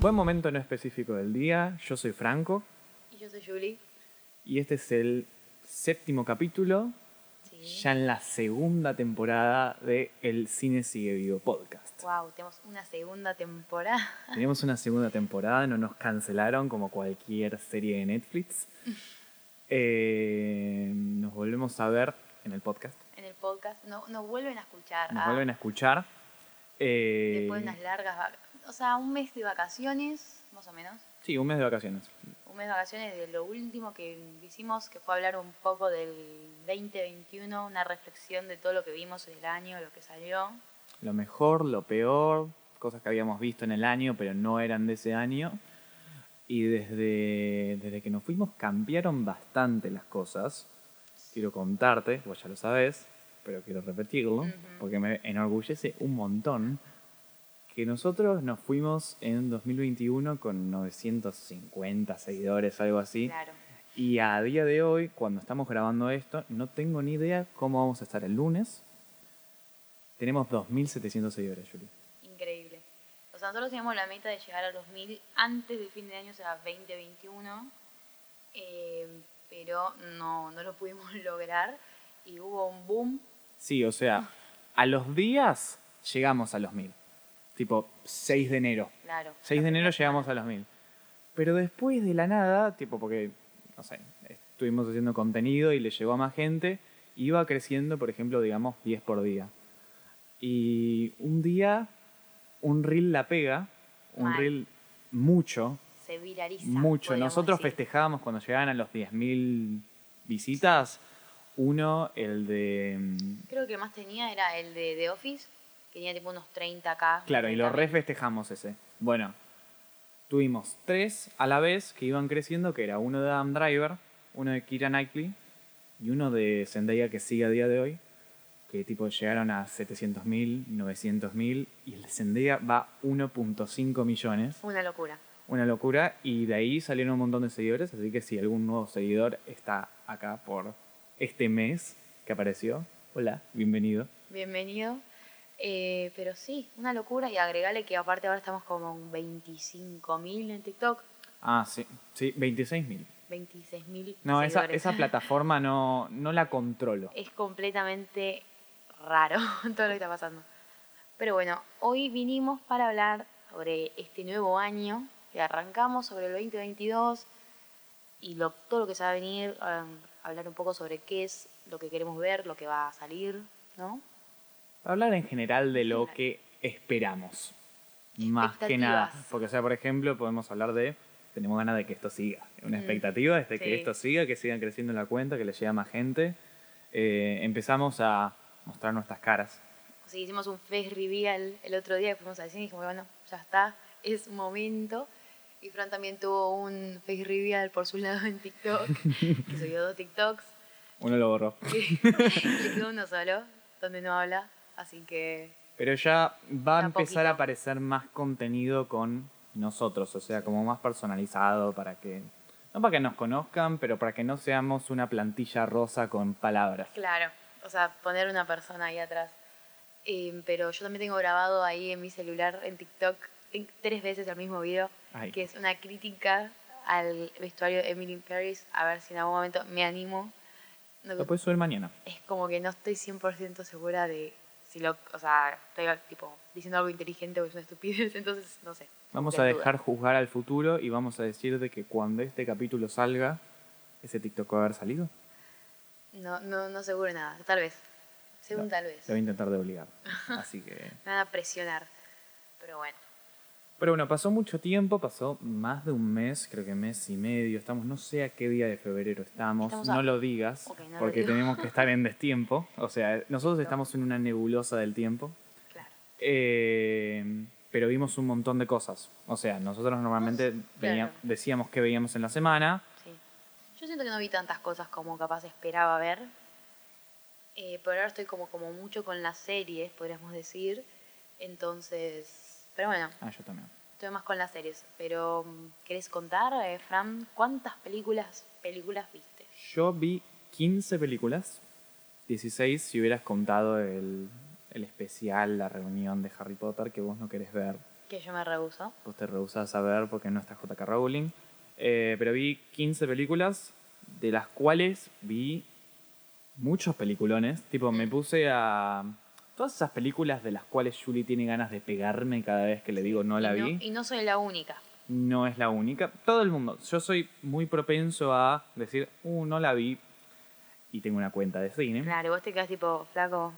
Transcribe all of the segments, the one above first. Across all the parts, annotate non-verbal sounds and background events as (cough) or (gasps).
Buen momento no específico del día. Yo soy Franco Y yo soy Julie. y este es el séptimo capítulo, Sí. ya en la segunda temporada de El Cine Sigue Vivo podcast. Wow, tenemos una segunda temporada. (laughs) Tenemos una segunda temporada, no nos cancelaron como cualquier serie de Netflix. (laughs) Eh, nos volvemos a ver en el podcast. En el podcast. No, nos vuelven a escuchar. Nos ah, vuelven a escuchar. Eh, Después de unas largas O sea, un mes de vacaciones, más o menos. Sí, un mes de vacaciones. Un mes de vacaciones de lo último que hicimos, que fue hablar un poco del 2021, una reflexión de todo lo que vimos en el año, lo que salió. Lo mejor, lo peor, cosas que habíamos visto en el año, pero no eran de ese año. Y desde, desde que nos fuimos cambiaron bastante las cosas. Quiero contarte, vos ya lo sabés, pero quiero repetirlo, Ujú. porque me enorgullece un montón que nosotros nos fuimos en 2021 con 950 seguidores, algo así. Claro. Y a día de hoy, cuando estamos grabando esto, no tengo ni idea cómo vamos a estar el lunes. Tenemos 2.700 seguidores, Julie. Increíble. O sea, nosotros teníamos la meta de llegar a los 1000 antes del fin de año, o sea, 2021. eh, pero no, no lo pudimos (laughs) lograr. Y hubo un boom. Sí, o sea, a los días llegamos a los 1.000. Tipo 6 de enero. Claro. 6 de enero llegamos a los 1.000. Pero después de la nada, tipo porque, no sé, estuvimos haciendo contenido y le llegó a más gente, iba creciendo, por ejemplo, digamos, 10 por día. Y un día, un reel la pega, un Mal. reel mucho, Se viraliza. mucho. Nosotros decir. festejábamos cuando llegaban a los 10.000 visitas. Uno, el de... mm, Creo que más tenía era el de The Office, tenía tipo unos 30k. Claro, y lo 30.000. re festejamos ese. Bueno, tuvimos tres a la vez que iban creciendo, que era uno de Adam Driver, uno de Kira Knightley y uno de Zendaya que sigue a día de hoy, que tipo llegaron a 700.000, 900.000 y el de Zendaya va 1.5 millones. Una locura. Una locura y de ahí salieron un montón de seguidores, así que si algún nuevo seguidor está acá por este mes que apareció, hola, bienvenido. Bienvenido. Eh, pero sí, una locura. Y agregale que aparte ahora estamos como en 25.000 en TikTok. Ah, sí, sí, 26.000. 26.000 No, esa, esa plataforma no, no la controlo. es completamente raro (laughs) todo lo que está pasando. Pero bueno, hoy vinimos para hablar sobre este nuevo año que arrancamos, sobre el 2022 y lo, todo lo que se va a venir, um, hablar un poco sobre qué es lo que queremos ver, lo que va a salir, ¿no? Hablar en general de lo que esperamos. Más que nada. Porque, o sea, por ejemplo, podemos hablar de. Tenemos ganas de que esto siga. Una Mm, expectativa es de que sí. esto siga, que sigan creciendo en la cuenta, que le llegue a más gente. Eh, empezamos a mostrar nuestras caras. O sea, hicimos un face reveal el otro día que fuimos al cine y dijimos, bueno, ya está, es momento. Y Fran también tuvo un face reveal por su lado en TikTok, que subió dos TikToks. (laughs) Uno lo borró. (laughs) que le quedó uno solo, donde no habla, así que Pero ya va a a empezar a poquito. aparecer más contenido con nosotros, o sea, como más personalizado para que, no para que nos conozcan, pero para que no seamos una plantilla rosa con palabras. claro, o sea, poner una persona ahí atrás. Eh, pero yo también tengo grabado ahí en mi celular, en TikTok, tres veces el mismo video, Ay. que es una crítica al vestuario de Emily in Paris, a ver si en algún momento me animo. Lo puedes subir mañana. es como que no estoy 100% segura de si lo, o sea, estoy tipo diciendo algo inteligente o es una estupidez, (laughs) entonces no sé. Vamos a dejar juzgar al futuro y vamos a decir de que cuando este capítulo salga, ese TikTok va a haber salido. No, no, no seguro nada, tal vez. Según No, tal vez. Lo voy a intentar de obligar. (laughs) Así que. Me van a presionar. Pero bueno. Pero bueno, pasó mucho tiempo, pasó más de un mes, creo que mes y medio. Estamos, no sé a qué día de febrero estamos, Estamos a- no lo digas, no porque tenemos que estar en (laughs) destiempo. O sea, nosotros estamos en una nebulosa del tiempo. Claro. Eh, pero vimos un montón de cosas. O sea, nosotros normalmente veía- Claro. decíamos que veíamos en la semana. Sí. Yo siento que no vi tantas cosas como capaz esperaba ver. Eh, pero ahora estoy como, como mucho con las series, podríamos decir. Entonces. Pero bueno, Ah, yo también. estoy más con las series. Pero, mm, ¿querés contar, eh, Fran, cuántas películas, películas viste? Yo vi 15 películas, 16 si hubieras contado el, el especial, la reunión de Harry Potter que vos no querés ver. Que yo me rehuso. Vos te rehusás a ver porque no está J.K. Rowling. Eh, pero vi 15 películas, de las cuales vi muchos peliculones. Tipo, me puse a. Todas esas películas de las cuales Julie tiene ganas de pegarme cada vez que le digo no la y vi. Y no soy la única. no es la única. Todo el mundo. Yo soy muy propenso a decir, uh, no la vi. Y tengo una cuenta de cine. Claro, vos te quedas tipo, flaco,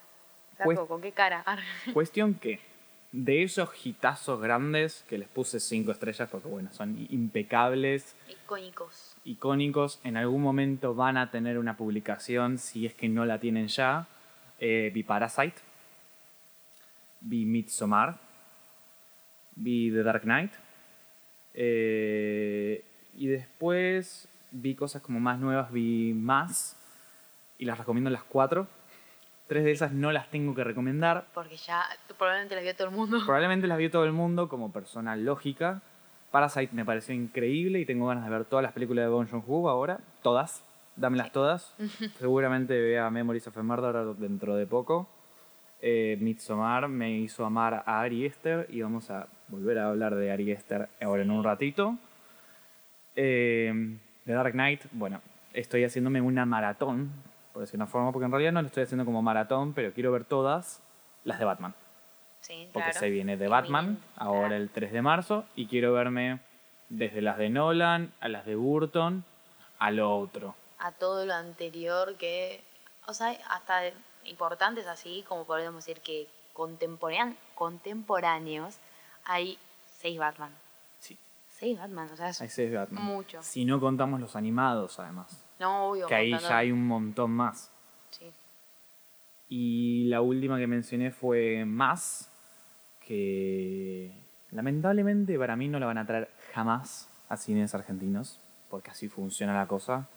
flaco, ¿con qué cara? (laughs) Cuestión que, de esos hitazos grandes, que les puse cinco estrellas porque, bueno, son impecables, Icónicos. icónicos, en algún momento van a tener una publicación, si es que no la tienen ya. Eh, Parasite, vi Midsommar, vi The Dark Knight, eh, y después vi cosas como más nuevas, vi más, y las recomiendo las cuatro. Tres de esas no las tengo que recomendar, Porque ya probablemente las vio todo el mundo. Probablemente las vio todo el mundo como persona lógica. Parasite me pareció increíble y tengo ganas de ver todas las películas de Bong Joon-ho ahora. Todas. Dámelas todas. (laughs) Seguramente vea Memories of a Murderer dentro de poco. Eh, Midsommar me hizo amar a Ari Aster y vamos a volver a hablar de Ari Aster ahora en un ratito. Eh, The Dark Knight, bueno, estoy haciéndome una maratón, por decir una forma, porque en realidad no lo estoy haciendo como maratón, pero quiero ver todas las de Batman. Sí, Porque claro. se viene de Batman, ahora claro. el 3 de marzo, y quiero verme desde las de Nolan a las de Burton a lo otro. A todo lo anterior que. O sea, hasta importantes así, como podemos decir que contemporán- contemporáneos, hay seis Batman. Sí, Seis Batman, o sea, es hay seis Batman. mucho. Si no contamos los animados, además. No, obvio. Que ahí ya hay un montón más. Sí. Y la última que mencioné fue Más, que lamentablemente para mí no la van a traer jamás a cines argentinos, porque así funciona la cosa.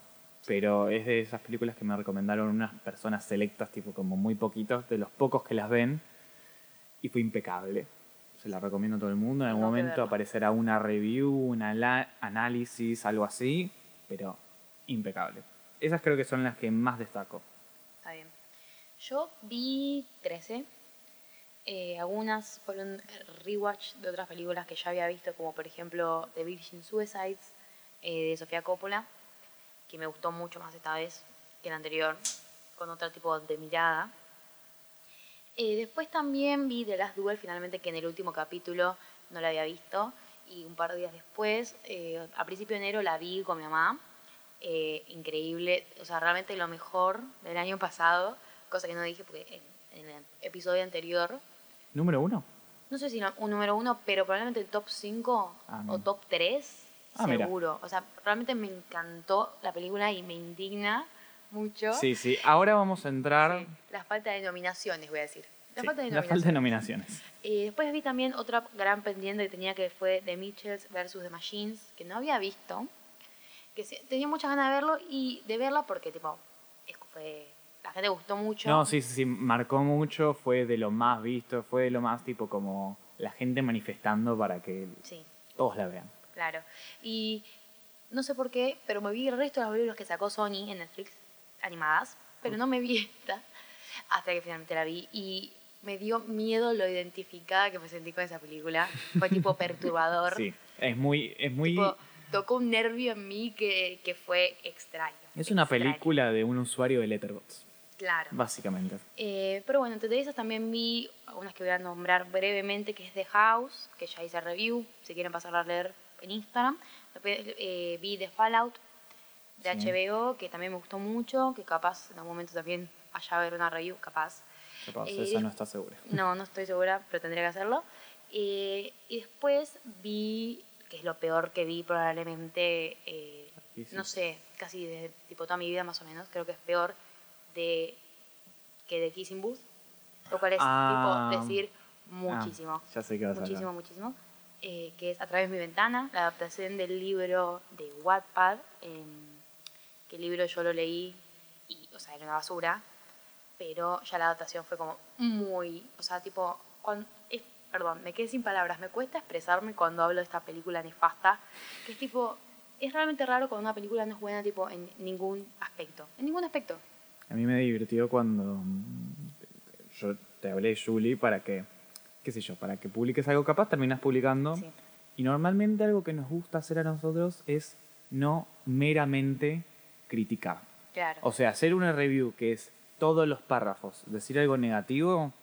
Pero es de esas películas que me recomendaron unas personas selectas, tipo como muy poquitos, de los pocos que las ven, y fue impecable. Se la recomiendo a todo el mundo. En algún momento aparecerá una review, un análisis, algo así, pero impecable. Esas creo que son las que más destaco. Está bien. Yo vi 13. Eh, algunas fueron rewatch de otras películas que ya había visto, como por ejemplo The Virgin Suicides eh, de Sofía Coppola, que me gustó mucho más esta vez que la anterior, con otro tipo de mirada. Eh, después también vi The Last Duel, finalmente que en el último capítulo no la había visto. Y un par de días después, eh, a principio de enero, la vi con mi mamá. Eh, increíble, o sea, realmente lo mejor del año pasado, cosa que no dije porque en, en el episodio anterior, Número uno. no sé si no- un número uno, pero probablemente el top 5 Ah, o top 3, Ah, mira. seguro. O sea, realmente me encantó la película y me indigna mucho. Sí, sí. Ahora vamos a entrar. Sí, la falta de nominaciones, voy a decir. La Sí, falta de la falta de nominaciones. Después vi también otra gran pendiente que tenía que fue The Mitchells versus The Machines, que no había visto. Que tenía muchas ganas de verlo y de verla porque, tipo, fue, la gente gustó mucho. No, sí, sí, sí. Marcó mucho. Fue de lo más visto. Fue de lo más tipo como la gente manifestando para que Sí, todos la vean. Claro. Y no sé por qué, pero me vi el resto de las películas que sacó Sony en Netflix, animadas, pero no me vi esta hasta que finalmente la vi y me dio miedo lo identificada que me sentí con esa película. Fue tipo (laughs) perturbador. Sí. Es muy. Es muy. Tipo, tocó un nervio en mí que, que fue extraño. Es una extraño. película de un usuario de Letterboxd, Claro. básicamente. Eh, pero bueno, entre esas también vi algunas que voy a nombrar brevemente, que es The House, que ya hice review, si quieren pasarla a leer en Instagram. Después eh, vi The Fallout de Sí. HBO, que también me gustó mucho, que capaz en algún momento también haya ver una review, capaz. Capaz, Eh, esa no está segura. (laughs) No, no estoy segura, pero tendría que hacerlo. Eh, y después vi, que es lo peor que vi probablemente, eh, Sí, sí. no sé, casi de tipo toda mi vida más o menos, creo que es peor de que de Kissing Booth, lo cual es Ah. tipo decir muchísimo, Ah, ya sé qué vas a muchísimo, hablar. muchísimo, eh, que es A través de mi ventana, la adaptación del libro de Wattpad, em, que el libro yo lo leí y, o sea, era una basura, pero ya la adaptación fue como muy, o sea, tipo, cuan- es, perdón, me quedé sin palabras, me cuesta expresarme cuando hablo de esta película nefasta, que es tipo, es realmente raro cuando una película no es buena tipo en ningún aspecto, en ningún aspecto. A mí me divirtió cuando mm, yo te hablé, Julie, para que qué sé yo, para que publiques algo capaz, terminas publicando. Sí. Y normalmente algo que nos gusta hacer a nosotros es no meramente criticar. Claro. O sea, hacer una review que es todos los párrafos, decir algo negativo,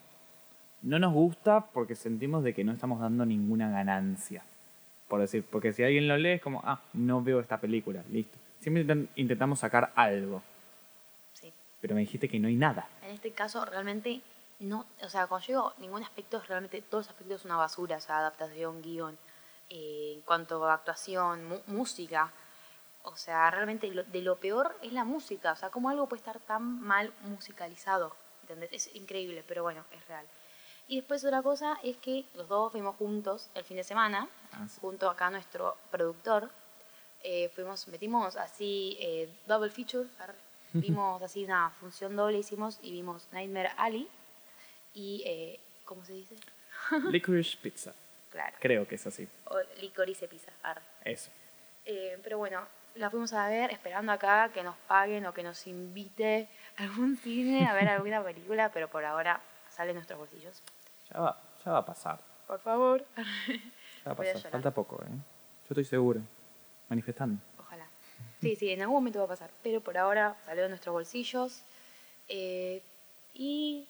no nos gusta porque sentimos de que no estamos dando ninguna ganancia. Por decir, porque si alguien lo lee es como, ah, no veo esta película, listo. Siempre intent- intentamos sacar algo, sí. pero me dijiste que no hay nada. En este caso, realmente, no, o sea, cuando yo digo ningún aspecto, es realmente todos los aspectos es una basura, o sea, adaptación, guion, eh, en cuanto a actuación, mu- música, o sea, realmente lo- de lo peor es la música, o sea, cómo algo puede estar tan mal musicalizado, ¿entendés? Es increíble, pero bueno, es real. Y después otra cosa es que los dos fuimos juntos el fin de semana, Ah, sí. junto acá a nuestro productor, eh, fuimos, metimos así eh, double feature, (laughs) vimos así una función doble hicimos y vimos Nightmare Alley y, eh, ¿cómo se dice? (laughs) Licorice Pizza, Claro, creo que es así. o Licorice Pizza, arre. Eso. Eh, pero bueno, la fuimos a ver esperando acá que nos paguen o que nos invite a algún cine a ver alguna película, pero por ahora sale en nuestros bolsillos. Ya va, ya va a pasar. Por favor. Ya va a (laughs) Voy a pasar. Falta poco, ¿eh? Yo estoy seguro. Manifestando. Ojalá. Sí, sí, en algún momento va a pasar. Pero por ahora salió de nuestros bolsillos. eh, y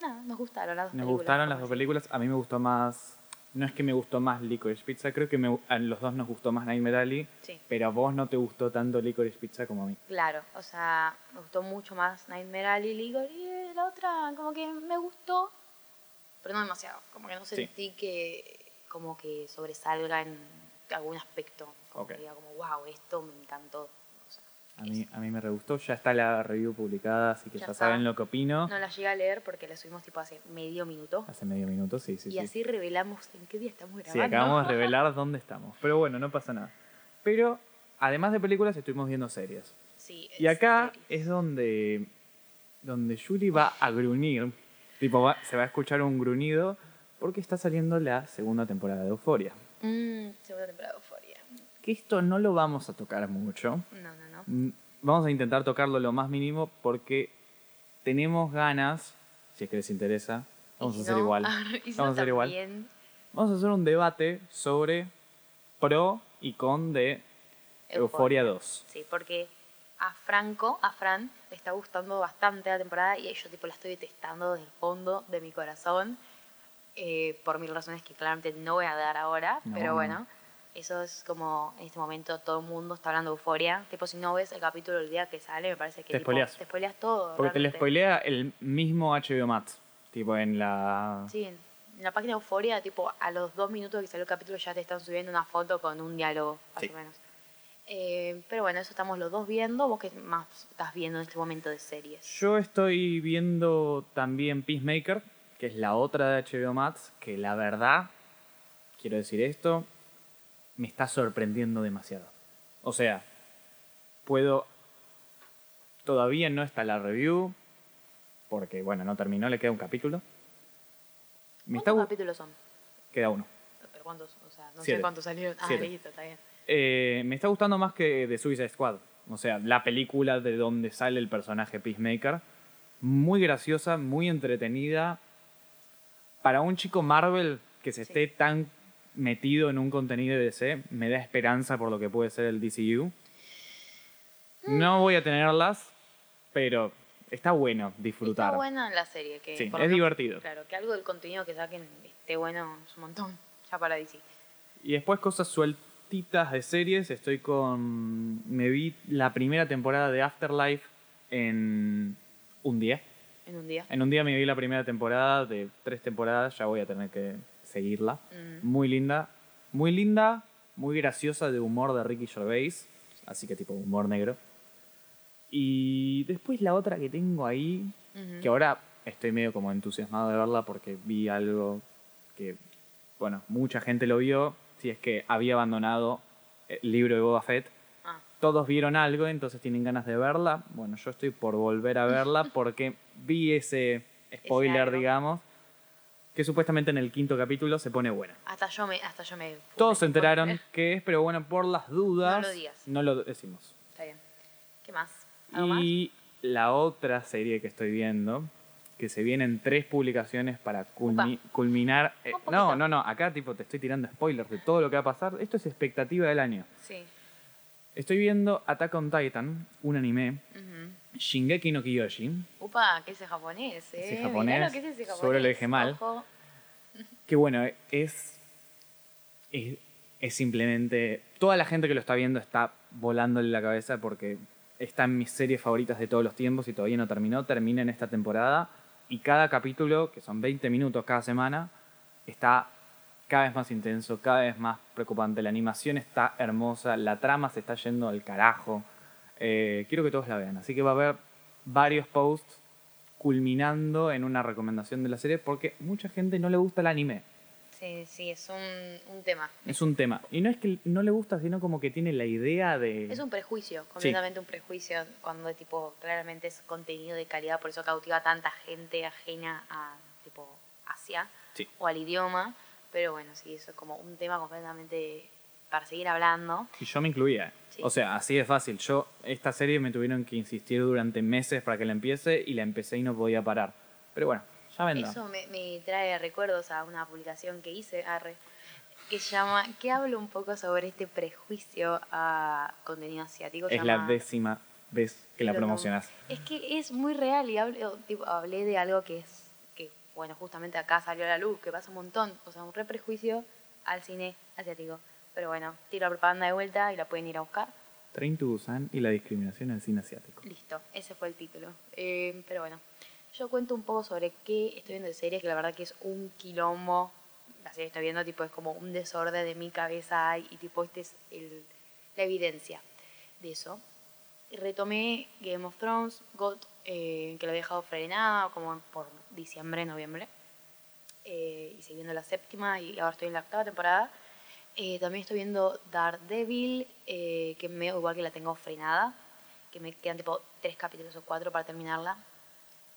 nada, nos gustaron las dos Nos películas, gustaron las dos películas. A mí me gustó más. No es que me gustó más Licorice Pizza, creo que me- a los dos nos gustó más Nightmare Alley, Sí, pero a vos no te gustó tanto Licorice Pizza como a mí. claro. O sea, me gustó mucho más Nightmare Alley Ligor y la otra como que me gustó, pero no demasiado. Como que no Sí. sentí que como que sobresalga en algún aspecto. Como que diga como, wow, esto me encantó. A mí, a mí me re gustó. Ya está la review publicada, así que Ya ya, saben lo que opino. no la llegué a leer porque la subimos tipo hace medio minuto. Hace medio minuto, sí, sí, y sí. así revelamos en qué día estamos grabando. Sí, acabamos de (laughs) revelar dónde estamos. Pero bueno, no pasa nada. Pero, además de películas, estuvimos viendo series. Sí, Y acá series. es donde, donde Julie va a gruñir. Tipo, va- se va a escuchar un gruñido porque está saliendo la segunda temporada de Euforia. Mm, segunda temporada de Euphoria. Que esto no lo vamos a tocar mucho. No, no, no. Vamos a intentar tocarlo lo más mínimo porque tenemos ganas, si es que les interesa, vamos a hacer no, igual. (laughs) Vamos no, a hacer igual. Vamos a hacer un debate sobre pro y con de Euforia 2. Sí, porque a Franco, a Fran, le está gustando bastante la temporada y yo tipo la estoy detestando desde el fondo de mi corazón. eh, por mil razones que claramente no voy a dar ahora, No, pero no. bueno, eso es como en este momento todo el mundo está hablando de euforia. Tipo, si no ves el capítulo el día que sale, me parece que Te tipo, spoileas. te spoileas todo. Porque te lo realmente. spoilea el mismo HBO Max. Tipo en la... Sí, en la página de Euforia, tipo, a los dos minutos que salió el capítulo ya te están subiendo una foto con un diálogo, más Sí. o menos. Eh, pero bueno, eso estamos los dos viendo. ¿Vos qué más estás viendo en este momento de series? Yo estoy viendo también Peacemaker, que es la otra de HBO Max, que la verdad, quiero decir esto, me está sorprendiendo demasiado. O sea, puedo... Todavía no está la review, porque bueno, no terminó, le queda un capítulo. Me está ¿Cuántos gu- capítulos son? Queda uno. ¿Pero cuántos? O sea, no Siete. sé cuántos salieron. Ah, Siete. listo, está bien. Eh, me está gustando más que The Suicide Squad. O sea, la película de donde sale el personaje Peacemaker. Muy graciosa, muy entretenida. Para un chico Marvel que se Sí. esté tan metido en un contenido de DC, me da esperanza por lo que puede ser el DCU. No voy a tenerlas, pero está bueno disfrutar. Está buena la serie. Que Sí, es divertido. Claro, que algo del contenido que saquen esté bueno es un montón. Ya para DC. Y después cosas sueltitas de series. Estoy con. Me vi la primera temporada de Afterlife en un día. En un día. En un día me vi la primera temporada de tres temporadas. Ya voy a tener que seguirla. Mm. Muy linda. Muy linda. Muy graciosa de humor de Ricky Gervais. Así que tipo humor negro. Y después la otra que tengo ahí. Que ahora estoy medio como entusiasmado de verla porque vi algo que, bueno, mucha gente lo vio, si es que había abandonado el libro de Boba Fett. Ah, Todos vieron algo, entonces tienen ganas de verla. Bueno, yo estoy por volver a verla (laughs) porque vi ese spoiler, digamos, que supuestamente en el quinto capítulo se pone buena. hasta yo me. Hasta yo me Todos se enteraron qué es, pero bueno, por las dudas, No lo digas. no lo decimos. Está bien. ¿Qué más? ¿Algo más? Y la otra serie que estoy viendo que se vienen tres publicaciones para culmi- culminar. eh, no, no, no, acá tipo te estoy tirando spoilers de todo lo que va a pasar. Esto es expectativa del año. Sí. Estoy viendo Attack on Titan, un anime. Shingeki no Kyojin, Upa, que ese japonés, eh. Ese Mirá japonés, lo que es ese japonés. seguro lo dije mal. Ojo. que bueno, es, es, es simplemente... Toda la gente que lo está viendo está volándole la cabeza porque está en mis series favoritas de todos los tiempos y todavía no terminó. Termina en esta temporada y cada capítulo, que son 20 minutos cada semana, está cada vez más intenso, cada vez más preocupante. La animación está hermosa, la trama se está yendo al carajo. Eh, quiero que todos la vean, así que va a haber varios posts culminando en una recomendación de la serie porque mucha gente no le gusta el anime. Sí, sí, es un, un tema. Es un tema. Y no es que no le gusta, sino como que tiene la idea de... Es un prejuicio, completamente un prejuicio, cuando tipo claramente es contenido de calidad, por eso cautiva a tanta gente ajena a tipo Asia Sí. o al idioma. Pero bueno, sí, eso es como un tema completamente para seguir hablando. Y yo me incluía. Sí. O sea, así de fácil. Yo, esta serie me tuvieron que insistir durante meses para que la empiece y la empecé y no podía parar. Pero bueno, ya vendrá. Eso me, me trae recuerdos a una publicación que hice, arre, que se llama, que habla un poco sobre este prejuicio a contenido asiático. es llama- la décima vez que la promocionas. Es que es muy real y hablé, tipo, hablé de algo que es, bueno, justamente acá salió a la luz, que pasa un montón, o sea, un re prejuicio al cine asiático. Pero bueno, tiro la propaganda de vuelta y la pueden ir a buscar. Train to Busan y la discriminación en el cine asiático. Listo, ese fue el título. Eh, pero bueno, yo cuento un poco sobre qué estoy viendo de series, que la verdad que es un quilombo. La serie que estoy viendo, tipo, es como un desorden de mi cabeza y, tipo, este es el, la evidencia de eso. Retomé Game of Thrones, God, eh, que lo había dejado frenada como por diciembre, noviembre. Eh, y seguí viendo la séptima y ahora estoy en la octava temporada. Eh, también estoy viendo Daredevil, eh, que me igual que la tengo frenada, que me quedan tipo tres capítulos o cuatro para terminarla.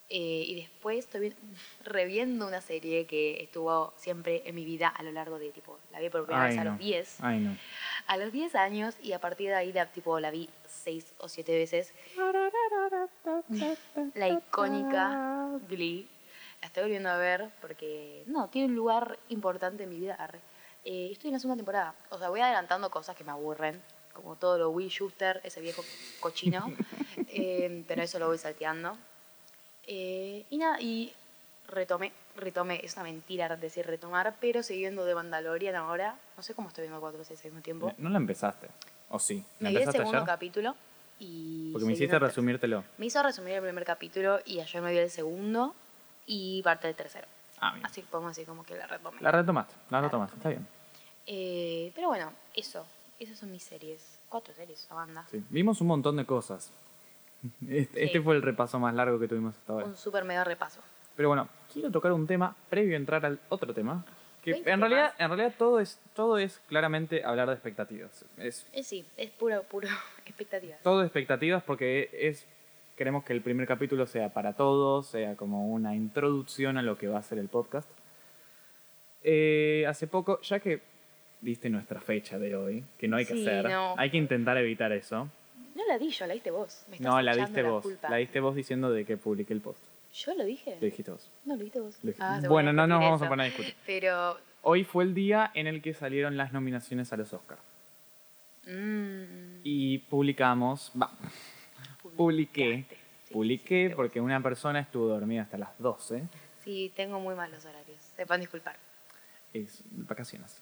Eh, y después estoy vi- (laughs) reviendo una serie que estuvo siempre en mi vida a lo largo de tipo, la vi por primera vez a los 10. Ay, no. A los 10 años y a partir de ahí la, tipo, la vi seis o siete veces. (laughs) La icónica Glee. La estoy volviendo a ver porque, no, tiene un lugar importante en mi vida. Eh, estoy en la segunda temporada. O sea, voy adelantando cosas que me aburren, como todo lo Will Schuster, ese viejo cochino. (laughs) Eh, pero eso lo voy salteando. Eh, y nada, y retomé, retomé, es una mentira decir retomar, pero siguiendo de Mandalorian ahora. No sé cómo estoy viendo cuatro series al mismo tiempo. No la empezaste. ¿O sí? ¿La Me vi el segundo ayer? capítulo y... Porque me seguí hiciste viendo el resumírtelo. me hizo resumir el primer capítulo y ayer me vi el segundo y parte del tercero. Ah, bien. Así que podemos decir como que la retomé. La retomaste. La La retomaste. Está bien. Eh, pero bueno, eso. Esas son mis series. Cuatro series, esa banda. Sí. Vimos un montón de cosas. Este, este Sí. fue el repaso más largo que tuvimos hasta ahora. Un super mega repaso. Pero bueno, quiero tocar un tema previo a entrar al otro tema. Que en realidad, en realidad todo es, todo es claramente hablar de expectativas. Es Eh, sí, es puro, puro (laughs) expectativas. todo de expectativas porque es queremos que el primer capítulo sea para todos, sea como una introducción a lo que va a ser el podcast. Eh, hace poco, ya que diste nuestra fecha de hoy, que no hay que Sí, hacer, no. hay que intentar evitar eso. No la di yo, la diste vos. Me estás No, la diste vos. culpa. La diste vos diciendo de que publiqué el post. ¿Yo lo dije? Lo dijiste vos. No, lo diste vos. Lo dijiste- Ah, bueno, no nos vamos a poner a discutir. Pero... Hoy fue el día en el que salieron las nominaciones a los Oscars. mm, Y publicamos, va, publiqué. Sí, publiqué sí, porque una persona estuvo dormida hasta las 12, Sí, tengo muy malos horarios. Sepan disculpar. es vacaciones.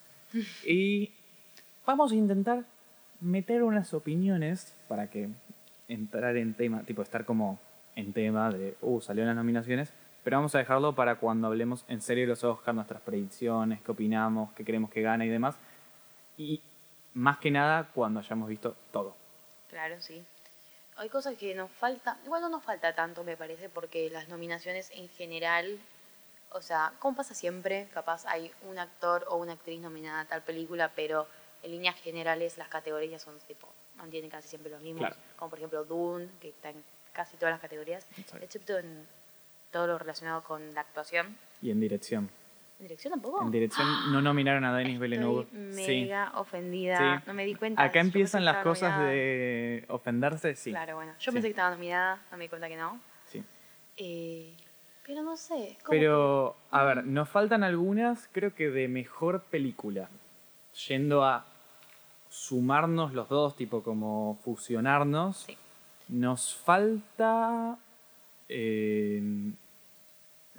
Y vamos a intentar meter unas opiniones para que entrar en tema, tipo estar como en tema de, uh, salieron las nominaciones, pero vamos a dejarlo para cuando hablemos en serio de los Oscars, nuestras predicciones, qué opinamos, qué creemos que gana y demás. Y más que nada cuando hayamos visto todo. Claro, sí. Hay cosas que nos falta, igual no nos falta tanto, me parece, porque las nominaciones en general, o sea, como pasa siempre, capaz hay un actor o una actriz nominada a tal película, pero en líneas generales las categorías son tipo, mantienen casi siempre los mismos, Claro. como por ejemplo Dune, que está en casi todas las categorías, Exacto. excepto en todo lo relacionado con la actuación. Y en dirección. ¿En dirección tampoco? En dirección no nominaron a (gasps) Denis Villeneuve. Estoy Sí. mega ofendida, Sí. no me di cuenta. Acá empiezan las cosas nominada. de ofenderse, sí. Claro, bueno, yo Sí. pensé que estaba nominada, no me di cuenta que no. Sí. Eh, Pero no sé. Pero, a ver, nos faltan algunas, creo que de mejor película. Yendo a sumarnos los dos, tipo como fusionarnos. Sí. Nos falta. eh,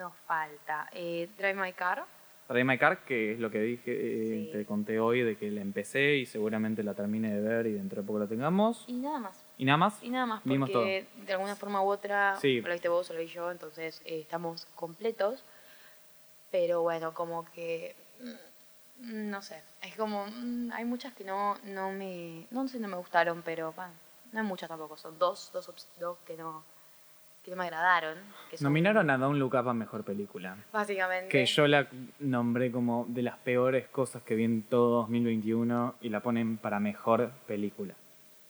Nos falta. Eh, Drive My Car. Drive My Car, que es lo que dije, eh, Sí. te conté hoy de que la empecé y seguramente la termine de ver y dentro de poco la tengamos. Y nada más. ¿Y nada más? Y nada más, Vimos porque de alguna forma u otra, Sí. o la viste vos o la vi yo, entonces eh, estamos completos. Pero bueno, como que. mm, No sé. Es como. mm, Hay muchas que no, no me. No sé, no me gustaron, pero. bueno, no hay muchas tampoco. Son dos, dos, dos que no. Que me agradaron. Que son- Nominaron a Don't Look Up a mejor película. Básicamente. Que yo la nombré como de las peores cosas que vi en todo 2021 y la ponen para mejor película.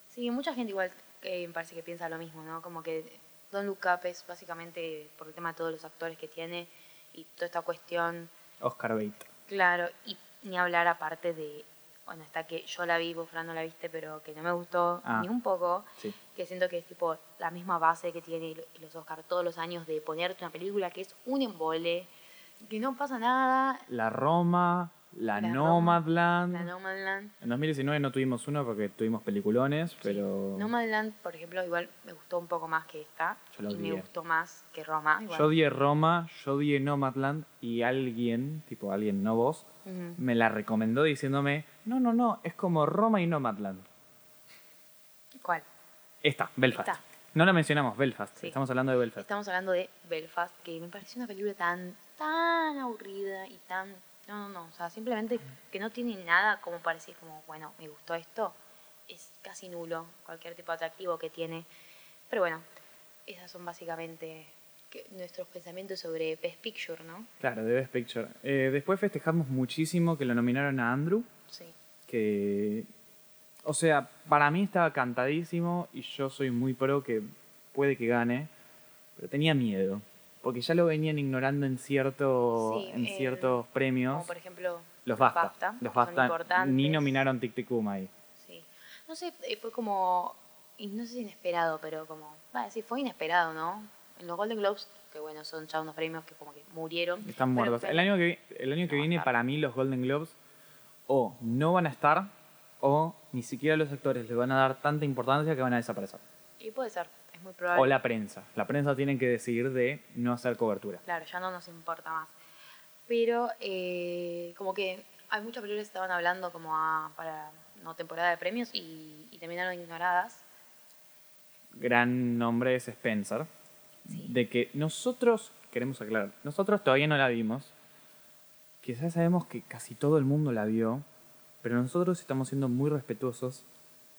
Sí, mucha gente igual eh, me parece que piensa lo mismo, ¿no? Como que Don Look Up es básicamente por el tema de todos los actores que tiene y toda esta cuestión, Oscar Bate. claro, y ni hablar aparte de, bueno, está que yo la vi, vos Fran no la viste, pero que no me gustó Ah. ni un poco, Sí. que siento que es tipo la misma base que tiene los Oscar todos los años de ponerte una película que es un embole, que no pasa nada, La Roma, la, La Nomadland. la Nomadland. En 2019 no tuvimos uno porque tuvimos peliculones, Sí. pero Nomadland, por ejemplo, igual me gustó un poco más que esta. Yo y me gustó más que Roma. Igual. yo odié Roma, yo odié Nomadland y alguien, tipo alguien, no vos, Me la recomendó diciéndome, no, no, no, es como Roma y Nomadland. ¿Cuál? Esta, Belfast. Esta. No la mencionamos, Belfast. Sí. Estamos hablando de Belfast. Estamos hablando de Belfast, que me pareció una película tan, tan aburrida y tan... No, no, no. O sea, simplemente que no tiene nada como para decir como, bueno, me gustó esto. Es casi nulo cualquier tipo de atractivo que tiene. Pero bueno, esas son básicamente que- nuestros pensamientos sobre Best Picture, ¿no? Claro, de Best Picture. Eh, después festejamos muchísimo que lo nominaron a Andrew, Sí. que... O sea, para mí estaba cantadísimo y yo soy muy pro que puede que gane, pero tenía miedo, porque ya lo venían ignorando en, cierto, Sí, en eh, ciertos premios. Como por ejemplo Los BAFTA. Los son BAFTA ni nominaron Tic Tic Boom ahí. Sí. No sé, eh, fue como. No sé si inesperado, pero como. Va, sí, fue inesperado, ¿no? En los Golden Globes, que bueno, son ya unos premios que como que murieron. Están pero- muertos. El año que, el año que No, viene, para mí, los Golden Globes o no van a estar o ni siquiera los actores les van a dar tanta importancia que van a desaparecer. Y puede ser, es muy probable. O la prensa. La prensa tiene que decidir de no hacer cobertura. Claro, ya no nos importa más. Pero eh, como que hay muchas películas que estaban hablando como a- para no temporada de premios y, y terminaron ignoradas. Gran nombre es Spencer. Sí. De que nosotros, queremos aclarar, nosotros todavía no la vimos. Quizás sabemos que casi todo el mundo la vio, pero nosotros estamos siendo muy respetuosos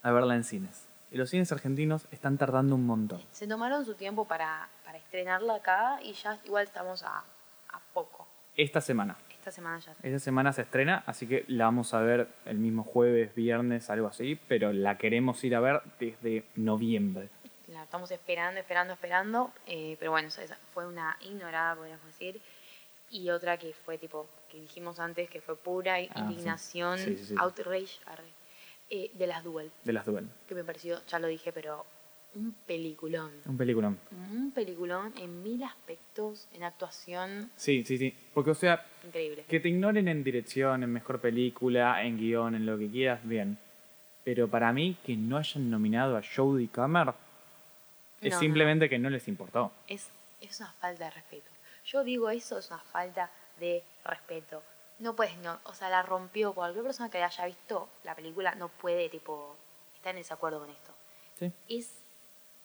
a verla en cines. Y los cines argentinos están tardando un montón. Se tomaron su tiempo para, para estrenarla acá y ya igual estamos a, a poco. Esta semana. Esta semana ya. Esta semana se estrena, así que la vamos a ver el mismo jueves, viernes, algo así, pero la queremos ir a ver desde noviembre. La estamos esperando, esperando, esperando. eh, pero bueno, esa fue una ignorada, podríamos decir. Y otra que fue tipo, que dijimos antes, que fue pura Ah, indignación, Sí, sí, sí. outrage, arre, eh, de las Duel. De las Duel. Que me pareció, ya lo dije, pero un peliculón. Un peliculón. Un peliculón en mil aspectos, en actuación, Sí, sí, sí. Porque, o sea, increíble. que te ignoren en dirección, en mejor película, en guion, en lo que quieras, bien. Pero para mí, que no hayan nominado a Jodie Comer es No, no, simplemente que no les importó. es, es una falta de respeto. Yo digo eso, es una falta de respeto. No puedes, no, o sea, la rompió. Cualquier persona que haya visto la película no puede, tipo, estar en desacuerdo con esto. Sí. Es,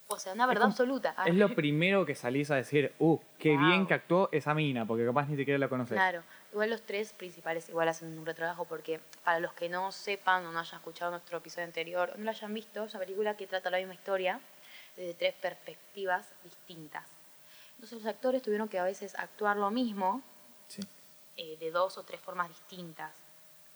o sea, una verdad como- absoluta. Es lo primero que salís a decir, uh, qué Wow. bien que actuó esa mina, porque capaz ni siquiera la conoces. Claro, igual los tres principales igual hacen un gran trabajo porque para los que no sepan o no hayan escuchado nuestro episodio anterior o no lo hayan visto, es una película que trata la misma historia desde tres perspectivas distintas. Entonces los actores tuvieron que a veces actuar lo mismo Sí. eh, de dos o tres formas distintas.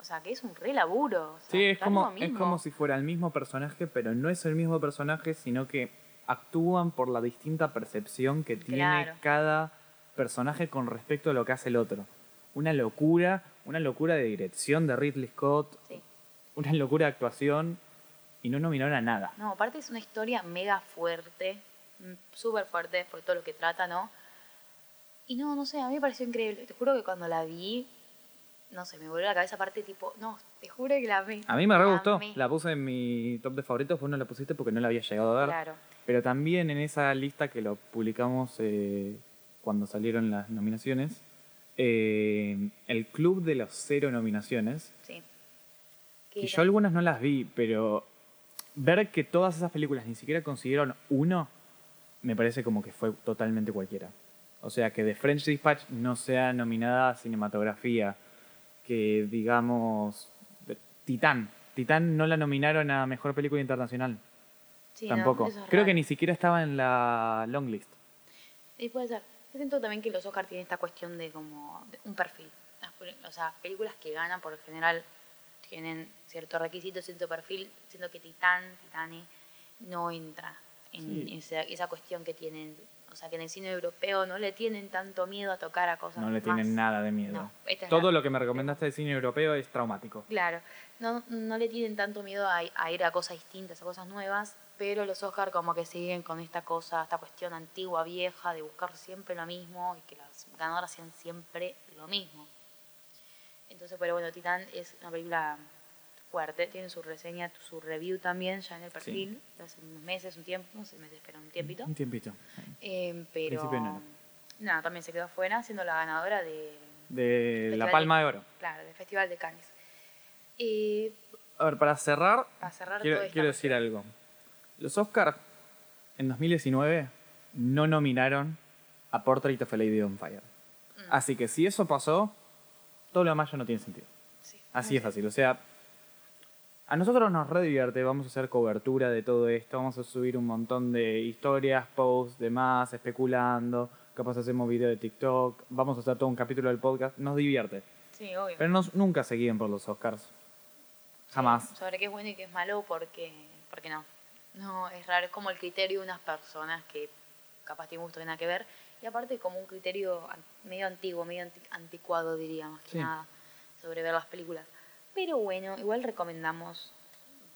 O sea, que es un re laburo. o sea, Sí, es como, es como si fuera el mismo personaje, pero no es el mismo personaje, sino que actúan por la distinta percepción que tiene cada personaje con respecto a lo que hace el otro. Una locura, una locura de dirección de Ridley Scott, Sí. una locura de actuación, y no nominaron a nada. No, aparte es una historia mega fuerte, mm, súper fuerte por todo lo que trata, ¿no? Y no, no sé, a mí me pareció increíble. Te juro que cuando la vi, no sé, me volvió la cabeza aparte tipo, no, te juro que la amé. A mí me re La gustó. amé. La puse en mi top de favoritos, vos no la pusiste porque no la había llegado a ver. Claro. Pero también en esa lista que lo publicamos eh, cuando salieron las nominaciones, eh, el club de los cero nominaciones, Sí. que Que yo algunas no las vi, pero ver que todas esas películas ni siquiera consiguieron uno, me parece como que fue totalmente cualquiera. O sea, que The French Dispatch no sea nominada a cinematografía, que digamos, Titán. Titán no la nominaron a Mejor Película Internacional. sí, Tampoco. es Creo que ni siquiera estaba en la long list. Sí, puede ser. Yo siento también que los Oscars tienen esta cuestión de como de un perfil. O sea, películas que ganan por lo general tienen cierto requisito, cierto perfil. Siento que Titán, Titane, no entra en Sí. esa, esa cuestión que tienen. O sea, que en el cine europeo no le tienen tanto miedo a tocar a cosas No le más- tienen nada de miedo. No, esta es Todo la- lo que me recomendaste de cine europeo es traumático. Claro, no, no le tienen tanto miedo a, a ir a cosas distintas, a cosas nuevas, pero los Oscar como que siguen con esta cosa, esta cuestión antigua, vieja, de buscar siempre lo mismo y que las ganadoras sean siempre lo mismo. Entonces, pero bueno, Titán es una película fuerte, tiene su reseña, su review también ya en el perfil, de hace unos meses, un tiempo, no sé, meses, pero un tiempito. Un tiempito. Eh, pero nada, también se quedó afuera, siendo la ganadora de, De Festival La Palma de Oro. claro, del Festival de Cannes. Y A ver, para cerrar, para cerrar quiero, decir algo. Los Oscars en 2019 no nominaron a Portrait of a Lady on Fire. Mm. Así que si eso pasó, todo lo demás ya no tiene sentido. Sí, Así es fácil. O sea, a nosotros nos re divierte. Vamos a hacer cobertura de todo esto. Vamos a subir un montón de historias, posts, demás, especulando. Capaz hacemos video de TikTok. Vamos a hacer todo un capítulo del podcast. Nos divierte. Sí, obvio. Pero nos, nunca se guíen por los Oscars. Jamás. Sí, sobre qué es bueno y qué es malo, porque, porque no. No, es raro, es como el criterio de unas personas que capaz tienen gusto que nada que ver. Y aparte como un criterio medio antiguo, medio anti- anticuado diría, más que Sí. nada, sobre ver las películas. Pero bueno, igual recomendamos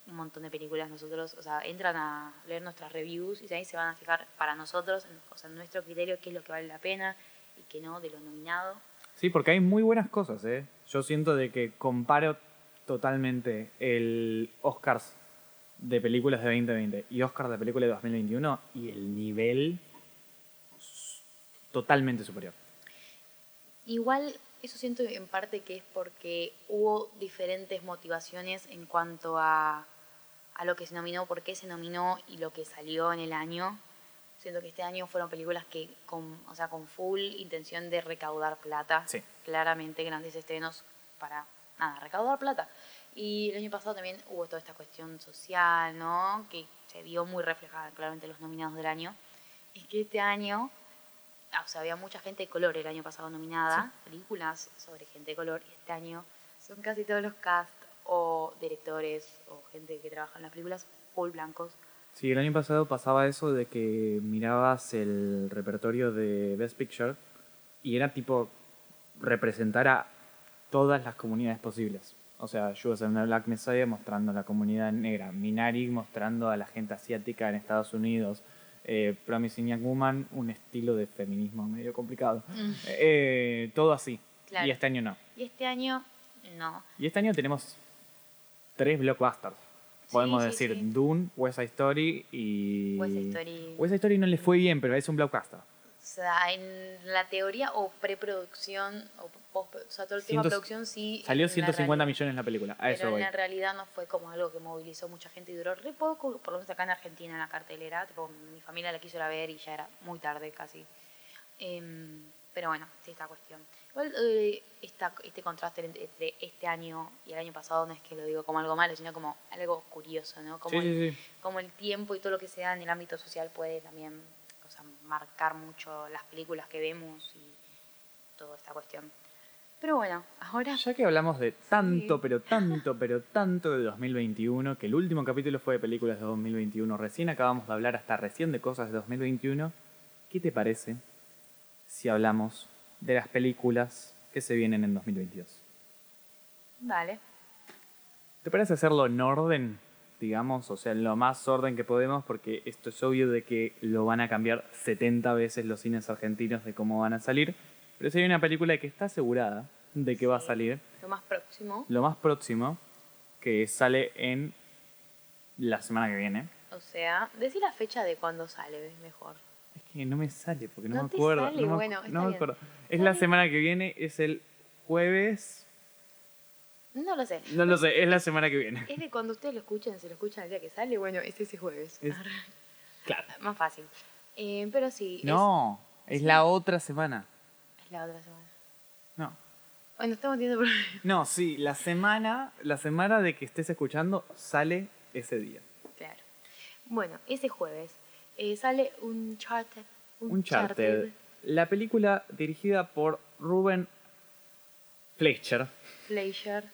un montón de películas nosotros, o sea, entran a leer nuestras reviews y ahí se van a fijar para nosotros, o sea, nuestro criterio, qué es lo que vale la pena y qué no de lo nominado. Sí, porque hay muy buenas cosas, ¿eh? Yo siento de que comparo totalmente el Oscars de películas de 2020 y Oscars de películas de 2021 y el nivel totalmente superior. Igual eso siento en parte que es porque hubo diferentes motivaciones en cuanto a, a lo que se nominó, por qué se nominó y lo que salió en el año. Siento que este año fueron películas que con, o sea, con full intención de recaudar plata. Sí. Claramente grandes estrenos para nada, recaudar plata. Y el año pasado también hubo toda esta cuestión social, ¿no? Que se vio muy reflejada claramente en los nominados del año. Y que este año o sea, había mucha gente de color el año pasado nominada, películas sobre gente de color, y este año son casi todos los cast o directores o gente que trabaja en las películas full blancos. Sí, el año pasado pasaba eso de que mirabas el repertorio de Best Picture y era tipo representar a todas las comunidades posibles. O sea, Judas and the Black Messiah mostrando a la comunidad negra, Minari mostrando a la gente asiática en Estados Unidos, eh, Promising Young Woman, un estilo de feminismo medio complicado. Eh, todo así. Claro. Y este año no. Y este año, no. Y este año tenemos tres blockbusters. Podemos sí, decir sí. Dune, West Side Story y... West Side Story. West Side Story no le fue bien, pero es un blockbuster. O sea, en la teoría o preproducción, o, post, o sea, todo el tema de Cientos- producción sí. Salió en la 150 realidad- millones la película, a eso Pero voy. en la realidad no fue como algo que movilizó mucha gente y duró re poco, por lo menos acá en Argentina en la cartelera. Tipo, mi familia la quiso ir a ver y ya era muy tarde casi. Em, pero bueno, sí, esta cuestión. Igual eh, esta- este contraste entre, este año y el año pasado no es que lo digo como algo malo, sino como algo curioso, ¿no? Como, Sí, el, sí, sí. como el tiempo y todo lo que se da en el ámbito social puede también marcar mucho las películas que vemos y toda esta cuestión. Pero bueno, ahora Ya que hablamos de tanto, Sí. pero tanto, pero tanto de 2021, que el último capítulo fue de películas de 2021, recién acabamos de hablar hasta recién de cosas de 2021, ¿qué te parece si hablamos de las películas que se vienen en 2022? dale. ¿Te parece hacerlo en orden? Digamos, o sea, en lo más orden que podemos, porque esto es obvio de que lo van a cambiar 70 veces los cines argentinos de cómo van a salir. Pero si hay una película que está asegurada de que va a salir, Lo más próximo. lo más próximo, que sale en la semana que viene. O sea, decí la fecha de cuándo sale, es mejor. Es que no me sale, porque no, No me te acuerdo. sale, no bueno, no me acuerdo. Es la semana que viene, es el jueves. No lo sé. No lo sé, es la semana que viene. Es de cuando ustedes lo escuchen, se lo escuchan el día que sale, bueno, es ese jueves. Es- Claro. Más fácil. Eh, pero sí, es- No, es la otra semana. es, la otra semana. No. Bueno, estamos teniendo problemas. No, sí, la semana, la semana de que estés escuchando sale ese día. Claro. Bueno, ese jueves eh, sale un charter. Uncharted. La película dirigida por Ruben Fleischer, Fleischer.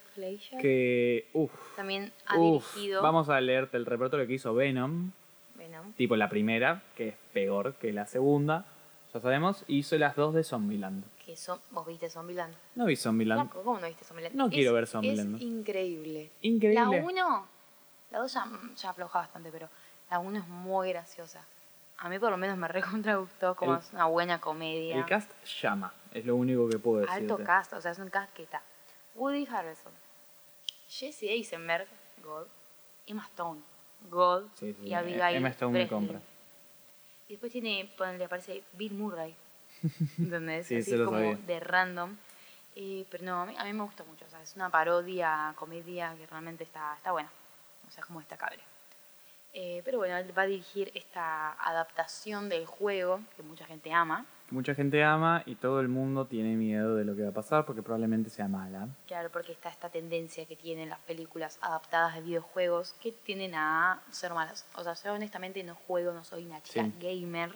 Que, uff, También ha uff, dirigido vamos a leerte el repertorio que hizo Venom, Venom. tipo la primera, que es peor que la segunda, ya sabemos, hizo las dos de Zombieland. Que son, vos viste Zombieland. No vi Zombieland. Flaco, ¿Cómo no viste Zombieland? No quiero ver Zombieland. Es increíble. Increíble. La 1, la 2 ya, ya afloja bastante, pero la 1 es muy graciosa. A mí por lo menos me recontra gustó como El- es una buena comedia. El cast llama, es lo único que puedo decir. Alto cast, o sea, es un cast que está. Woody Harrelson, Jesse Eisenberg, God, Emma Stone, God, Sí, sí, y Abigail Emma Stone me compra. Y después tiene, ponele, aparece Bill Murray, (laughs) ¿entendés? Sí, Así como sabía. de random. Eh, pero no, a mí, a mí me gusta mucho, o sea, es una parodia, comedia que realmente está, está buena, o sea, es como destacable. Eh, pero bueno, él va a dirigir esta adaptación del juego que mucha gente ama. Mucha gente ama y todo el mundo tiene miedo de lo que va a pasar porque probablemente sea mala. Claro, porque está esta tendencia que tienen las películas adaptadas de videojuegos que tienden a ser malas. O sea, yo honestamente no juego, no soy una chica Sí. gamer,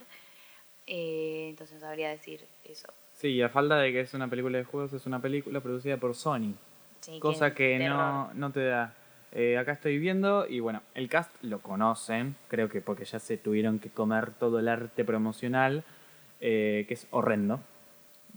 eh, entonces sabría decir eso. Sí, a falta de que es una película de juegos, es una película producida por Sony. Sí, cosa que no, no te da. Eh, acá estoy viendo y bueno, el cast lo conocen, creo que porque ya se tuvieron que comer todo el arte promocional, eh, que es horrendo.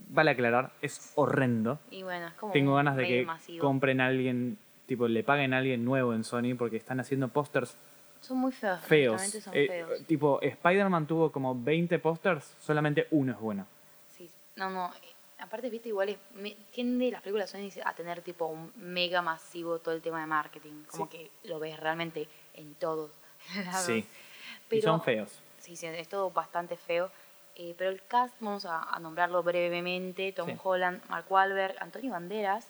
Vale aclarar, es horrendo. Y bueno, es como Tengo ganas de que masivo. compren a alguien, tipo, le paguen a alguien nuevo en Sony porque están haciendo pósters Son muy feos. feos. Son Eh, feos. tipo, Spider-Man tuvo como 20 pósters, solamente uno es bueno. Sí, no, no. eh, Aparte, viste, igual es, me- tiende las películas Sony a tener tipo un mega masivo todo el tema de marketing. Como Sí. que lo ves realmente en todos. (laughs) Sí. y Pero- son feos. Sí, sí, es todo bastante feo. Eh, pero el cast, vamos a, a nombrarlo brevemente: Tom Sí. Holland, Mark Wahlberg, Antonio Banderas,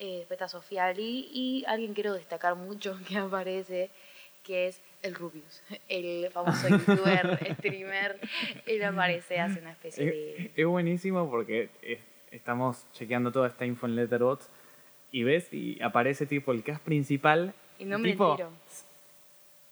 eh, después está Sofía Ali y alguien quiero destacar mucho (laughs) que aparece, que es el Rubius, (laughs) el famoso (laughs) youtuber, streamer. Él aparece, hace una especie de. Es, es buenísimo porque es- estamos chequeando toda esta info en Letterboxd y ves y aparece tipo el cast principal. El nombre tipo, entero.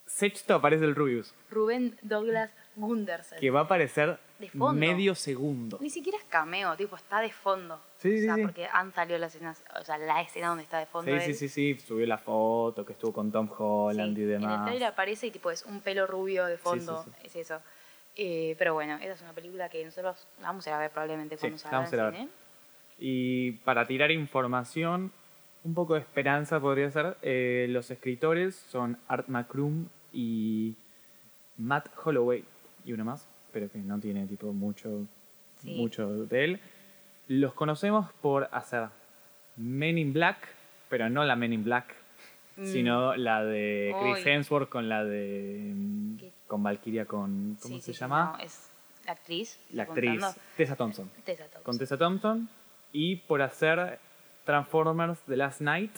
Sexto aparece el Rubius, Rubén Douglas Gundersen. que va a aparecer De fondo. medio segundo. Ni siquiera es cameo, tipo, está de fondo. Sí, o sí, sea, sí. porque han salido las escenas, o sea, la escena donde está de fondo. Sí, sí, él. sí, sí, subió la foto que estuvo con Tom Holland Sí, y En el demás. trailer aparece y tipo es un pelo rubio de fondo, sí. es eso. Eh, pero bueno, esa es una película que nosotros vamos a ir a ver probablemente cuando salga vamos a ir a en ver. cine. Y para tirar información, un poco de esperanza podría ser, eh, los escritores son Art McCrum y Matt Holloway y uno más, pero que no tiene tipo mucho, Sí. mucho de él. Los conocemos por hacer Men in Black, pero no la Men in Black, Mm. sino la de Chris Uy. Hemsworth con la de... ¿Qué? con Valkyria, con... ¿Cómo Sí, se sí, llama? no, es la actriz. la actriz. Tessa Thompson Tessa Thompson. con Tessa Thompson y por hacer Transformers The Last Night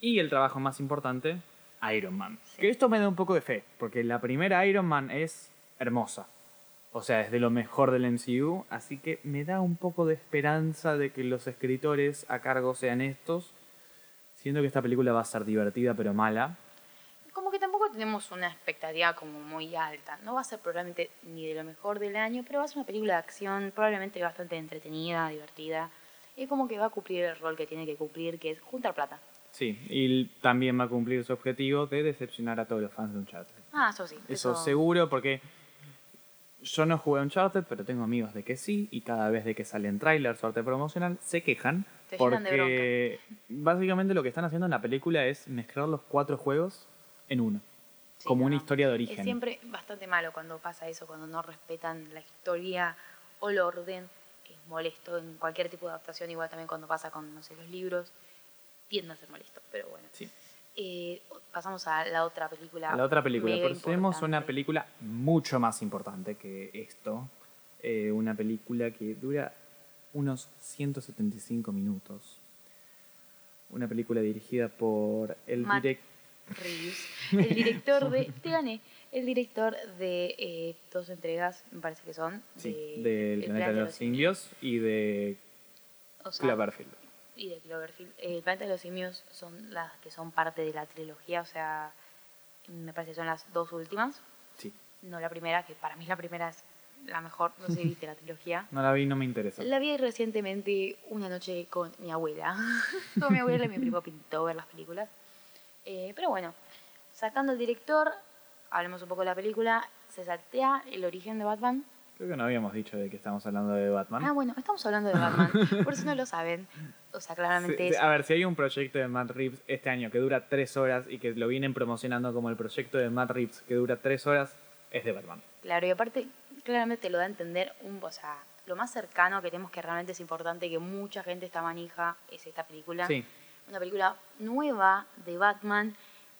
y el trabajo más importante, Iron Man. Sí. Que esto me da un poco de fe, porque la primera Iron Man es hermosa. O sea, es de lo mejor del MCU, así que me da un poco de esperanza de que los escritores a cargo sean estos, siendo que esta película va a ser divertida pero mala. Como que tampoco tenemos una expectativa como muy alta. No va a ser probablemente ni de lo mejor del año, pero va a ser una película de acción, probablemente bastante entretenida, divertida. Y como que va a cumplir el rol que tiene que cumplir, que es juntar plata. Sí, y también va a cumplir su objetivo de decepcionar a todos los fans de Uncharted. Ah, eso sí. Eso seguro, porque yo no jugué a Uncharted, pero tengo amigos de que sí, y cada vez de que salen trailers o arte promocional, se quejan. Te llenan de porque básicamente lo que están haciendo en la película es mezclar los cuatro juegos en uno. Sí, como una historia de origen. Es siempre bastante malo cuando pasa eso, cuando no respetan la historia o el orden. Es molesto en cualquier tipo de adaptación, igual también cuando pasa con, no sé, los libros. Tiende a ser molesto, pero bueno. Sí. Eh, pasamos a la otra película. La otra película. tenemos una película mucho más importante que esto. Eh, una película que dura unos 175 minutos. Una película dirigida por el director. Reeves, (laughs) el director de. Te gané. El director de eh, dos entregas, me parece que son. Sí, de del El planeta de los simios y de O sea, Cloverfield. Y de Cloverfield. El planeta de los simios son las que son parte de la trilogía, o sea, me parece que son las dos últimas. Sí. No la primera, que para mí la primera es la mejor. No sé si (laughs) viste la trilogía. No la vi, no me interesa. La vi recientemente una noche con mi abuela. (laughs) con mi abuela y mi primo pintó ver las películas. Eh, pero bueno, sacando el director, hablemos un poco de la película. Se saltea el origen de Batman. Creo que no habíamos dicho de que estamos hablando de Batman. Ah, bueno, estamos hablando de Batman. por si no lo saben. (laughs) O sea, claramente Sí, es. A ver, si hay un proyecto de Matt Reeves este año que dura tres horas y que lo vienen promocionando como el proyecto de Matt Reeves que dura tres horas, es de Batman. Claro, y aparte, claramente te lo da a entender un. O sea, lo más cercano que tenemos que realmente es importante, que mucha gente está manija, es esta película. Sí, una película nueva de Batman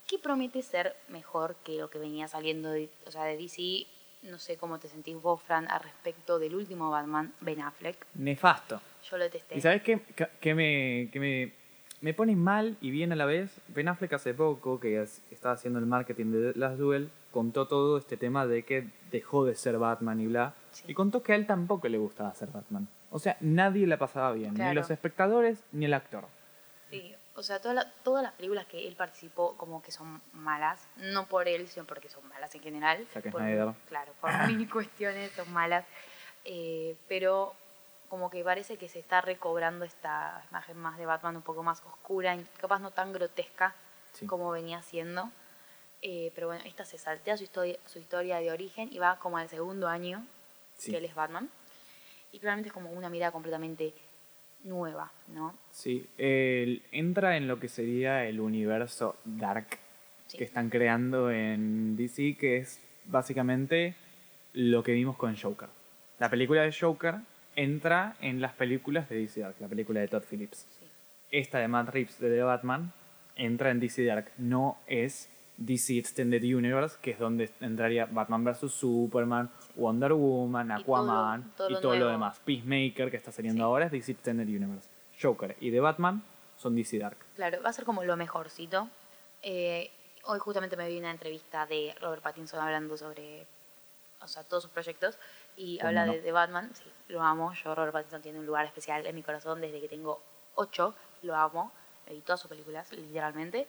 que promete ser mejor que lo que venía saliendo de, o sea, de DC. No sé cómo te sentís vos, Fran, al respecto del último Batman, Ben Affleck. nefasto. Yo lo detesté. ¿Y sabes qué, Qué- me, qué me, me pone mal y bien a la vez? Ben Affleck hace poco, que es- estaba haciendo el marketing de Last Duel, contó todo este tema de que dejó de ser Batman y bla. Sí. Y contó que a él tampoco le gustaba ser Batman. O sea, nadie la pasaba bien, ni Claro. los espectadores ni el actor. Sí, o sea, toda la- todas las películas que él participó como que son malas, no por él, sino porque son malas en general. Zack por, Snyder. Claro, por mil cuestiones son malas. Eh, pero como que parece que se está recobrando esta imagen más de Batman un poco más oscura, y capaz no tan grotesca Sí. como venía siendo. Eh, pero bueno, esta se saltea su historia, su historia de origen y va como al segundo año Sí. que él es Batman. Y claramente es como una mirada completamente nueva, ¿no? Sí, él entra en lo que sería el universo Dark Sí. que están creando en DC, que es básicamente lo que vimos con Joker. La película de Joker entra en las películas de DC Dark, la película de Todd Phillips. Sí. Esta de Matt Reeves de The Batman entra en DC Dark, no es DC Extended Universe, que es donde entraría Batman vs. Superman, Wonder Woman, Y todo Aquaman todo y todo lo demás. Peacemaker, que está saliendo Sí. ahora, es DC Extended Universe. Joker y The Batman son DC Dark. Claro, va a ser como lo mejorcito. Eh, hoy justamente me vi una entrevista de Robert Pattinson hablando sobre o sea, todos sus proyectos y ¿Cómo habla no? de, de Batman. Sí, lo amo. Yo, Robert Pattinson tiene un lugar especial en mi corazón desde que tengo ocho. Lo amo. Vi todas sus películas, literalmente.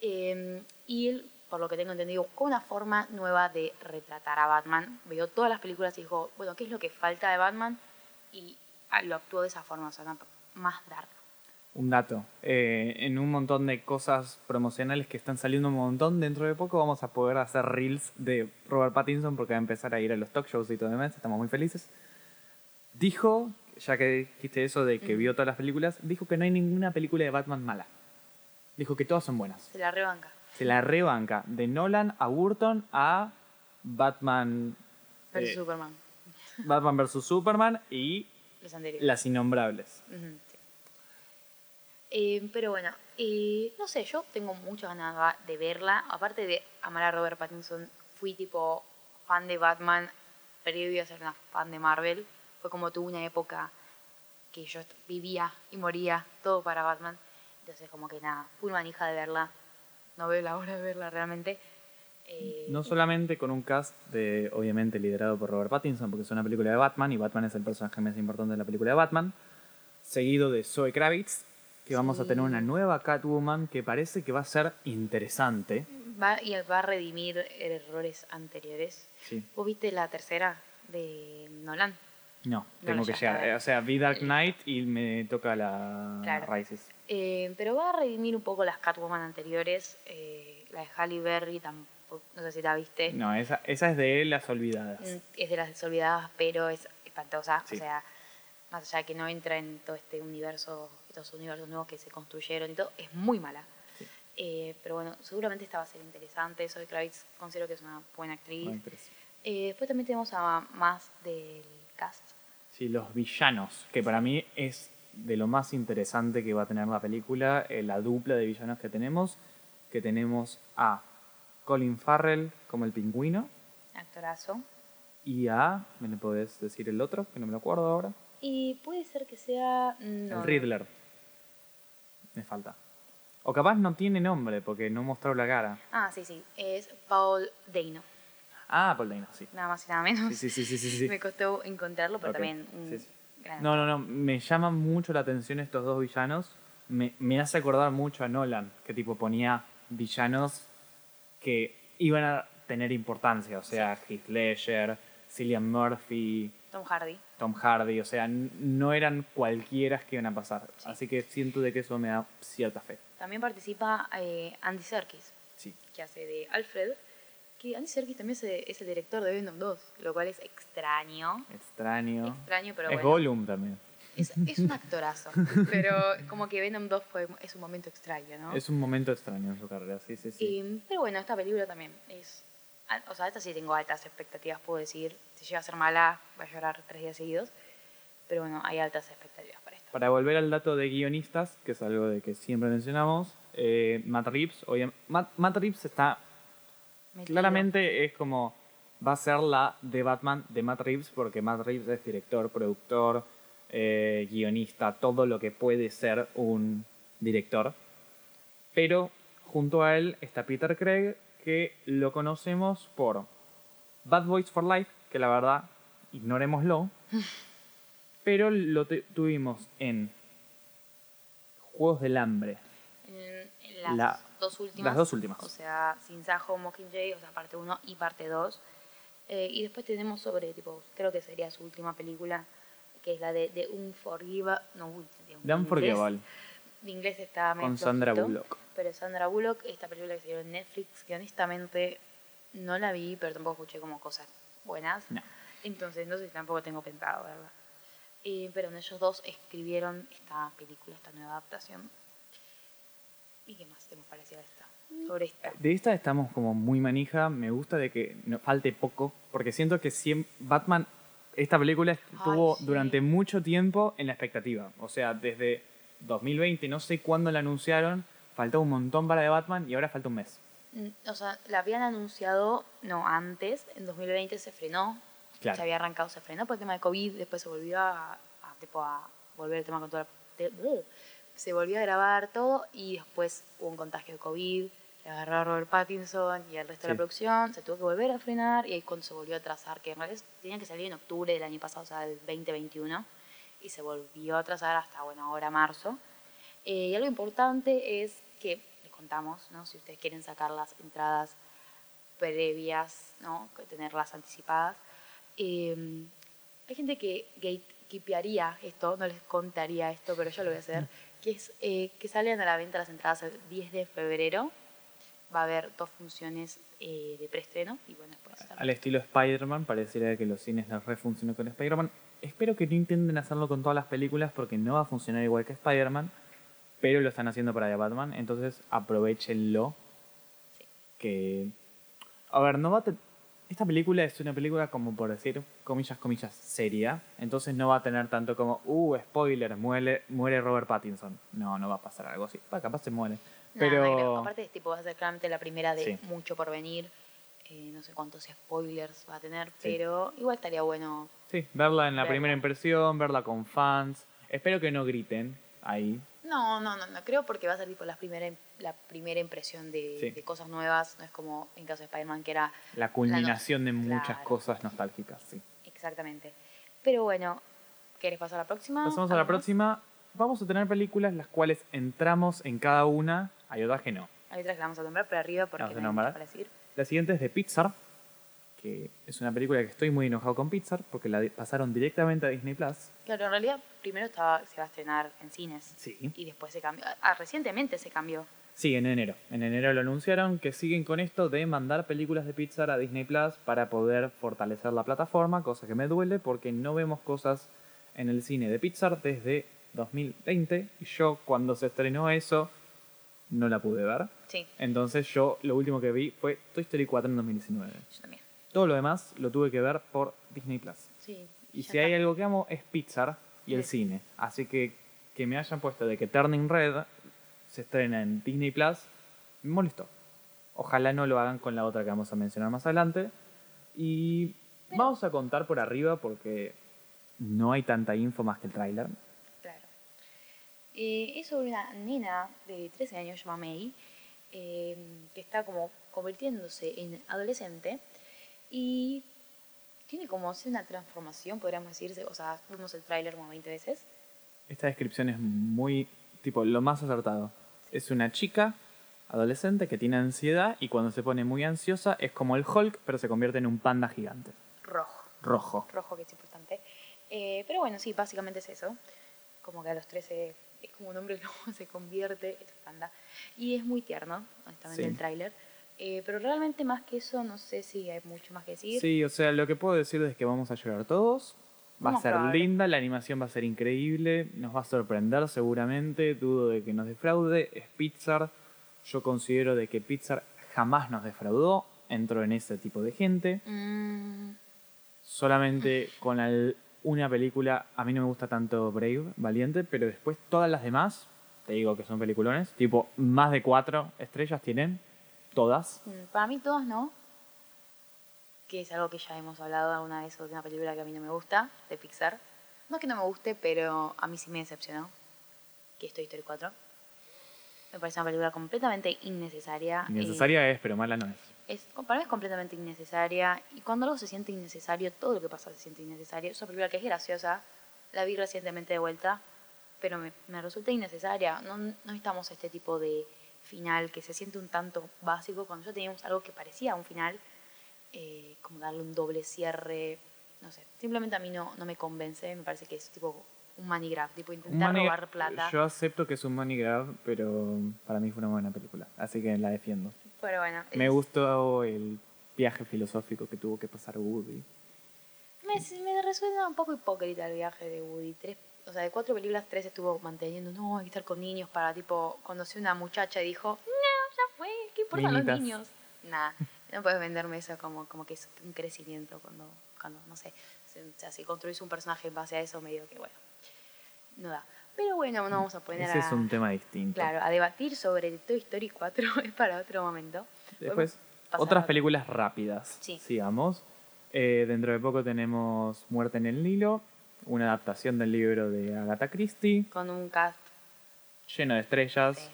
Eh, y él, por lo que tengo entendido, buscó una forma nueva de retratar a Batman. Vio todas las películas y dijo, bueno, ¿qué es lo que falta de Batman? Y ah, lo actuó de esa forma, o sea, más dark. Un dato. eh, en un montón de cosas promocionales que están saliendo un montón, dentro de poco vamos a poder hacer reels de Robert Pattinson porque va a empezar a ir a los talk shows y todo demás. Estamos muy felices. Dijo, ya que dijiste eso de que Ujú. vio todas las películas, dijo que no hay ninguna película de Batman mala. Dijo que todas son buenas. Se la rebanca. Se la rebanca. De Nolan a Burton a Batman. Versus eh, Superman. (laughs) Batman vs. Superman y anteriores. Las Innombrables. Eh, pero bueno, eh, no sé, yo tengo muchas ganas de verla. Aparte de amar a Robert Pattinson, fui tipo fan de Batman previo a ser una fan de Marvel. Fue como tuve una época que yo vivía y moría todo para Batman. Entonces como que nada, fui manija de verla. No veo la hora de verla realmente. Eh, No solamente con un cast de, obviamente, liderado por Robert Pattinson, porque es una película de Batman y Batman es el personaje más importante de la película de Batman, seguido de Zoe Kravitz, que vamos a tener una nueva Catwoman que parece que va a ser interesante. va, y va a redimir errores anteriores. Sí. ¿Vos viste la tercera de Nolan? No, tengo que llegar. Eh, O sea, vi Dark Knight y me toca la Claro. Rises. Eh, pero va a redimir un poco las Catwoman anteriores. eh, la de Halle Berry, tampoco, no sé si la viste. No, esa, esa es de Las Olvidadas. Mm, Es de las desolvidadas, pero es espantosa. Sí. O sea, más allá de que no entra en todo este universo, estos universos nuevos que se construyeron y todo, es muy mala. Sí. Eh, pero bueno, seguramente esta va a ser interesante. Zoe Kravitz considero que es una buena actriz. Buena. Eh, después también tenemos a más del cast. Sí, los villanos, que para mí es de lo más interesante que va a tener la película, eh, la dupla de villanos que tenemos, que tenemos a Colin Farrell como el pingüino Actorazo. y a, ¿me lo podés decir el otro? Que no me lo acuerdo ahora. Y puede ser que sea. No, el Riddler. Me falta. O capaz no tiene nombre porque no mostró la cara. Ah, sí, sí. Es Paul Dano. Ah, Paul Dano, sí. Nada más y nada menos. Sí, sí, sí, sí, sí, sí. Me costó encontrarlo, pero también un sí, sí. gran No, no, no. Me llaman mucho la atención estos dos villanos. Me, me hace acordar mucho a Nolan, que tipo ponía villanos que iban a tener importancia. O sea, Heath Ledger, Cillian Murphy, Tom Hardy. Tom Hardy. O sea, no eran cualquiera que iban a pasar. Sí. Así que siento de que eso me da cierta fe. También participa eh, Andy Serkis, Sí. que hace de Alfred. Que Andy Serkis también es, el director de Venom 2, lo cual es extraño. Extraño. Extraño, pero es bueno. Gollum también. Es, es un actorazo. (laughs) pero como que Venom 2 fue, es un momento extraño, ¿no? Es un momento extraño en su carrera, sí, sí, sí. Y- pero bueno, esta película también es. O sea, esta sí tengo altas expectativas, puedo decir. Si llega a ser mala, va a llorar tres días seguidos. Pero bueno, hay altas expectativas para esto. Para volver al dato de guionistas, que es algo de que siempre mencionamos, eh, Matt Reeves, obvia- Matt, Matt Reeves está Metido. claramente es como va a ser la de Batman de Matt Reeves porque Matt Reeves es director, productor, eh, guionista, todo lo que puede ser un director. Pero junto a él está Peter Craig, que lo conocemos por Bad Boys for Life, que la verdad, ignorémoslo, (laughs) pero lo tuvimos en Juegos del Hambre. En, en las La- dos últimas. las dos últimas. O sea, Sin Sajo, Mockingjay, o sea, parte 1 y parte 2. Eh, y después tenemos sobre, tipo, creo que sería su última película, que es la de The Unforgivable. No, uy, mi Unforgivable, Mi inglés está medio con Sandra flojito. Bullock. Pero Sandra Bullock, esta película que se dio en Netflix, que honestamente no la vi, pero tampoco escuché como cosas buenas. No. Entonces, no sé si tampoco tengo pensado, ¿verdad? Eh, pero ellos dos escribieron esta película, esta nueva adaptación. ¿Y qué más decir de esta? Sobre esta. De esta estamos como muy manija. Me gusta de que no falte poco. Porque siento que siem- Batman, esta película estuvo sí. durante mucho tiempo en la expectativa. O sea, desde 2020, no sé cuándo la anunciaron, faltó un montón para de Batman y ahora falta un mes. O sea, la habían anunciado, no, antes, en 2020 se frenó. Claro. Se había arrancado, se frenó por el tema de COVID, después se volvió a, a, tipo, a volver el tema con toda la... de- se volvió a grabar todo y después hubo un contagio de COVID, le agarró a Robert Pattinson y al resto de la producción, se tuvo que volver a frenar y ahí cuando se volvió a trazar, que en realidad tenía que salir en octubre del año pasado, o sea, del 2021, y se volvió a trazar hasta, bueno, ahora marzo. Eh, y algo importante es que, contamos, ¿no? si ustedes quieren sacar las entradas previas, ¿no? tenerlas anticipadas, eh, hay gente que gatekeepearía esto, no les contaría esto, pero yo lo voy a hacer, que es eh, que salen a la venta las entradas el 10 de febrero. Va a haber dos funciones eh, de preestreno y bueno, después también. Al estilo Spider-Man, pareciera que los cines les refuncionó con Spider-Man. Espero que no intenten hacerlo con todas las películas porque no va a funcionar igual que Spider-Man, pero lo están haciendo para The Batman, entonces aprovechenlo. Sí. Que. A ver, no va a te- Esta película es una película, como por decir, comillas, comillas, seria. Entonces no va a tener tanto como, uh, spoiler, muere, muere Robert Pattinson. No, no va a pasar algo así. Va, capaz se muere. Pero. no creo. Aparte, tipo, va a ser claramente la primera de Sí. mucho por venir. Eh, no sé cuántos spoilers va a tener, Sí. pero igual estaría bueno. Sí, verla en la Verla. primera impresión, verla con fans. Espero que no griten ahí. No, no, no, no creo porque va a ser tipo la primera, la primera impresión de, Sí. de cosas nuevas. No es como en caso de Spider-Man que era La culminación de Claro. muchas cosas nostálgicas, sí. exactamente. Pero bueno, ¿querés pasar a la próxima? Pasamos a la próxima. Vamos a tener películas las cuales entramos en cada una. Hay otras que no. Hay otras que vamos a nombrar, pero arriba porque no hay mucho nombrar. para decir. La siguiente es de Pixar, que es una película que estoy muy enojado con Pixar porque la pasaron directamente a Disney Plus. Claro, en realidad primero estaba, se va a estrenar en cines Sí. y después se cambió. Ah, recientemente se cambió. Sí, en enero. En enero lo anunciaron que siguen con esto de mandar películas de Pixar a Disney Plus para poder fortalecer la plataforma, cosa que me duele porque no vemos cosas en el cine de Pixar desde 2020 y yo cuando se estrenó eso no la pude ver. Sí, Entonces yo lo último que vi fue Toy Story 4 en 2019. yo también. Todo lo demás lo tuve que ver por Disney Plus. Sí. Y si hay algo que amo es Pixar y el cine. Así que que me hayan puesto de que Turning Red se estrena en Disney Plus me molestó. Ojalá no lo hagan con la otra que vamos a mencionar más adelante. Y Pero- vamos a contar por arriba porque no hay tanta info más que el tráiler. Claro. Eh, es sobre una nena de 13 años llamada May, eh, que está como convirtiéndose en adolescente y tiene como así una transformación, podríamos decirse. O sea, vimos el tráiler como 20 veces. Esta descripción es muy, tipo, lo más acertado. Es una chica adolescente que tiene ansiedad y cuando se pone muy ansiosa es como el Hulk, pero se convierte en un panda gigante. Rojo. Rojo. Rojo, que es importante. Eh, pero bueno, sí, básicamente es eso. Como que a los 13 es como un hombre lobo, (laughs) se convierte en panda. Y es muy tierno, honestamente, Sí. el tráiler. Eh, pero realmente más que eso, no sé si hay mucho más que decir. Sí, o sea, lo que puedo decir es que vamos a llorar todos. Va a ser a linda, la animación va a ser increíble, nos va a sorprender seguramente, dudo de que nos defraude, es Pixar. Yo considero de que Pixar jamás nos defraudó, entró en ese tipo de gente. Mm, Solamente con una película, a mí no me gusta tanto Brave, Valiente, pero después todas las demás, te digo que son peliculones, tipo más de cuatro estrellas tienen, todas. para mí todos no. Que es algo que ya hemos hablado alguna vez sobre una película que a mí no me gusta, de Pixar. No es que no me guste, pero a mí sí me decepcionó. Que es Toy Story 4. Me parece una película completamente innecesaria. eh, Innecesaria es, pero mala no es. es, para mí es completamente innecesaria. Y cuando algo se siente innecesario, todo lo que pasa se siente innecesario. Es una película que es graciosa. La vi recientemente de vuelta. Pero me, me resulta innecesaria. No, no necesitamos este tipo de final que se siente un tanto básico. Cuando ya teníamos algo que parecía un final, eh, como darle un doble cierre. No sé. Simplemente a mí no, no me convence. Me parece que es tipo un money grab. Tipo intentar money- robar plata. Yo acepto que es un money grab, pero para mí fue una buena película, así que la defiendo. Pero bueno. Me es- gustó el viaje filosófico que tuvo que pasar Woody. Me, me resuena un poco hipócrita el viaje de Woody. Tres, o sea, de cuatro películas, tres estuvo manteniendo, no, hay que estar con niños para, tipo, conoció una muchacha y dijo, no, ya fue, ¿qué importan los niños? Nah, no puedes venderme eso como, como que es un crecimiento cuando, cuando no sé, o sea, si construís un personaje en base a eso, medio que, bueno, no da. Pero bueno, no vamos a poner Ese a, es un tema distinto. claro, a debatir sobre Toy Story 4, (laughs) es para otro momento. Después, otras a- películas rápidas. Sí. Sigamos. Eh, dentro de poco tenemos Muerte en el Nilo, una adaptación del libro de Agatha Christie, Con un cast lleno de estrellas. Sí.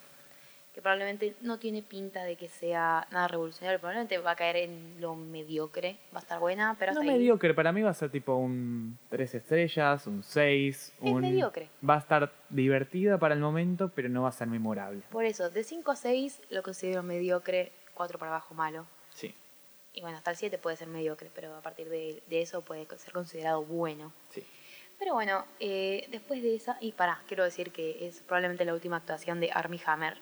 que probablemente no tiene pinta de que sea nada revolucionario, probablemente va a caer en lo mediocre, va a estar buena, pero No hasta ahí mediocre, para mí va a ser tipo un 3 estrellas, un 6. Es un... mediocre. Va a estar divertida para el momento, pero no va a ser memorable. Por eso, de 5 a 6 lo considero mediocre, 4 para abajo malo. Sí, Y bueno, hasta el 7 puede ser mediocre, pero a partir de, de eso puede ser considerado bueno. sí. Pero bueno, eh, después de esa, y pará, quiero decir que es probablemente la última actuación de Armie Hammer,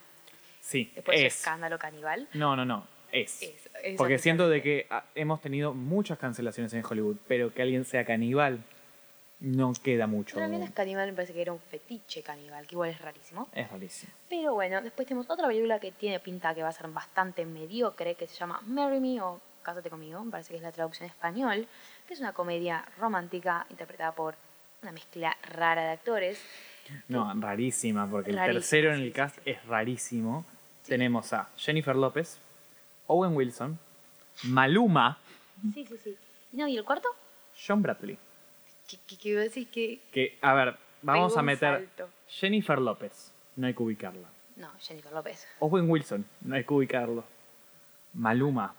Sí, después de es. escándalo caníbal. No, no, no. Es. Es- es Porque siento de que ah, hemos tenido muchas cancelaciones en Hollywood, pero que alguien sea caníbal no queda mucho. Pero al menos caníbal me parece que era un fetiche caníbal, que igual es rarísimo. Es rarísimo. Pero bueno, después tenemos otra película que tiene pinta que va a ser bastante mediocre, que se llama Marry Me o Cásate conmigo, me parece que es la traducción en español, que es una comedia romántica interpretada por una mezcla rara de actores. No, rarísima, porque Rarísima, el tercero en el cast sí. es rarísimo. Tenemos a Jennifer López, Owen Wilson, Maluma, Sí, sí, sí. No, ¿y el cuarto? John Bradley. ¿Qué, qué, qué iba a decir? Que Que, a ver, vamos a meter salto. Jennifer López, no hay que ubicarla. No, Jennifer López, Owen Wilson, no hay que ubicarlo. Maluma,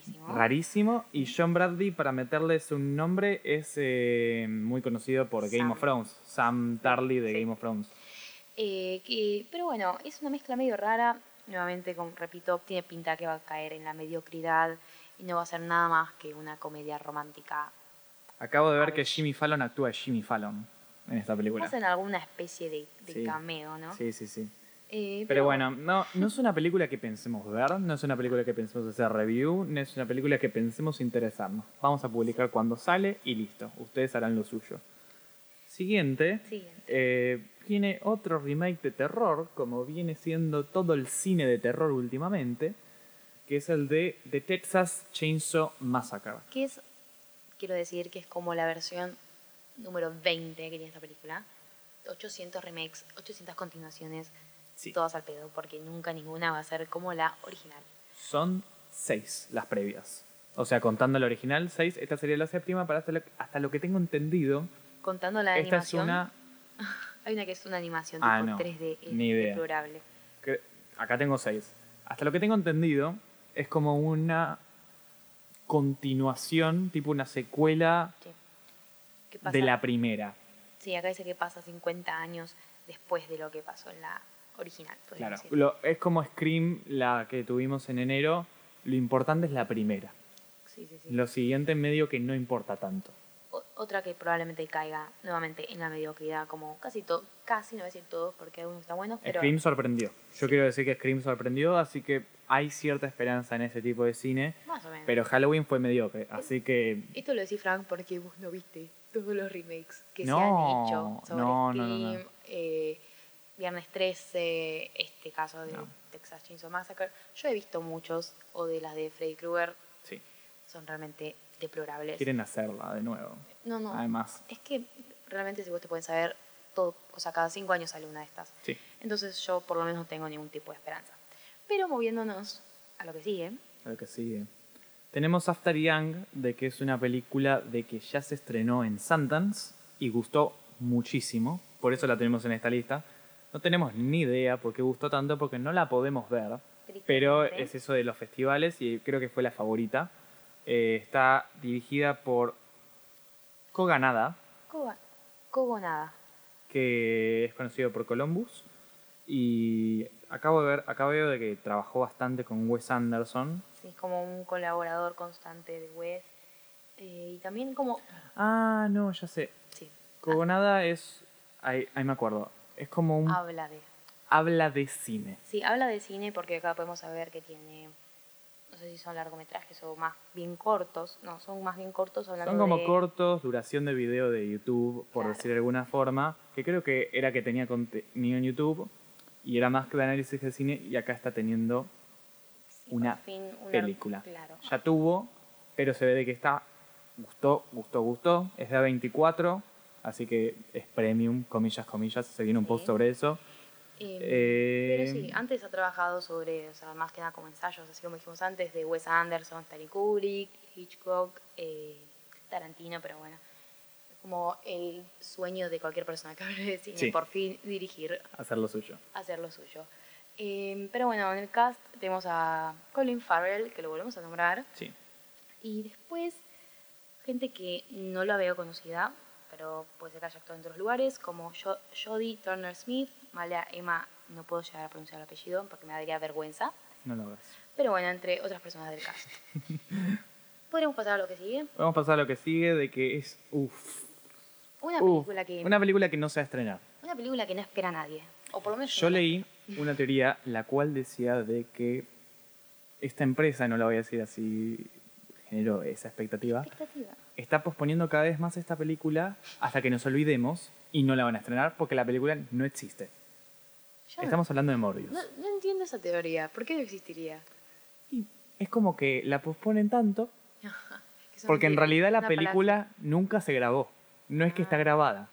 rarísimo. rarísimo. Y John Bradley, para meterles un nombre, es eh, muy conocido por Game Sam. of Thrones. Sam Tarly de Sí. Game of Thrones. Eh, que- pero bueno, es una mezcla medio rara. Nuevamente, como repito, tiene pinta que va a caer en la mediocridad y no va a ser nada más que una comedia romántica. Acabo de ver que. Jimmy Fallon actúa Jimmy Fallon en esta película. Hacen alguna especie de, de Sí. cameo, ¿no? Sí, sí, sí. Eh, Pero bueno, no, no es una película que pensemos ver, no es una película que pensemos hacer review, no es una película que pensemos interesarnos. Vamos a publicar cuando sale y listo. Ustedes harán lo suyo. siguiente Siguiente. eh, viene otro remake de terror, como viene siendo todo el cine de terror últimamente, que es el de The Texas Chainsaw Massacre. Que es, quiero decir, que es como la versión número 20 que tiene esta película. 800 remakes, 800 continuaciones, Sí. todas al pedo, porque nunca ninguna va a ser como la original. Son seis las previas. O sea, contando la original, seis. Esta sería la séptima, pero hasta lo, hasta lo que tengo entendido, Contando la esta es animación, una... (laughs) hay una que es una animación Ah, tipo no, 3D, es ni idea. deplorable. que- acá tengo seis. Hasta lo que tengo entendido, es como una continuación, tipo una secuela Sí. ¿Qué pasa? de la primera. Sí, acá dice que pasa 50 años después de lo que pasó en la original. Claro, lo- es como Scream, la que tuvimos en enero. Lo importante es la primera. Sí, sí, sí. Lo siguiente medio que no importa tanto. O- Otra que probablemente caiga nuevamente en la mediocridad, como casi todo, casi no voy a decir todos porque algunos están buenos, pero Scream sorprendió. Yo quiero decir que Scream sorprendió, así que hay cierta esperanza en ese tipo de cine. más o menos. Pero Halloween fue mediocre, así que Esto lo decís, Frank, porque vos no viste todos los remakes que No, se han hecho sobre no, no, no, Scream, no. eh, Viernes 13, este caso de No. Texas Chainsaw Massacre. Yo he visto muchos, o de las de Freddy Krueger, sí, son realmente deplorables. quieren hacerla de nuevo. No, no, Además, es que realmente si vos te pueden saber todo, o sea, cada cinco años sale una de estas. sí, Entonces yo por lo menos no tengo ningún tipo de esperanza. Pero moviéndonos a lo que sigue, lo que sigue. Tenemos After Young, de que es una película de que ya se estrenó en Sundance y gustó muchísimo, por eso la tenemos en esta lista. No tenemos ni idea por qué gustó tanto, porque no la podemos ver. Pero es eso de los festivales y creo que fue la favorita. Eh, está dirigida por Koganada, Koga- Kogo nada. que es conocido por Columbus. Y acabo de ver, acabo de ver de que trabajó bastante con Wes Anderson. Sí, es como un colaborador constante de Wes. Eh, y también como... Ah, no, ya sé. Sí, Kogonada es. Ahí, ahí me acuerdo. Es como un. habla de... Habla de cine. Sí, habla de cine porque acá podemos saber que tiene... No sé si son largometrajes o más bien cortos. No, son más bien cortos hablando Son como de... cortos, duración de video de YouTube, por Claro. decir de alguna forma. Que creo que era que tenía contenido en YouTube. Y era más que de análisis de cine. Y acá está teniendo Sí, una por fin, una- película. Claro. Ya tuvo, pero se ve de que está. Gustó, gustó, gustó. Es de 24. Así que es premium, comillas, comillas. Se viene un post sobre eso. Eh, Eh, Pero sí, antes ha trabajado sobre, o sea, más que nada como ensayos, así como dijimos antes, de Wes Anderson, Stanley Kubrick, Hitchcock, eh, Tarantino, pero bueno, es como el sueño de cualquier persona que (laughs) hable de cine, Sí. por fin dirigir, hacer lo suyo. hacer lo suyo. Eh, pero bueno, en el cast tenemos a Colin Farrell, que lo volvemos a nombrar, Sí. y después gente que no la veo conocida, pero puede ser que haya actuado en otros lugares, como Jo- Jodie Turner Smith, Malia Emma, no puedo llegar a pronunciar el apellido porque me daría vergüenza, No lo hagas. pero bueno, entre otras personas del cast. (laughs) Podríamos pasar a lo que sigue. Vamos a pasar a lo que sigue, de que es. Uff. Una Uf, película que Una película que no se va a estrenar. una película que no espera a nadie, o por lo menos Yo no la- leí (laughs) una teoría la cual decía de que esta empresa, no la voy a decir así, generó esa expectativa, expectativa. Está posponiendo cada vez más esta película hasta que nos olvidemos y no la van a estrenar porque la película no existe. No- Estamos hablando de Morbius. no, no entiendo esa teoría, ¿por qué no existiría? Y es como que la posponen tanto (laughs) porque en realidad la película nunca se grabó. No es que está Ah. grabada.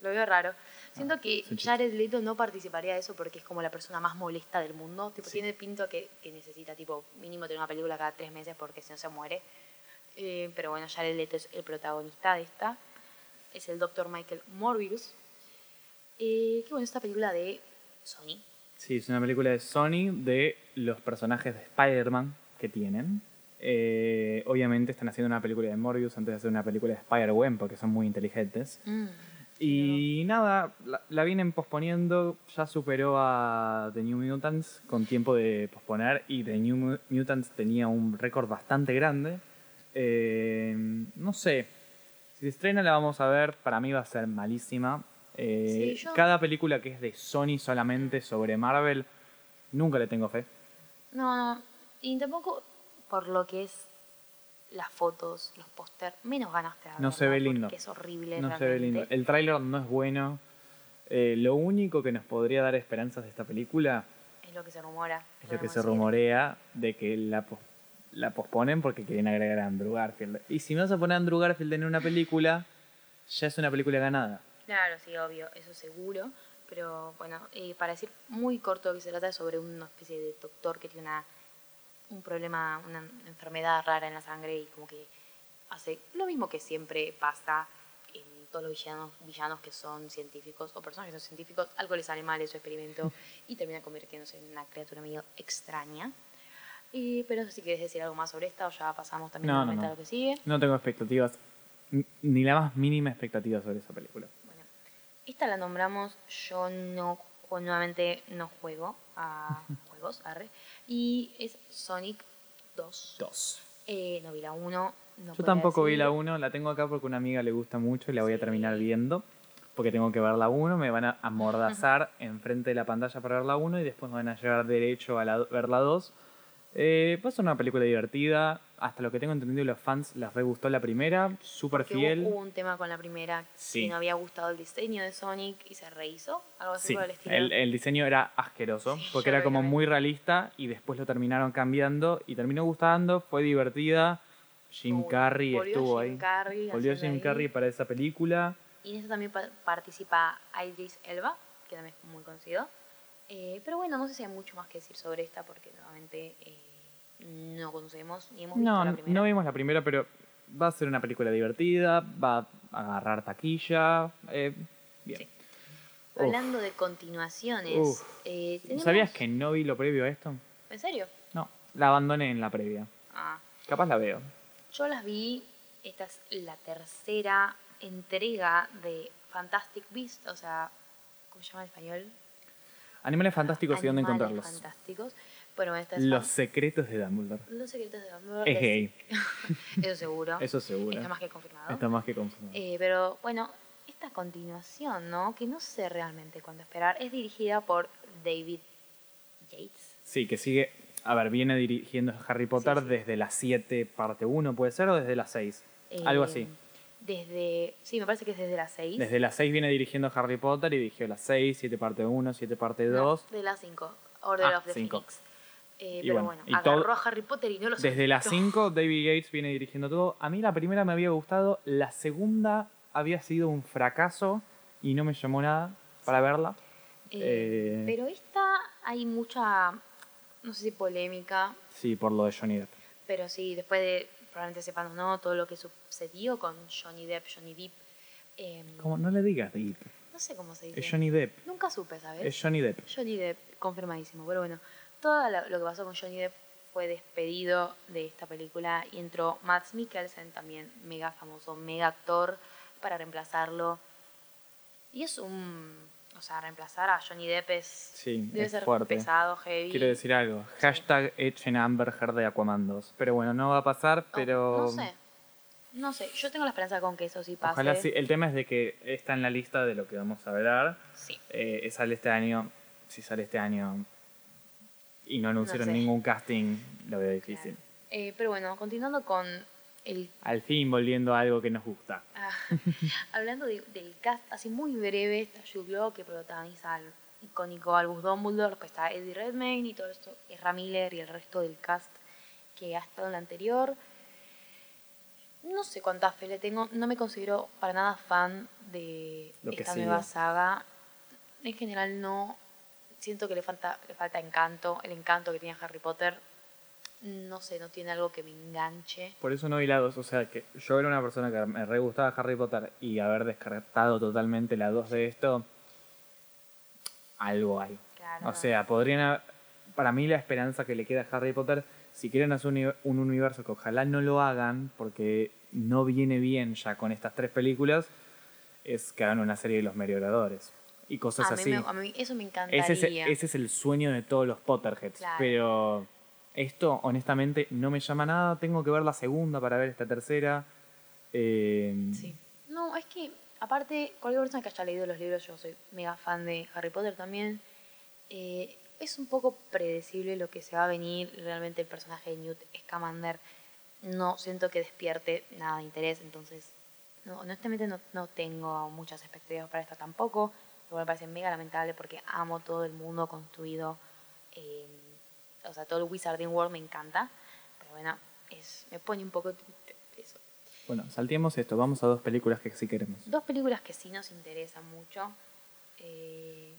Lo veo raro. Siento Ah, que. Jared Leto no participaría de eso porque es como la persona más molesta del mundo. Tipo, Sí. tiene pinto que, que necesita, tipo, mínimo tener una película cada tres meses porque si no se muere. Eh, pero bueno, Jared Leto es el protagonista de esta. Es el Dr. Michael Morbius. Eh, que bueno, esta película de Sony. Sí, es una película de Sony de los personajes de Spider-Man que tienen. Eh, obviamente están haciendo una película de Morbius antes de hacer una película de Spider-Gwen porque son muy inteligentes. Y nada, la, la vienen posponiendo, ya superó a The New Mutants con tiempo de posponer y The New Mu- Mutants tenía un récord bastante grande. Eh, no sé, si se estrena la vamos a ver, para mí va a ser malísima. Eh, Sí, yo- Cada película que es de Sony solamente sobre Marvel, nunca le tengo fe. No, no. Y tampoco por lo que es las fotos, los póster, menos ganas te. No se ve lindo. Es horrible. No se ve lindo. El tráiler no es bueno. Eh, lo único que nos podría dar esperanzas de esta película Es lo que se rumora. es lo que se rumorea de que la, pos- la posponen porque quieren agregar a Andrew Garfield. Y si me vas a poner a Andrew Garfield en una película, ya es una película ganada. Claro, sí, obvio, eso seguro. Pero bueno, eh, para decir muy corto que se trata sobre una especie de doctor que tiene una, un problema, una enfermedad rara en la sangre y como que hace lo mismo que siempre pasa en todos los villanos, villanos que son científicos o personas que son científicos, algo les sale mal en su experimento (laughs) y termina convirtiéndose en una criatura medio extraña. Y, pero si quieres decir algo más sobre esta o ya pasamos también No, no, nuevamente no. a lo que sigue. No tengo expectativas, ni la más mínima expectativa sobre esa película. Bueno, esta la nombramos, yo no, nuevamente no juego a (laughs) juegos, arre, y es Sonic 2. Dos. Eh, no vi la 1. No Yo tampoco vi la 1, la tengo acá porque a una amiga le gusta mucho y la voy a terminar viendo. Porque tengo que ver la 1, me van a amordazar (laughs) enfrente de la pantalla para ver la 1 y después me van a llevar derecho a la, ver la 2. Eh, ser una película divertida. Hasta lo que tengo entendido, los fans les re gustó la primera, súper fiel. Hubo, hubo un tema con la primera Sí. que no había gustado el diseño de Sonic y se rehizo, algo así Sí, por el estilo. el, el diseño era asqueroso, Sí, porque era como muy realista y después lo terminaron cambiando y terminó gustando, fue divertida. Jim Carrey estuvo Jim ahí. Carrey Volvió Jim ahí. Carrey para esa película. Y en esta también pa- participa Idris Elba, que también es muy conocido. Eh, pero bueno, no sé si hay mucho más que decir sobre esta porque nuevamente eh, no conocemos ni hemos visto No, la no- primera. no vimos la primera, pero va a ser una película divertida, va a agarrar taquilla. eh, bien. Sí. Hablando de continuaciones, eh, tenemos- ¿Sabías que no vi lo previo a esto? ¿En serio? No, la abandoné en la previa. Ah, Capaz la veo. yo las vi, esta es la tercera entrega de Fantastic Beasts, o sea, ¿cómo se llama en español? Animales fantásticos y dónde Animales encontrarlos. Fantásticos. Bueno, esta es Los secretos de Dumbledore. Los secretos de Dumbledore. Es gay. (laughs) Eso seguro. Eso seguro. Está más que confirmado. Está más que confirmado. Eh, pero bueno, esta continuación, ¿no? Que no sé realmente cuándo esperar, es dirigida por David Yates. Sí, que sigue. A ver, viene dirigiendo Harry Potter Sí, sí. desde las 7, parte 1, ¿puede ser? ¿O desde las 6? Algo Eh, así. Desde. Sí, me parece que es desde las 6. Desde las 6 viene dirigiendo Harry Potter y dirigió las 6, 7 parte 1, 7 parte 2. de las 5. Order Ah, of the cinco. Phoenix. Eh, pero bueno, bueno, agarró a Harry Potter y no lo Desde las soltó. 5, David Gates viene dirigiendo todo. A mí la primera me había gustado, la segunda había sido un fracaso y no me llamó nada para verla. Eh, Eh, Pero esta hay mucha. No sé si polémica, Sí, por lo de Johnny Depp. pero sí, después de. Probablemente sepan o no todo lo que sucedió con Johnny Depp, Johnny Depp. eh, Como no le digas Depp, no sé cómo se dice. es Johnny Depp. Nunca supe, ¿sabes? Es Johnny Depp. Johnny Depp, confirmadísimo. Pero bueno, todo lo, que pasó con Johnny Depp fue despedido de esta película y entró Mads Mikkelsen, también mega famoso, mega actor, para reemplazarlo. Y es un. O sea, reemplazar a Johnny Depp es. Sí, debe es ser fuerte. pesado, heavy. Quiero decir algo. Hashtag echen a Amber Heard de Aquaman 2. Pero bueno, no va a pasar, Oh, pero... No sé. No sé. Yo tengo la esperanza con que eso sí pase. Ojalá sí. El tema es de que está en la lista de lo que vamos a ver. Sí. Eh, sale este año. Si sale este año y no anunciaron sé. ningún casting, lo veo difícil. claro. Eh, pero bueno, continuando con el Al fin volviendo a algo que nos gusta. Ah, hablando de- del cast, así muy breve, está Jude Law que protagoniza al icónico Albus Dumbledore, después está Eddie Redmayne y todo esto, Ezra Miller y el resto del cast que ha estado en la anterior. No sé cuánta fe le tengo, no me considero para nada fan de Lo esta nueva saga. En general no, siento que le falta, le falta encanto, el encanto que tenía Harry Potter. No sé, no tiene algo que me enganche. Por eso no vi la 2. O sea, que yo era una persona que me re gustaba Harry Potter y haber descartado totalmente la 2 de esto, algo hay. Claro. O sea, podrían. haber- Para mí, la esperanza que le queda a Harry Potter, si quieren hacer un, un universo que ojalá no lo hagan, porque no viene bien ya con estas tres películas, es que hagan una serie de los Merioradores y cosas a, mí así. me- a mí eso me encantaría. Ese es, ese es el sueño de todos los Potterheads. Claro. Pero esto, honestamente, no me llama nada. Tengo que ver la segunda para ver esta tercera. Eh, Sí. No, es que, aparte, cualquier persona que haya leído los libros, yo soy mega fan de Harry Potter también, eh, es un poco predecible lo que se va a venir. Realmente el personaje de Newt Scamander no siento que despierte nada de interés, entonces no, honestamente no, no tengo muchas expectativas para esta tampoco. Igual me parece mega lamentable porque amo todo el mundo construido. O sea, todo el Wizarding World me encanta. Pero bueno, es, me pone un poco eso. Bueno, salteemos esto, vamos a dos películas que sí queremos. Dos películas que sí nos interesan mucho. Eh,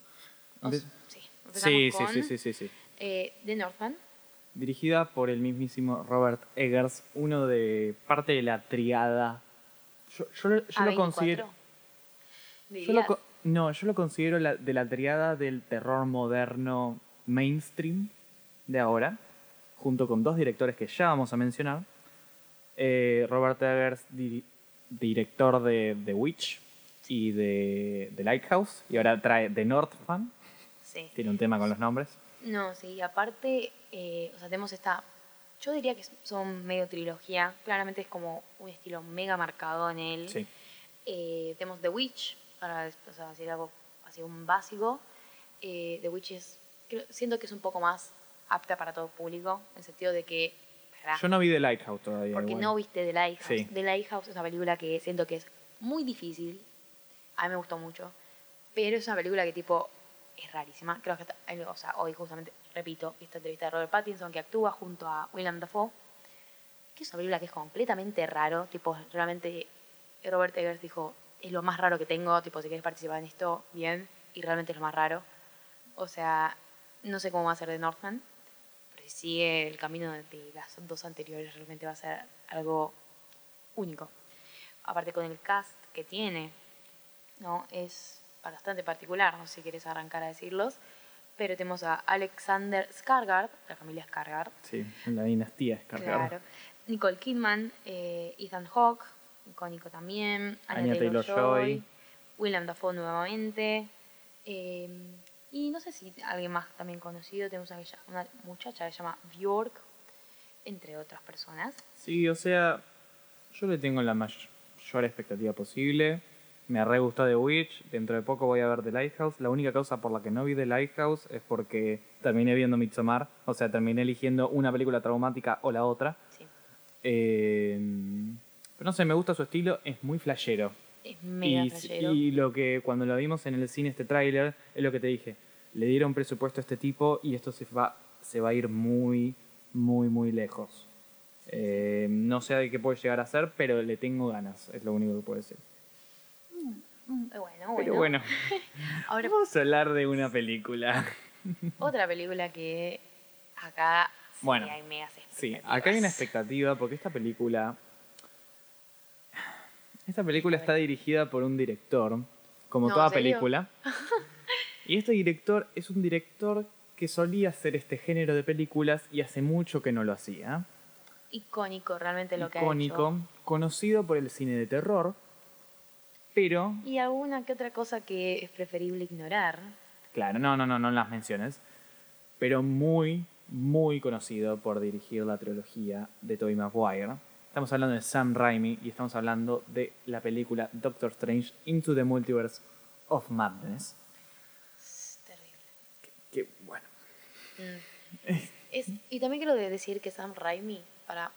os- sí, Sí, sí, con, sí, sí, sí, sí. eh, The Northman. Dirigida por el mismísimo Robert Eggers, uno de parte de la triada. Yo, yo, lo- yo lo A24. considero. Yo lo no, yo lo considero la- de la triada del terror moderno mainstream de ahora, junto con dos directores que ya vamos a mencionar. Eh, Robert Eggers, di- director de The Witch y de The Lighthouse, y ahora trae The Northman. Sí. Tiene un tema con los nombres. No, sí, aparte, eh, o sea, tenemos esta. Yo diría que son medio trilogía. Claramente es como un estilo mega marcado en él. Sí. Eh, tenemos The Witch, para o sea, decir algo así, un básico. Eh, The Witch es. creo- siento que es un poco más apta para todo público, en el sentido de que. ¿verdad? Yo no vi The Lighthouse todavía. Porque igual. no viste The Lighthouse. Sí. The Lighthouse es una película que siento que es muy difícil. A mí me gustó mucho. Pero es una película que tipo es rarísima. Creo que hasta- eh, o sea, hoy justamente, repito, esta entrevista de Robert Pattinson que actúa junto a William Dafoe. Que es una película que es completamente raro. Tipo, realmente Robert Eggers dijo, es lo más raro que tengo. Tipo, si quieres participar en esto, bien. Y realmente es lo más raro. O sea, no sé cómo va a ser de Northman. Si sigue el camino de las dos anteriores, realmente va a ser algo único. Aparte con el cast que tiene, ¿no? Es bastante particular, no sé si quieres arrancar a decirlos. Pero tenemos a Alexander Skarsgård, la familia Skarsgård, Sí, la dinastía es claro. Nicole Kidman, eh, Ethan Hawke, icónico también, Anya, Taylor-Joy. William Dafoe nuevamente, eh, y no sé si alguien más también conocido, tenemos una, una muchacha que se llama Bjork, entre otras personas. Sí, o sea, yo le tengo la mayor expectativa posible. Me re gustó The Witch. Dentro de poco voy a ver The Lighthouse. La única causa por la que no vi The Lighthouse es porque terminé viendo Midsommar. O sea, terminé eligiendo una película traumática o la otra. Sí, Eh, pero no sé, me gusta su estilo. Es muy flashero. Es mega Y, y lo que cuando lo vimos en el cine, este tráiler, es lo que te dije. Le dieron presupuesto a este tipo y esto se va, se va a ir muy, muy, muy lejos. Eh, no sé de qué puede llegar a ser, pero le tengo ganas, es lo único que puedo decir. Mm, Bueno, bueno. Pero bueno, (laughs) Ahora, vamos a hablar de una película. (laughs) otra película que acá sí Bueno, hay megas Sí, expectativas. acá hay una expectativa porque esta película. Esta película está dirigida por un director, como No, toda película. (laughs) Y este director es un director que solía hacer este género de películas y hace mucho que no lo hacía. Icónico realmente lo que ha Icónico, hecho. conocido por el cine de terror, pero, Y alguna que otra cosa que es preferible ignorar. claro, no, no, no, no las menciones, pero muy, muy conocido por dirigir la trilogía de Tobey Maguire. Estamos hablando de Sam Raimi y estamos hablando de la película Doctor Strange Into the Multiverse of Madness. Es terrible. Que, bueno, Mm. Es- y también quiero de- decir que Sam Raimi, para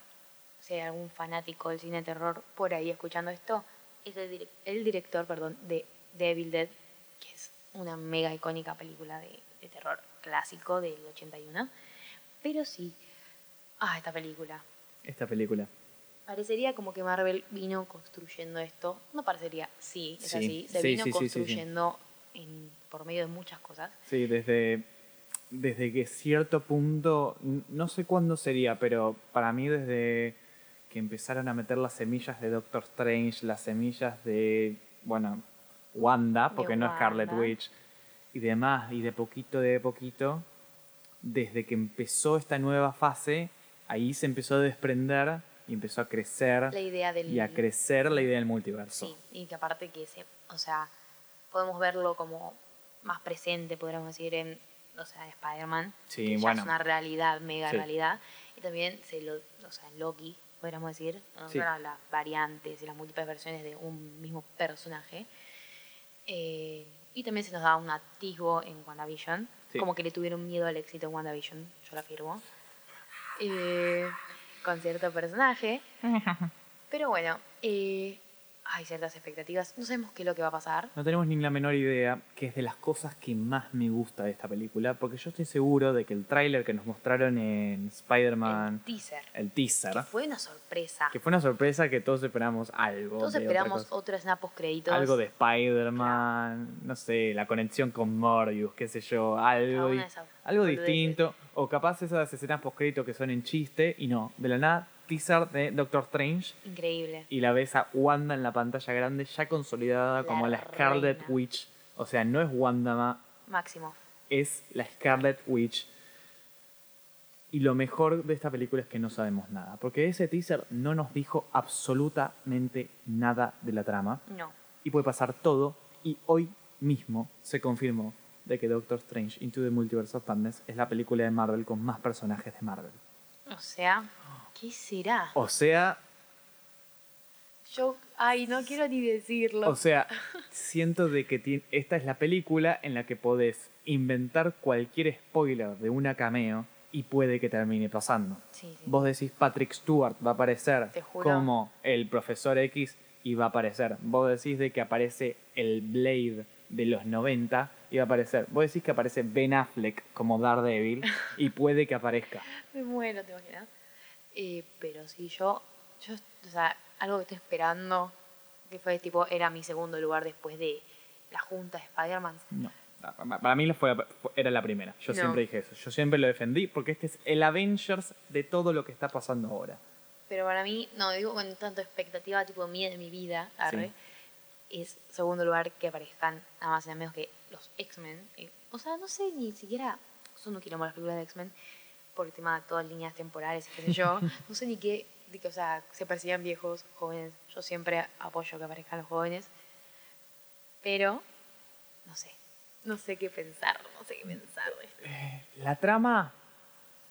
si hay algún fanático del cine de terror por ahí escuchando esto, es el, el director perdón, de Devil Dead, que es una mega icónica película de, de terror clásico del 81. Pero sí, ah, esta película. esta película. Parecería como que Marvel vino construyendo esto. No parecería, sí, es Sí, así. Se sí, vino sí, construyendo en- por medio de muchas cosas. Sí, desde, desde que cierto punto, no sé cuándo sería, pero para mí desde que empezaron a meter las semillas de Doctor Strange, las semillas de, bueno, Wanda, De porque no es Scarlet Wanda. Witch, y demás, y de poquito de poquito, desde que empezó esta nueva fase, ahí se empezó a desprender y empezó a crecer La idea del... y a crecer la idea del multiverso. Sí, y que aparte que se, o sea, podemos verlo como más presente, podríamos decir, en, o sea, en Spider-Man, Sí, que ya bueno. es una realidad, mega Sí. realidad, y también se lo, o sea, en Loki, podríamos decir. Sí. Las variantes y las múltiples versiones de un mismo personaje. Eh, y también se nos da un atisbo en WandaVision, Sí. como que le tuvieron miedo al éxito en WandaVision, yo lo afirmo. Eh, con cierto personaje. (laughs) Pero bueno, eh, hay ciertas expectativas. No sabemos qué es lo que va a pasar. No tenemos ni la menor idea, que es de las cosas que más me gusta de esta película, porque yo estoy seguro de que el tráiler que nos mostraron en Spider-Man, El teaser. el teaser, Que fue una sorpresa. que fue una sorpresa que todos esperamos algo. Todos de otra esperamos snap post créditos. algo de Spider-Man, no sé, la conexión con Morbius, qué sé yo, algo, algo distinto, o capaz esas escenas post-crédito que son en chiste, y no, de la nada, teaser de Doctor Strange, Increíble. y la ves a Wanda en la pantalla grande ya consolidada La como la Scarlet reina. Witch, o sea, no es Wanda, Ma- Máximo. es la Scarlet Witch. Y lo mejor de esta película es que no sabemos nada, porque ese teaser no nos dijo absolutamente nada de la trama No. y puede pasar todo. Y hoy mismo se confirmó de que Doctor Strange Into the Multiverse of Madness es la película de Marvel con más personajes de Marvel. O sea, ¿qué será? O sea, Yo, ay, no quiero ni decirlo. o sea, siento de que ti- esta es la película en la que podés inventar cualquier spoiler de una cameo y puede que termine pasando. sí, sí. Vos decís Patrick Stewart va a aparecer como el profesor X y va a aparecer. Vos decís de que aparece el Blade de los 90 va a aparecer. Vos decís que aparece Ben Affleck como Daredevil y puede que aparezca. (laughs) Me muero, te imaginas. Eh, pero sí, yo, yo, o sea, algo que estoy esperando, que fue tipo, era mi segundo lugar después de la junta de Spider-Man. No. Para mí fue, era la primera. Yo No. siempre dije eso. Yo siempre lo defendí porque este es el Avengers de todo lo que está pasando ahora. Pero para mí, no, digo con tanta expectativa, tipo mía de mi vida, arre, es segundo lugar que aparezcan nada más y nada menos que los X-Men. Eh, O sea, no sé ni siquiera, yo no quiero más las películas de X-Men por el tema de todas líneas temporales qué sé yo. (laughs) no sé ni qué, de que, o sea, se persigan viejos, jóvenes. Yo siempre apoyo que aparezcan los jóvenes. Pero, no sé, no sé qué pensar, no sé qué pensar de esto. La trama,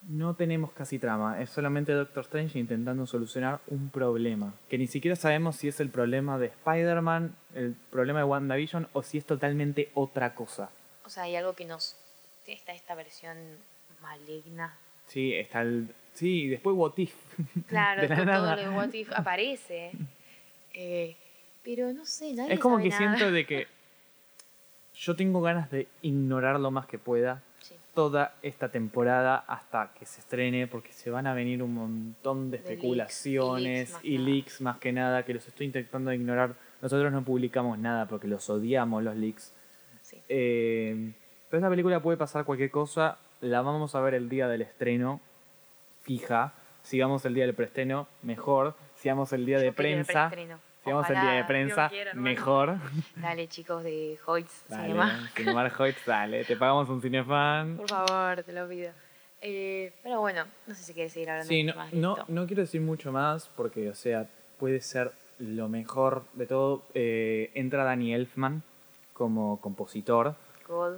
no tenemos casi trama, es solamente Doctor Strange intentando solucionar un problema, que ni siquiera sabemos si es el problema de Spider-Man, el problema de WandaVision o si es totalmente otra cosa. O sea, hay algo que nos... Está esta versión maligna Sí, está el... Sí, y después What If. (laughs) Claro, De todo nada. lo de What If aparece. Eh, pero no sé, nadie Es como sabe que nada. siento de que yo tengo ganas de ignorar lo más que pueda. Toda esta temporada hasta que se estrene, porque se van a venir un montón de De leaks, y especulaciones leaks más y leaks más que nada, que los estoy intentando ignorar. Nosotros no publicamos nada porque los odiamos los leaks. Sí. Eh, pero esta película puede pasar cualquier cosa, la vamos a ver el día del estreno, fija. Si vamos el día del preestreno, mejor. Si vamos el día Yo de el prensa. Si vamos el Ojalá, día de prensa, mejor. (laughs) Dale, chicos de Hoyts. Cinemar Hoyts, dale, te pagamos un cinefan. Por favor, te lo pido. Eh, pero bueno, no sé si quieres seguir hablando Sí, no, más de no, esto. no quiero decir mucho más porque, o sea, puede ser lo mejor de todo. Eh, entra Danny Elfman como compositor. God.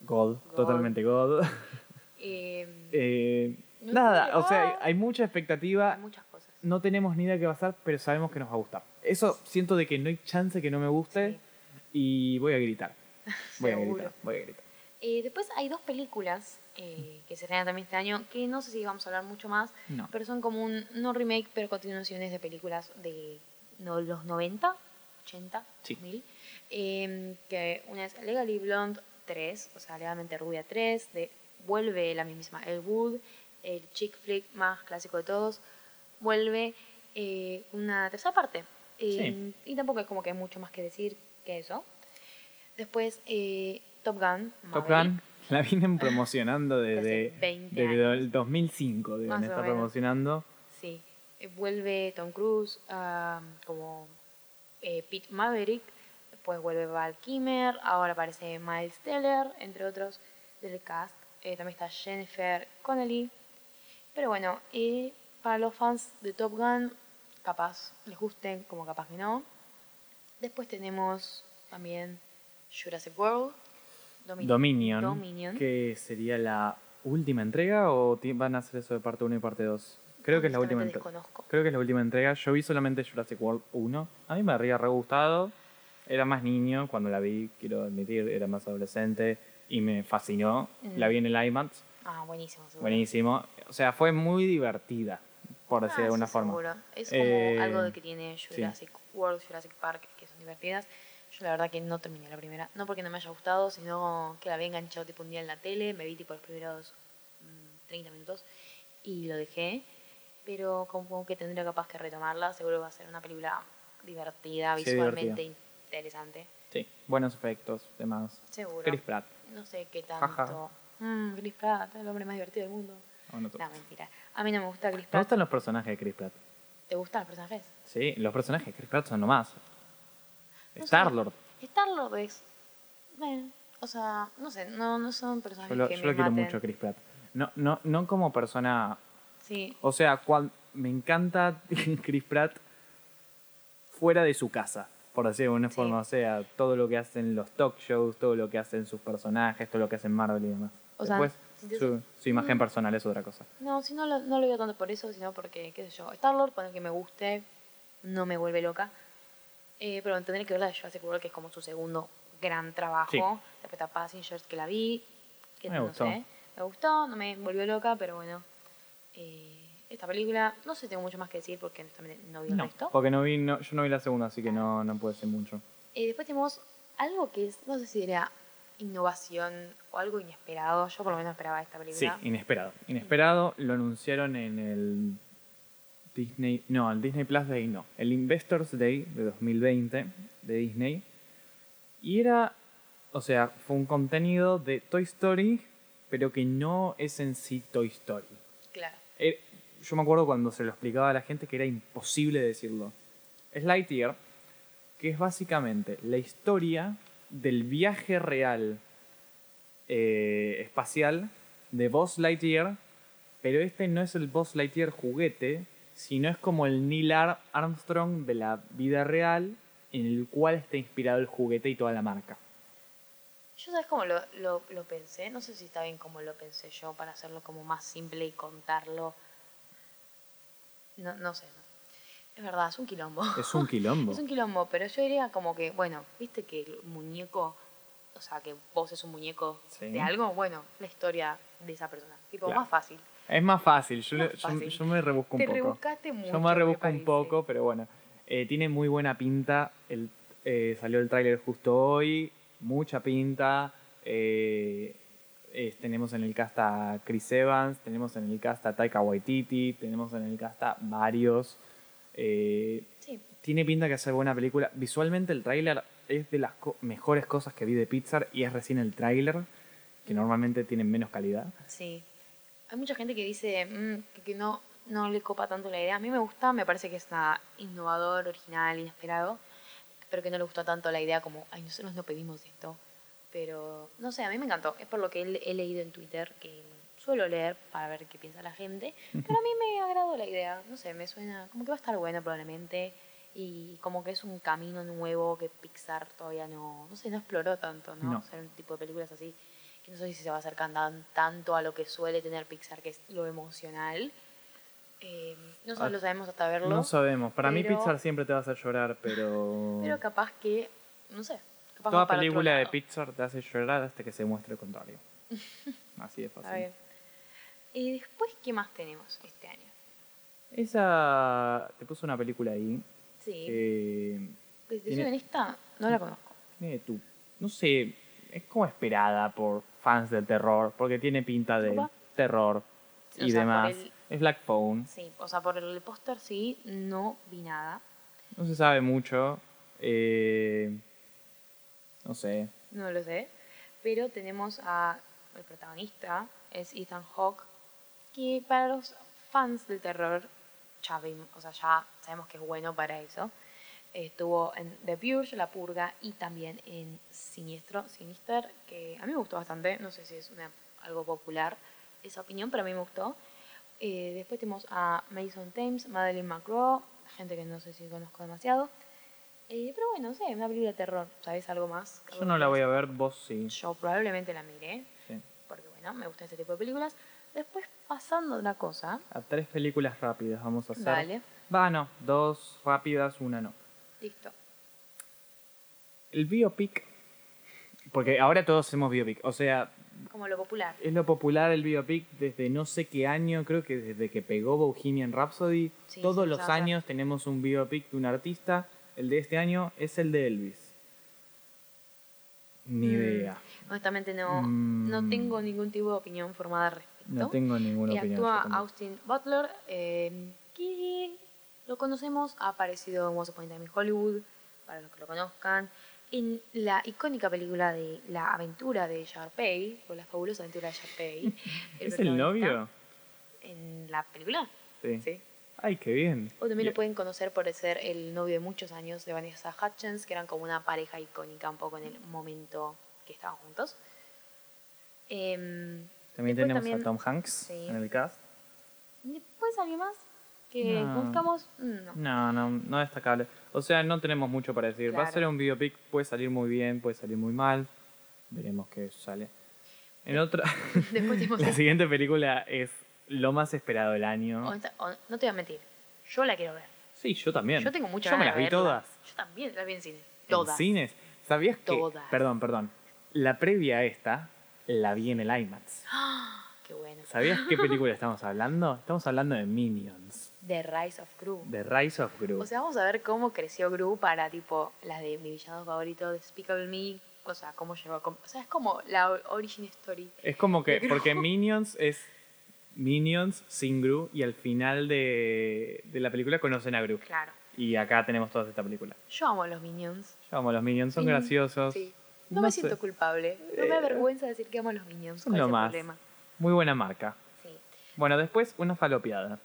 God, God. totalmente God. Eh, (laughs) Eh, nada, o sea, hay mucha expectativa. hay muchas cosas. No tenemos ni idea qué va a pasar, pero sabemos que nos va a gustar. Eso siento de que no hay chance que no me guste Sí. y voy a gritar. Voy a (laughs) gritar, voy a gritar. Eh, después hay dos películas eh, que se estrenan también este año, que no sé si vamos a hablar mucho más, No. pero son como un, no remake, pero continuaciones de películas de no, los 90, 80, Sí. 2000. eh, que una es Legally Blonde 3, o sea, legalmente rubia 3, de, vuelve la misma El Wood, el chick flick más clásico de todos, vuelve eh, una tercera parte. Eh, Y tampoco es como que hay mucho más que decir que eso. Después, eh, Top Gun. Top Maverick. Gun la vienen (laughs) promocionando Desde desde, 20 desde años. el 2005, deben estar promocionando. Sí. Eh, Vuelve Tom Cruise ah, como eh, Pete Maverick. Después vuelve Val Kimmer. Ahora aparece Miles Teller, entre otros del cast. Eh, también está Jennifer Connelly. Pero bueno, eh, para los fans de Top Gun, capaz les gusten, como capaz que no. Después tenemos también Jurassic World. Domi- Dominion, Dominion. que sería la última entrega o van a hacer eso de parte 1 y parte 2. Creo que es la última entrega. Creo que es la última entrega. Yo vi solamente Jurassic World 1. A mí me habría re gustado. Era más niño cuando la vi, quiero admitir, era más adolescente y me fascinó. Mm. La vi en el IMAX, Ah, buenísimo. buenísimo. O sea, fue muy divertida. Por decir Ah, de alguna sí, forma. seguro. Es como Eh, algo de que tiene Jurassic World, Jurassic Park, que son divertidas. Yo la verdad que no terminé la primera. No porque no me haya gustado, sino que la había enganchado tipo un día en la tele. Me vi tipo los primeros mm, 30 minutos y lo dejé. Pero como que tendría capaz que retomarla. Seguro va a ser una película divertida, Sí, visualmente interesante. Sí, buenos efectos, demás. Seguro. Chris Pratt. No sé qué tanto. Mm, Chris Pratt, el hombre más divertido del mundo. Oh, no, No, mentira. A mí no me gusta Chris Me Pratt. gustan los personajes de Chris Pratt. ¿Te gustan los personajes? Sí, los personajes de Chris Pratt son nomás. No. Star-Lord. Star-Lord es. Bueno, o sea, no sé, no, no son personajes Yo lo, que yo me lo quiero maten. mucho a Chris Pratt. No, no, no como persona. Sí, O sea, cual, me encanta (laughs) Chris Pratt fuera de su casa, por decir de alguna Sí. forma. O sea, todo lo que hacen los talk shows, todo lo que hacen sus personajes, todo lo que hacen Marvel y demás. O sea, Después, te- su, su imagen personal es otra cosa. no, si no lo, no lo veo tanto por eso, sino porque, qué sé yo, Star-Lord, pone que me guste, no me vuelve loca. Eh, pero tendré que ver la de Jurassic World, que es como su segundo gran trabajo. Sí. Después está Passengers, que la vi, que Me no gustó. sé, me gustó, no me volvió loca, pero bueno. Eh, esta película, no sé, tengo mucho más que decir porque no vi el No, resto. porque no vi, no, yo no vi la segunda, así que no, no puede ser mucho. Eh, después tenemos algo que es, no sé si era innovación o algo inesperado. Yo por lo menos esperaba esta Sí, película. inesperado. Inesperado lo anunciaron en el Disney, no, el Disney Plus Day no, el Investors Day de 2020 de Disney. Y era, o sea, fue un contenido de Toy Story, pero que no es en sí Toy Story. Claro. Eh, yo me acuerdo cuando se lo explicaba a la gente que era imposible decirlo. Es Lightyear, que es básicamente la historia del viaje real eh, espacial de Buzz Lightyear, pero este no es el Buzz Lightyear juguete, sino es como el Neil Ar- Armstrong de la vida real, en el cual está inspirado el juguete y toda la marca. Yo sabes cómo lo, lo, pensé, no sé si está bien como lo pensé yo para hacerlo como más simple y contarlo. No, no sé. no. Es verdad, es un quilombo. Es un quilombo. (laughs) Es un quilombo, pero yo diría como que, bueno, viste que el muñeco, o sea, que vos es un muñeco Sí. de algo, bueno, la historia de esa persona. Tipo, Claro. más fácil. Es más fácil, yo, Más yo- me rebusco un Te poco. rebuscaste mucho. Yo me rebusco un poco, pero bueno. Eh, tiene muy buena pinta. El, eh, salió el tráiler justo hoy. Mucha pinta. Eh, tenemos en el cast a Chris Evans. Tenemos en el cast a Taika Waititi. Tenemos en el cast a varios. Eh, Sí, tiene pinta que hacer buena película. Visualmente el tráiler es de las co- mejores cosas que vi de Pixar y es recién el tráiler, que normalmente tienen menos calidad. Sí. Hay mucha gente que dice mm, que, no, no le copa tanto la idea. A mí me gusta, me parece que es nada innovador, original, inesperado, pero que no le gustó tanto la idea como, ay, nosotros no pedimos esto. Pero, no sé, a mí me encantó. Es por lo que he, he leído en Twitter, que suelo leer para ver qué piensa la gente. Pero a mí me agradó la idea. No sé, me suena como que va a estar bueno probablemente. Y como que es un camino nuevo que Pixar todavía no, no sé, no exploró tanto, ¿no? No. Un tipo de películas así que no sé si se va a acercar tan- tanto a lo que suele tener Pixar, que es lo emocional. Eh, no Ah, lo sabemos hasta verlo, No sabemos. Para mí pero- Pixar siempre te va a hacer llorar, pero... pero capaz que, no sé, capaz Toda película de. Pixar te hace llorar hasta que se muestre el contrario. (laughs) Así de fácil. Y después, ¿qué más tenemos este año? Esa... Te puso una película ahí Sí, que... tiene- soy honesta, no la conozco. tiene tu... No sé, es como esperada por fans del terror, porque tiene pinta de Opa. terror O y sea, demás. el- Es Black Phone. Sí, o sea, por el póster sí, no vi nada. No se sabe mucho. eh, No sé. No lo sé. Pero tenemos a el protagonista, es Ethan Hawke, que para los fans del terror ya vimos, o sea, ya sabemos que es bueno para eso. Estuvo en The Purge, La Purga y también en Siniestro, Sinister, que a mí me gustó bastante. No sé si es una, algo popular esa opinión, pero a mí me gustó. Eh, después tenemos a Mason Thames, Madeline McGraw, gente que no sé si conozco demasiado. Eh, pero bueno, no sé, una película de terror, ¿sabes algo más? Yo no la voy a ver, vos sí. Yo probablemente la miré, Sí. porque bueno, me gusta este tipo de películas. Después, pasando una cosa, A tres películas rápidas vamos a hacer. Dale. Va, no. Dos rápidas, una no. listo. El biopic. Porque ahora todos hacemos biopic. O sea, Como lo popular. Es lo popular el biopic desde no sé qué año, creo que desde que pegó Bohemian Rhapsody. Sí, Todos sí, los años tenemos un biopic de un artista. El de este año es el de Elvis. Ni Mm, idea. Honestamente no, Mm. no tengo ningún tipo de opinión formada al respecto. No tengo ninguna y opinión. actúa. Austin Butler, eh, que lo conocemos, ha aparecido en Once Upon a Time in Hollywood, para los que lo conozcan, en la icónica película de La aventura de Sharpay, o La fabulosa aventura de Sharpay. (laughs) ¿Es el novio? En la película, Sí. sí. Ay, qué bien. O también Bien. lo pueden conocer por ser el novio de muchos años de Vanessa Hutchins, que eran como una pareja icónica un poco en el momento que estaban juntos. Em, También después tenemos también- a Tom Hanks sí. en el cast. ¿Después alguien más que No. conozcamos? No. No, no, no destacable. O sea, no tenemos mucho para decir. Va a Claro. ser un biopic, puede salir muy bien, puede salir muy mal. Veremos qué sale. En otra, (laughs) (laughs) la siguiente película es lo más esperado del año. Honesta- hon- no te voy a mentir, yo la quiero ver. Sí, yo también. Yo tengo muchas Yo me las vi verla. todas. Yo también las vi en cine. ¿En Todas. cines? ¿Sabías que? Todas. Perdón, perdón. La previa a esta la vi en el IMAX. (gasps) ¡Ah! Qué bueno. ¿Sabías qué (laughs) película estamos hablando? Estamos hablando de Minions, The Rise of Gru. de Rise of Gru. O sea, vamos a ver cómo creció Gru para, tipo, las de mi villano favorito, Despicable Me. O sea, cómo llegó a... O sea, es como la origin story. Es como que, porque (laughs) Minions es Minions sin Gru y al final de, de la película conocen a Gru. Claro. Y acá tenemos toda esta película. Yo amo a los Minions. Yo amo a los Minions, son graciosos. Sí. No, No me sé. siento culpable. No me Eh, avergüenza decir que amo a los Minions. son ¿Cuál lo más. problema? Muy buena marca. Sí. Bueno, después una falopeada.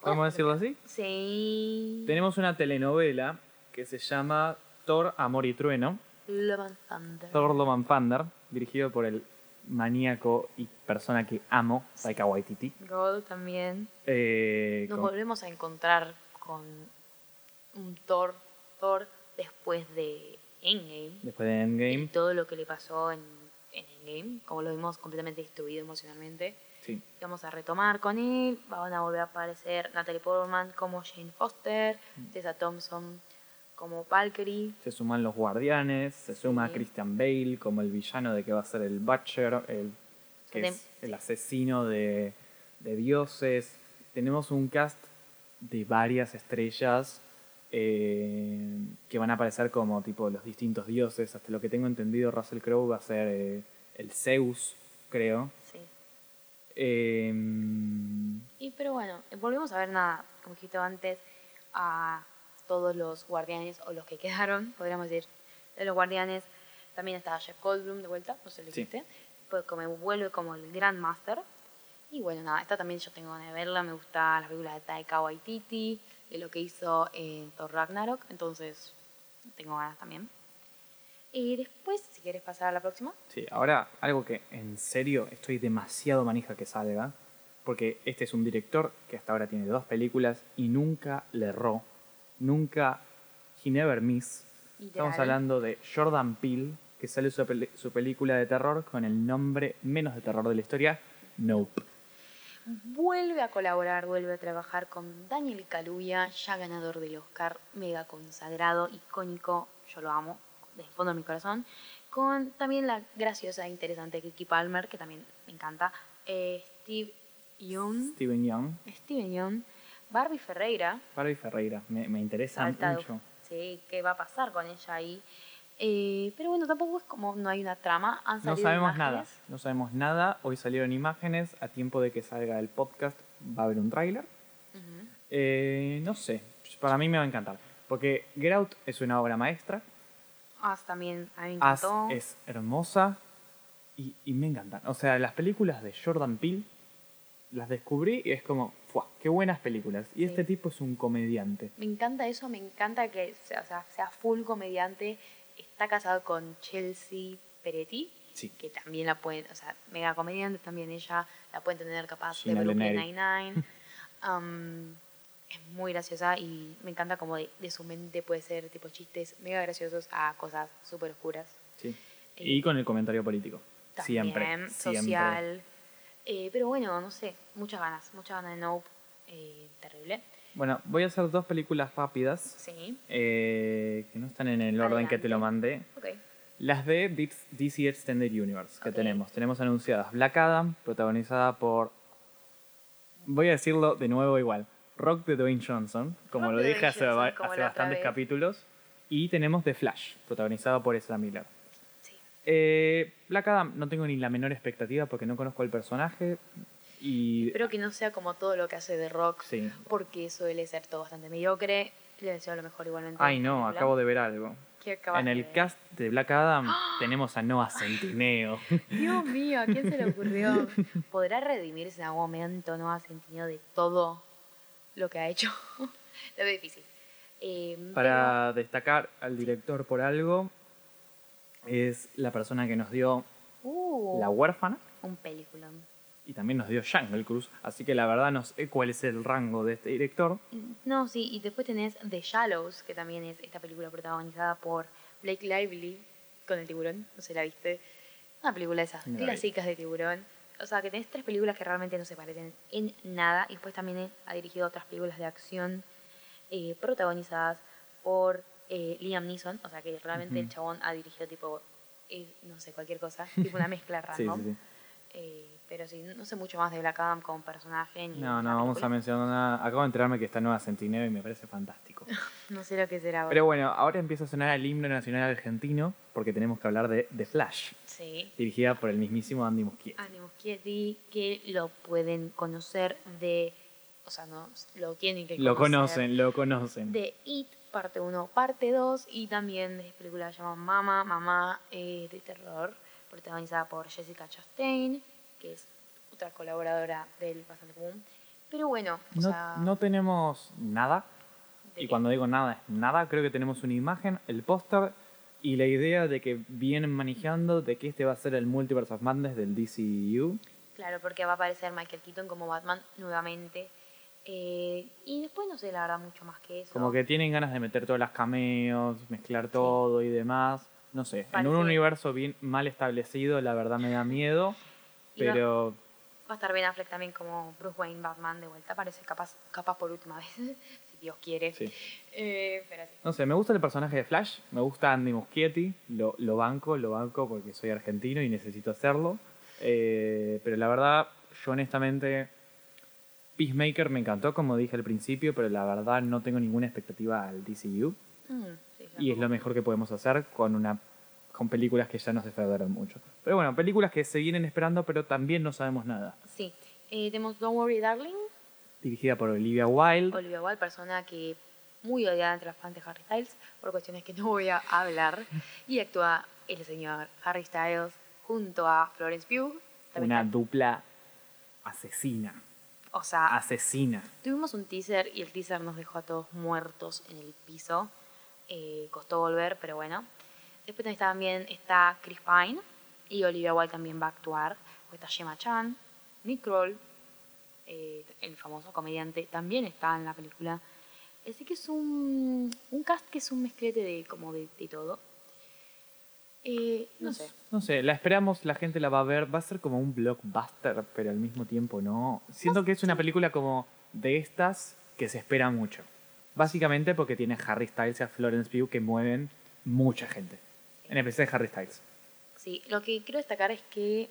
¿Podemos decirlo así? Sí. Tenemos una telenovela que se llama Thor, Amor y Trueno. Love and Thunder. Thor Love and Thunder, dirigido por el maníaco y persona que amo, Taika Waititi. God también. Eh, Nos con- volvemos a encontrar con un Thor, Thor después de Endgame. después de Y Endgame. todo lo que le pasó en, en Endgame, como lo vimos completamente destruido emocionalmente. Sí. Vamos a retomar con él. Van a volver a aparecer Natalie Portman como Jane Foster, Mm. Tessa Thompson como Valkyrie. Se suman los guardianes, se suma Sí. Christian Bale como el villano de que va a ser el Butcher, el, que es el asesino de, de dioses. Tenemos un cast de varias estrellas eh, que van a aparecer como tipo los distintos dioses. Hasta lo que tengo entendido, Russell Crowe va a ser eh, el Zeus, creo. Sí. Eh, Y pero bueno, volvemos a ver nada, como dijiste antes, a todos los guardianes, o los que quedaron, (laughs) podríamos decir, de los guardianes. También está Jeff Goldblum de vuelta, no sé lo Sí. dijiste. Pues como vuelve como el Grandmaster. Y bueno, nada, esta también yo tengo ganas de verla. Me gusta las películas de Taika Waititi, de lo que hizo en Thor Ragnarok. Entonces, tengo ganas también. Y después, si quieres pasar a la próxima. Sí, ahora algo que en serio estoy demasiado manija que salga, porque este es un director que hasta ahora tiene dos películas y nunca le erró, nunca, he never miss. Estamos hablando de Jordan Peele, que sale su, su película de terror con el nombre menos de terror de la historia, Nope. Vuelve a colaborar, vuelve a trabajar con Daniel Kaluuya, ya ganador del Oscar, mega consagrado, icónico, yo lo amo, desde el fondo de mi corazón. Con también la graciosa e interesante Kiki Palmer, que también me encanta. eh, Steve Yeun, Steven Young, Steven Yeun, Barbie Ferreira, Barbie Ferreira, me, me interesa Saltado. mucho. Sí, qué va a pasar con ella ahí. Eh, pero bueno, tampoco es como no hay una trama. Han No sabemos nada, imágenes. no sabemos nada. Hoy salieron imágenes, a tiempo de que salga el podcast va a haber un tráiler. Ujú. Eh, no sé, para mí me va a encantar. Porque Get Out es una obra maestra, As también, a mí me As encantó. es hermosa y, y me encantan. O sea, las películas de Jordan Peele las descubrí y es como, ¡fua! ¡Qué buenas películas! Y Sí. este tipo es un comediante. Me encanta eso, me encanta que sea, o sea, sea full comediante. Está casado con Chelsea Peretti, Sí. que también la pueden, o sea, mega comediante también ella, la pueden tener capaz Gina de Brooklyn. Nine-Nine. (laughs) Um, es muy graciosa y me encanta como de, de su mente puede ser tipo chistes mega graciosos a cosas súper oscuras. Sí. Y con el comentario político. También, siempre. siempre. social. Eh, pero bueno, no sé, muchas ganas, muchas ganas de Nope. Eh, terrible. Bueno, voy a hacer dos películas rápidas Sí, eh, que no están en el orden que te lo mandé. ok. Las de DC Extended Universe que tenemos. Tenemos anunciadas Black Adam, protagonizada por. Voy a decirlo de nuevo igual. Rock de Dwayne Johnson, como Rock lo dije hace, Johnson, como hace bastantes vez. capítulos. Y tenemos The Flash, protagonizada por Ezra Miller. Sí. Eh, Black Adam no tengo ni la menor expectativa porque no conozco al personaje. Y. Espero que no sea como todo lo que hace The Rock, Sí. porque suele ser todo bastante mediocre. Le deseo lo mejor igualmente. Ay, no, acabo de ver algo. ¿Qué acabas En de el cast de Black Adam (gasps) tenemos a Noah Centineo. (gasps) Dios mío, ¿a quién se le ocurrió? (laughs) ¿Podrá redimirse en algún momento? ¿No ha sentido de todo lo que ha hecho? (laughs) lo veo difícil. Eh, Para destacar al director por algo, es la persona que nos dio Uh, La huérfana un peliculón. Y también nos dio Jungle Cruise. Así que la verdad no sé cuál es el rango de este director. No, sí, y después tenés The Shallows, que también es esta película protagonizada por Blake Lively con el tiburón, no sé la viste. Una película de esas No vi. clásicas de tiburón. O sea, que tenés tres películas que realmente no se parecen en nada. Y después también ha dirigido otras películas de acción eh, protagonizadas por eh, Liam Neeson. O sea, que realmente el chabón ha dirigido tipo, eh, no sé, cualquier cosa. tipo una mezcla (laughs) Sí, random. sí, sí. Eh, pero sí, no sé mucho más de Black Adam como personaje. Ni No, no, vamos a mencionar nada. Acabo de enterarme que está Noah Centineo y me parece fantástico. (laughs) No sé lo que será. Pero bueno, ahora empieza a sonar el himno nacional argentino porque tenemos que hablar de The Flash, Sí. dirigida por el mismísimo Andy Muschietti. Andy Muschietti, que lo pueden conocer de. O sea, no, lo tienen que Lo conocer conocen, lo conocen. De It, parte 1, parte 2, y también de película llamada Mama, Mamá eh, de terror, protagonizada por Jessica Chastain, que es otra colaboradora del Bastante Común. Pero bueno, o No, sea. no tenemos nada, ¿de y qué? cuando digo nada es nada, creo que tenemos una imagen, el póster y la idea de que vienen manejando de que este va a ser el Multiverse of Madness del DCU. Claro, porque va a aparecer Michael Keaton como Batman nuevamente. Eh, y después no sé, la verdad, mucho más que eso. Como que tienen ganas de meter todas las cameos, mezclar todo y demás. No sé, en un universo bien mal establecido, la verdad me da miedo, Y pero Va a estar Ben Affleck también como Bruce Wayne Batman de vuelta. Parece capaz, capaz por última vez, (laughs) si Dios quiere. sí. Eh, pero sí. No sé, me gusta el personaje de Flash, me gusta Andy Muschietti, lo, lo banco, lo banco porque soy argentino y necesito hacerlo. Eh, pero la verdad, yo honestamente, Peacemaker me encantó, como dije al principio, pero la verdad no tengo ninguna expectativa al DCU. Mm, Y es lo mejor que podemos hacer con una con películas que ya nos defraudaron mucho. Pero bueno, películas que se vienen esperando, pero también no sabemos nada. Sí. Eh, tenemos Don't Worry Darling, Dirigida por Olivia Wilde. Olivia Wilde, persona que muy odiada entre los fans de Harry Styles, por cuestiones que no voy a hablar. Y actúa el señor Harry Styles junto a Florence Pugh. Una está- dupla asesina. o sea, Asesina. Tuvimos un teaser y el teaser nos dejó a todos muertos en el piso. Eh, costó volver, pero bueno. Después también está Chris Pine y Olivia Wilde también va a actuar. Está Gemma Chan, Nick Kroll, eh, el famoso comediante, también está en la película. Así que es un, un cast que es un mezclete de como de, de todo. Eh, no sé. No sé, la esperamos, la gente la va a ver. Va a ser como un blockbuster, pero al mismo tiempo no. Siento que es una película como de estas que se espera mucho. Básicamente porque tiene Harry Styles y a Florence Pugh que mueven mucha gente. En especial Harry Styles. Sí, lo que quiero destacar es que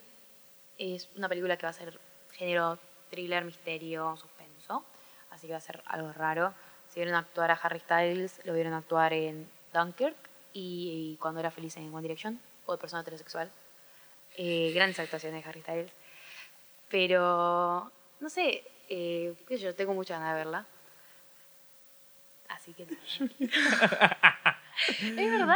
es una película que va a ser género thriller, misterio, suspenso. Así que va a ser algo raro. Si vieron actuar a Harry Styles, lo vieron actuar en Dunkirk y, y cuando era feliz en One Direction, o de persona heterosexual. Eh, grandes actuaciones de Harry Styles. Pero, no sé, eh, yo tengo mucha ganas de verla. Así que... (laughs) es verdad,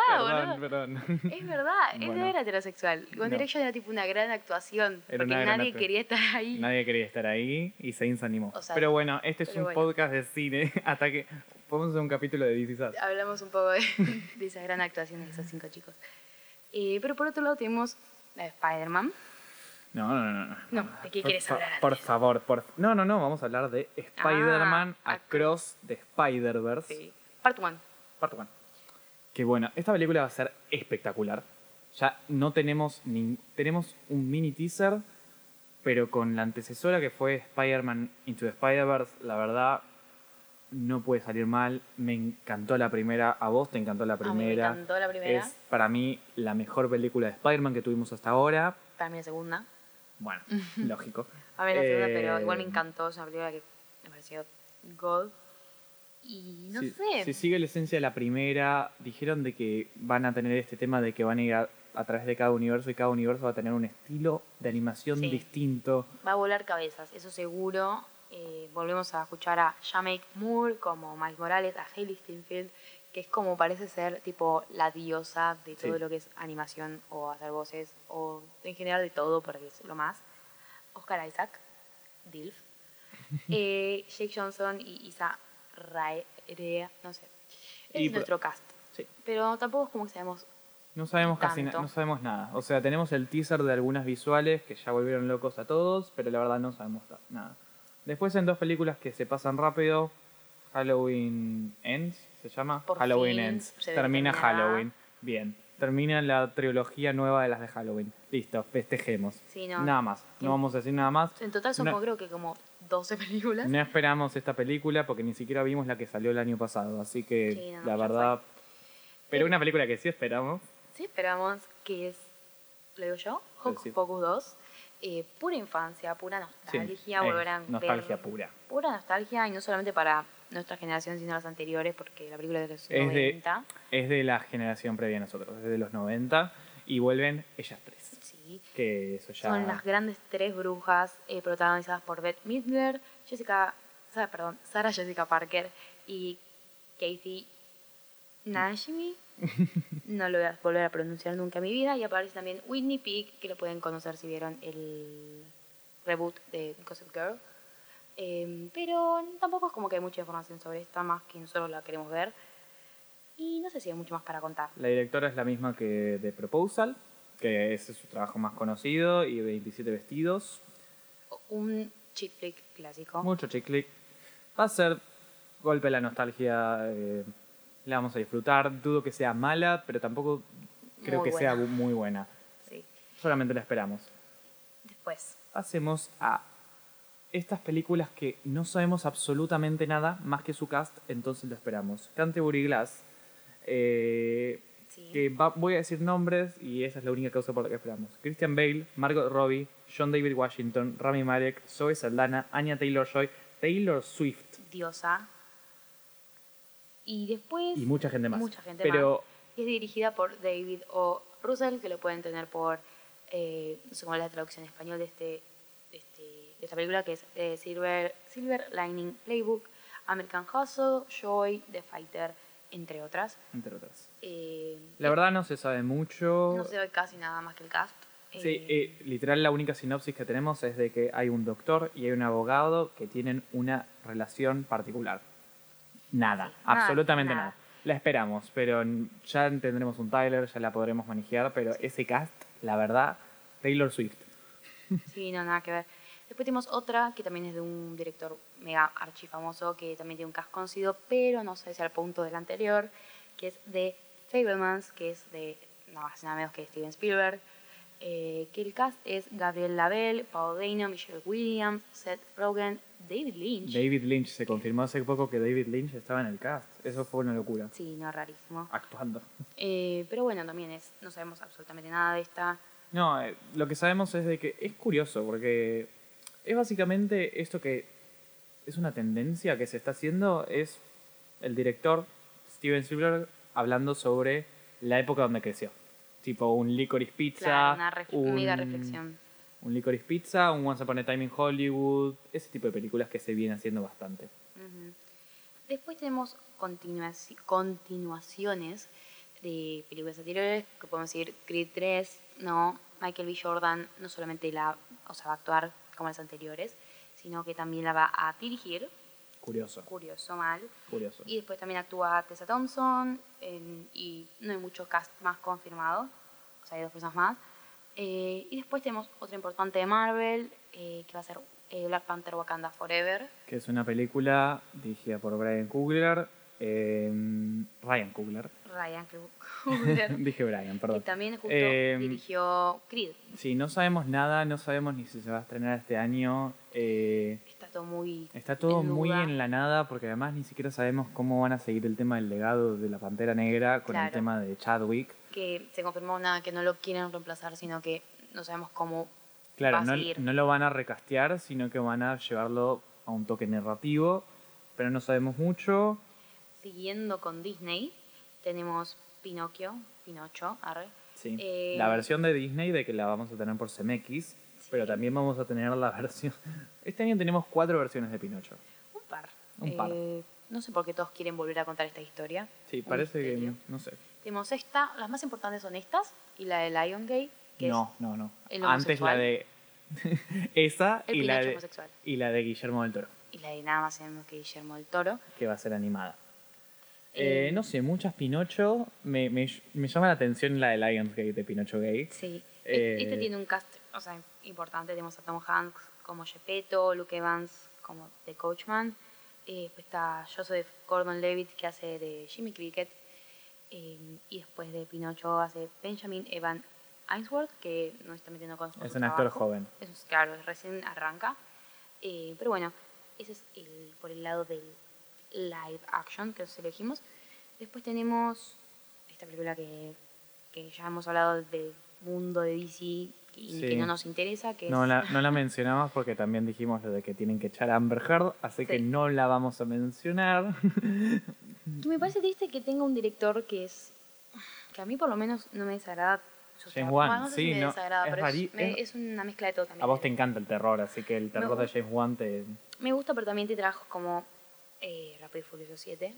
perdón, perdón. Es verdad, él Bueno. era heterosexual. One No. Direction era tipo una gran actuación, Era porque gran nadie quería estar ahí. Nadie quería estar ahí y se animó. O sea, pero bueno, este es un bueno. podcast de cine. (laughs) Hasta que podemos hacer un capítulo de DC Sass. Hablamos un poco de, (laughs) de esa gran actuación de esos cinco chicos. Eh, pero por otro lado tenemos de Spider-Man. No, no, no, no. No, ¿de qué Por quieres fa- hablar? Por favor, por No, no, no, vamos a hablar de Spider-Man Ah, Across the Spider-Verse. Sí. Part 1. Parte one. Que bueno, esta película va a ser espectacular. Ya no tenemos ni tenemos un mini teaser, pero con la antecesora que fue Spider-Man Into the Spider-Verse, la verdad no puede salir mal. Me encantó la primera. A vos te encantó la A mí me primera. encantó la primera. Es para mí la mejor película de Spider-Man que tuvimos hasta ahora. Para mí la segunda. Bueno, lógico. Segunda, pero Eh, igual me encantó. Una película que me pareció God. Y no si, sé. si sigue la esencia de la primera, dijeron de que van a tener este tema de que van a ir a, a través de cada universo y cada universo va a tener un estilo de animación Sí. distinto. Va a volar cabezas, eso seguro. Eh, volvemos a escuchar a Jamaica Moore como Miles Morales, a Hailey Steinfeld, que es como parece ser tipo la diosa de todo Sí. lo que es animación o hacer voces o en general de todo, porque es lo más. Oscar Isaac, Dilf. (laughs) Eh, Jake Johnson y Isa Rae, no sé. Y es por- nuestro cast. Sí. Pero tampoco es como que sabemos No sabemos casi Tanto. nada, no sabemos nada. O sea, tenemos el teaser de algunas visuales que ya volvieron locos a todos, pero la verdad no sabemos nada. Después en dos películas que se pasan rápido, Halloween Ends, se llama Por Halloween fin Ends. Termina. Halloween. Bien. Termina la trilogía nueva de las de Halloween. Listo, festejemos. Sí, no. Nada más. No vamos a decir nada más. En total No. como, creo que como 12 películas. No esperamos esta película porque ni siquiera vimos la que salió el año pasado. Así que Sí, no, la ya verdad. Pero Eh, una película que sí esperamos. Sí, esperamos que es, lo digo yo, Hocus Sí. Pocus 2. eh, pura infancia, pura Sí, nostalgia, es volver a nostalgia pura. Pura nostalgia y no solamente para nuestra generación, sino las anteriores, porque la película es de los Es de- 90. Es de la generación previa a nosotros, es de los 90. Y vuelven ellas tres. Sí. Que eso ya. Son las grandes tres brujas eh, protagonizadas por Beth Midler, Jessica, Sa- perdón, Sarah Jessica Parker y Casey Najimy. (laughs) No lo voy a volver a pronunciar nunca en mi vida. Y aparece también Whitney Peak, que lo pueden conocer si vieron el reboot de Gossip Girl. Eh, pero tampoco es como que hay mucha información sobre esta, más que nosotros la queremos ver. Y no sé si hay mucho más para contar. La directora es la misma que de Proposal, que ese es su trabajo más conocido, y 27 vestidos. Un chick flick clásico. Mucho chick flick. Va a ser golpe de la nostalgia. eh, la vamos a disfrutar. Dudo que sea mala, pero tampoco creo Muy que sea buena. muy buena. Sí. Solamente la esperamos. Después, Hacemos a estas películas que no sabemos absolutamente nada más que su cast, entonces lo esperamos. Canterbury Glass. eh, sí. que va- voy a decir nombres y esa es la única causa por la que esperamos. Christian Bale, Margot Robbie, John David Washington, Rami Malek, Zoe Saldana, Anya Taylor-Joy, Taylor Swift diosa. Y después. y mucha gente más. Mucha gente Pero más. Es dirigida por David O. Russell, que lo pueden tener por. Eh, no sé cómo es la traducción en español de, este, de, este- esta película, que es eh, Silver, Silver Lining Playbook, American Hustle, Joy, The Fighter, entre otras. entre otras. Eh, La verdad no se sabe mucho. No se ve casi nada más que el cast. Sí, Eh, eh, literal la única sinopsis que tenemos es de que hay un doctor y hay un abogado que tienen una relación particular. Nada, Sí, absolutamente nada. nada. La esperamos, pero ya tendremos un Tyler, ya la podremos manejar, pero ese cast, la verdad, Taylor Swift. Sí, no, nada que ver. Después tenemos otra que también es de un director mega archifamoso que también tiene un cast conocido, pero no sé si al punto del anterior, que es de Fablemans, que es de nada más nada menos que Steven Spielberg. eh, que el cast es Gabriel Lavelle, Paul Dano, Michelle Williams, Seth Rogen, David Lynch. David Lynch, se confirmó hace poco que David Lynch estaba en el cast. Eso fue una locura. Sí, no, rarísimo. Actuando. Eh, pero bueno, también es, no sabemos absolutamente nada de esta. No, eh, lo que sabemos es de que es curioso, porque es básicamente esto que es una tendencia que se está haciendo, es el director Steven Spielberg hablando sobre la época donde creció. Tipo un Licorice Pizza, Claro, una ref- un, mega reflexión. un Licorice Pizza, un Once Upon a Time in Hollywood, ese tipo de películas que se viene haciendo bastante. Después tenemos continuaci- continuaciones de películas anteriores, que podemos decir Creed 3, no, Michael B. Jordan no solamente la, o sea, va a actuar como las anteriores, sino que también la va a dirigir, Curioso, curioso mal, curioso. y después también actúa Tessa Thompson, en- y no hay mucho cast más confirmado, o sea, hay dos personas más. Eh, y después tenemos otra importante de Marvel, eh, que va a ser eh, Black Panther Wakanda Forever, Que es una película dirigida por Brian Coogler, Ryan Coogler. Ryan Coogler. (laughs) (laughs) Dije Brian, Y perdón. también justo Eh, dirigió Creed. Sí, no sabemos nada, no sabemos ni si se va a estrenar este año. eh, Está todo muy... Está todo en muy en la nada porque además ni siquiera sabemos cómo van a seguir el tema del legado de la Pantera Negra con el Claro. tema de Chadwick. que se confirmó nada, que no lo quieren reemplazar, sino que no sabemos cómo Claro, va a no, seguir. no lo van a recastear, sino que van a llevarlo a un toque narrativo, pero no sabemos mucho. Siguiendo con Disney, tenemos Pinocchio, Pinocho, arre. Sí. Eh, La versión de Disney de que la vamos a tener por CMX, pero también vamos a tener la (laughs) versión... Este año tenemos cuatro versiones de Pinocho. Un par. Un par. Eh, no sé por qué todos quieren volver a contar esta historia. Sí, Un parece que... misterio. No sé. Tenemos esta, las más importantes son estas y la de Liongate, que No, no, no. el Antes la de... (laughs) Esa es el y la de, homosexual. y la de Guillermo del Toro, Y la de nada más menos que Guillermo del Toro. que va a ser animada. Eh, Eh, no sé, muchas Pinocho. Me, me, me llama la atención la de Lionsgate de Pinocho Gay. Sí. Eh, Este tiene un cast o sea, importante. Tenemos a Tom Hanks como Gepetto, Luke Evans como The Coachman. Eh, después está Joseph Gordon-Levitt que hace de Jimmy Cricket. Eh, y después de Pinocho hace Benjamin Evan Ainsworth, que no está metiendo con Es un actor joven. Es, claro, recién arranca. Pero bueno, ese es el, por el lado del live action que os elegimos. Después tenemos esta película que, que ya hemos hablado del mundo de DC y Sí. que no nos interesa, que No es la, no la (laughs) mencionamos porque también dijimos lo de que tienen que echar a Amber Heard, así que no la vamos a mencionar. me parece triste que tenga un director que es que a mí por lo menos no me desagrada. James. Wan, Bueno, no sé sí, si me no, es pero es, me- una mezcla de todo también. A vos te encanta el terror, así que el terror de. James Wan te... Me gusta, pero también tiene trabajos como eh, Rápido y Furioso 7,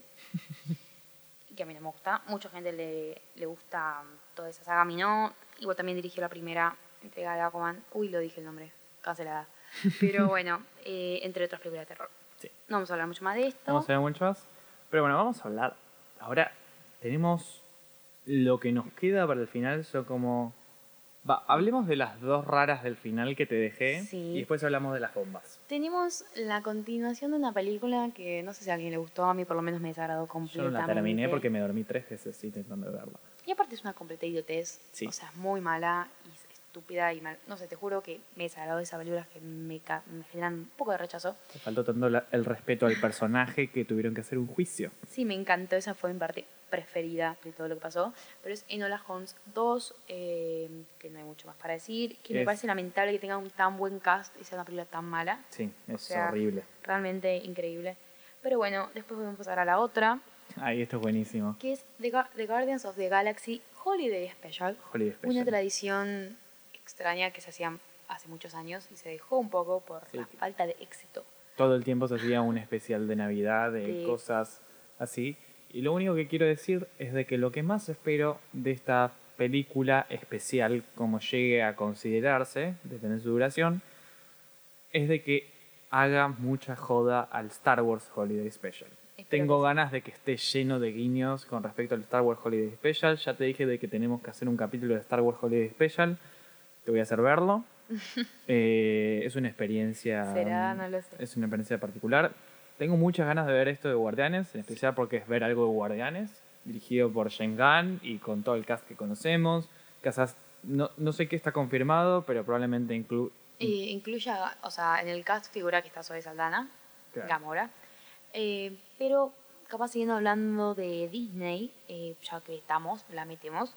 que a mí no me gusta. Mucha gente le, le gusta toda esa saga, a mí no. Igual también dirigió la primera entrega de Aquaman. Uy, lo dije el nombre, cancelada. (laughs) Pero bueno, eh, entre otras películas de terror. Sí. No vamos a hablar mucho más de esto. Vamos a ver mucho más. Pero bueno, vamos a hablar. Ahora tenemos lo que nos queda para el final. Son como... Va, hablemos de las dos raras del final que te dejé. Sí. Y después hablamos de las bombas. Tenemos la continuación de una película que no sé si a alguien le gustó, a mí por lo menos me desagradó Yo completamente. no la terminé porque me dormí tres veces intentando verla. Y aparte es una completa idiotez. Sí. O sea, es muy mala y es estúpida y mal. No sé, te juro que me desagradó esas películas que me, me generan un poco de rechazo. Te faltó tanto la- el respeto al personaje que tuvieron que hacer un juicio. Sí, me encantó, esa fue mi parte preferida de todo lo que pasó. Pero es Enola Holmes 2, eh, que no hay mucho más para decir. Que me Es- parece lamentable que tenga un tan buen cast y sea una película tan mala. Sí, es sea, horrible. Realmente increíble. Pero bueno, después podemos pasar a la otra, Ay, esto es buenísimo. que es The, Ga- The Guardians of the Galaxy Holiday Special. Holiday Una Special. tradición extraña que se hacía hace muchos años y se dejó un poco por Sí, la falta de éxito. Todo el tiempo se hacía un especial de Navidad, de Sí. cosas así. Y lo único que quiero decir es de que lo que más espero de esta película especial, como llegue a considerarse, depende de su duración, es de que haga mucha joda al Star Wars Holiday Special. Espero Tengo ganas de que esté lleno de guiños con respecto al Star Wars Holiday Special. Ya te dije de que tenemos que hacer un capítulo de Star Wars Holiday Special. Te voy a hacer verlo. (laughs) Eh, es una experiencia. ¿Será? No lo sé. Es una experiencia particular. Tengo muchas ganas de ver esto de Guardianes, en especial porque es ver algo de Guardianes, dirigido por James Gunn y con todo el cast que conocemos. Casas, no, no sé qué está confirmado, pero probablemente. Y incluya, o sea, en el cast figura que está Zoe Saldana, Claro. Gamora. Eh, pero capaz siguiendo hablando de Disney, eh, ya que estamos, la metemos,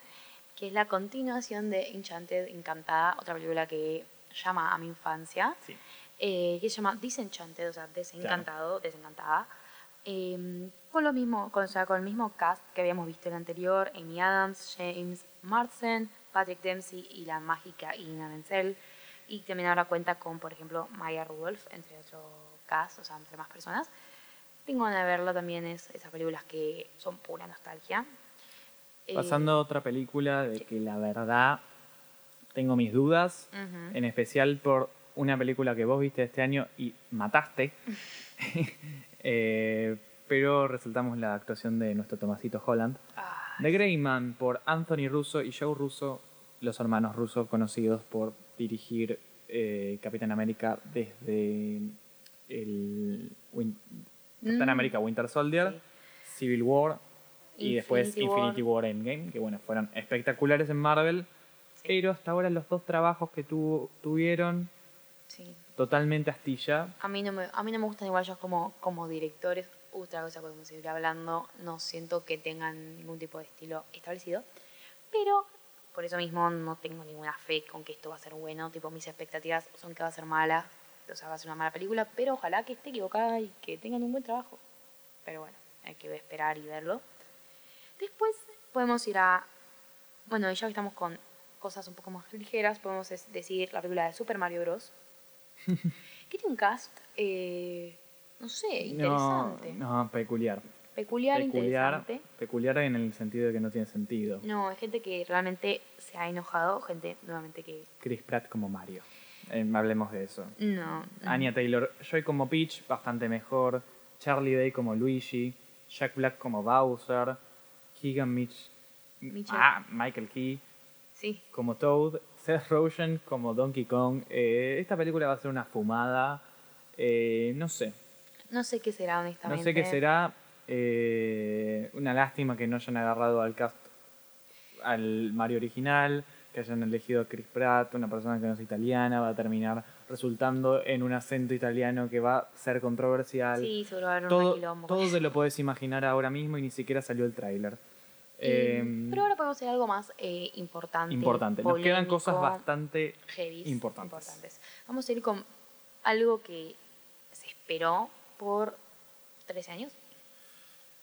que es la continuación de Enchanted, Encantada, otra película que llama a mi infancia, Sí. Eh, que se llama Disenchanted, o sea, desencantado, desencantada. eh, con, lo mismo, con, o sea, con el mismo cast que habíamos visto en el anterior, Amy Adams, James Marsden, Patrick Dempsey y la mágica Ina Menzel. Y también ahora cuenta con, por ejemplo, Maya Rudolph, entre otro cast, o sea, entre más personas. Tengo de verlo también, es esas películas que son pura nostalgia. Eh, Pasando a otra película de que la verdad tengo mis dudas, ujú. en especial por una película que vos viste este año y mataste. (laughs) Eh, pero resaltamos la actuación de nuestro Tomasito Holland. Ah, The Greyman por Anthony Russo y Joe Russo, los hermanos Russo conocidos por dirigir eh, Capitán América desde el Win- Capitán Mm. América Winter Soldier, Sí. Civil War y después Infinity War. Infinity War Endgame, que bueno, fueron espectaculares en Marvel, sí, pero hasta ahora los dos trabajos que tu- tuvieron sí. totalmente astilla. A mí no me, a mí no me gustan igual ellos como, como directores. Otra cosa podemos seguir hablando. No siento que tengan ningún tipo de estilo establecido. Pero por eso mismo no tengo ninguna fe con que esto va a ser bueno. Tipo, mis expectativas son que va a ser mala. O sea, va a ser una mala película. Pero ojalá que esté equivocada y que tengan un buen trabajo. Pero bueno, hay que esperar y verlo. Después podemos ir a. Bueno, ya que estamos con cosas un poco más ligeras, podemos decir la película de Super Mario Bros. (laughs) que tiene un cast, eh, no sé, interesante. no, peculiar. Peculiar, Peculiar, interesante. peculiar en el sentido de que no tiene sentido. No, hay gente que realmente se ha enojado, gente nuevamente que. Chris Pratt como Mario. Eh, hablemos de eso. No. no. Anya Taylor Joy como Peach, bastante mejor. Charlie Day como Luigi. Jack Black como Bowser. Keegan Mitch. Mitchell. Ah, Michael Key Sí, como Toad. Seth Rogen como Donkey Kong. Eh, esta película va a ser una fumada. Eh, no sé. no sé qué será, No honestamente. sé qué será. Eh, una lástima que no hayan agarrado al cast al Mario original, que hayan elegido a Chris Pratt, una persona que no es italiana, va a terminar resultando en un acento italiano que va a ser controversial. Sí, seguro va a haber un todo, todo te lo puedes imaginar ahora mismo y ni siquiera salió el tráiler. Eh, pero ahora podemos hacer algo más eh, importante. importante. Nos quedan cosas bastante heavies, importantes. Vamos a ir con algo que se esperó por 13 años.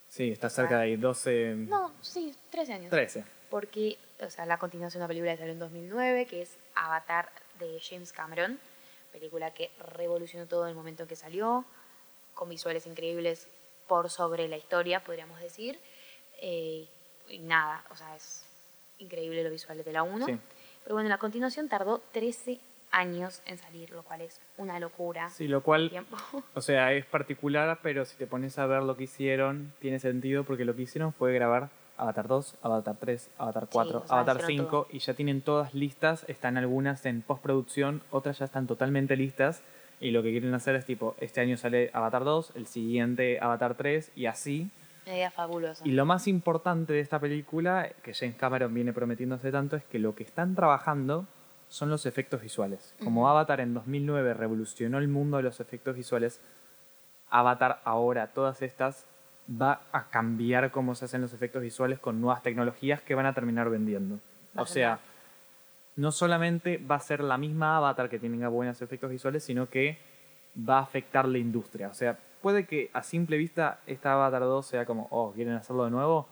Sí, está cerca de ahí, 12, No, sí, 13 años. 13. Porque, o sea, la continuación de una película que salió en 2009, que es Avatar de James Cameron. Película que revolucionó todo en el momento en que salió, con visuales increíbles por sobre la historia, podríamos decir. Eh, y nada, o sea, es increíble los visuales de la 1. Sí. Pero bueno, la continuación tardó 13 años en salir, lo cual es una locura. Sí, lo cual. (laughs) O sea, es particular, pero si te pones a ver lo que hicieron, tiene sentido porque lo que hicieron fue grabar Avatar 2, Avatar 3, Avatar 4, o sea, Avatar hicieron 5 y ya tienen todas listas, están algunas en postproducción, otras ya están totalmente listas y lo que quieren hacer es tipo, este año sale Avatar 2, el siguiente Avatar 3 y así. Una idea fabulosa. Y lo más importante de esta película, que James Cameron viene prometiendo hace tanto, es que lo que están trabajando son los efectos visuales. Como. Avatar en 2009 revolucionó el mundo de los efectos visuales, Avatar ahora, todas estas, va a cambiar cómo se hacen los efectos visuales con nuevas tecnologías que van a terminar vendiendo. Va O sea, no solamente va a ser la misma Avatar que tenga buenos efectos visuales, sino que va a afectar la industria. O sea, puede que a simple vista esta Avatar 2 sea como, oh, ¿quieren hacerlo de nuevo?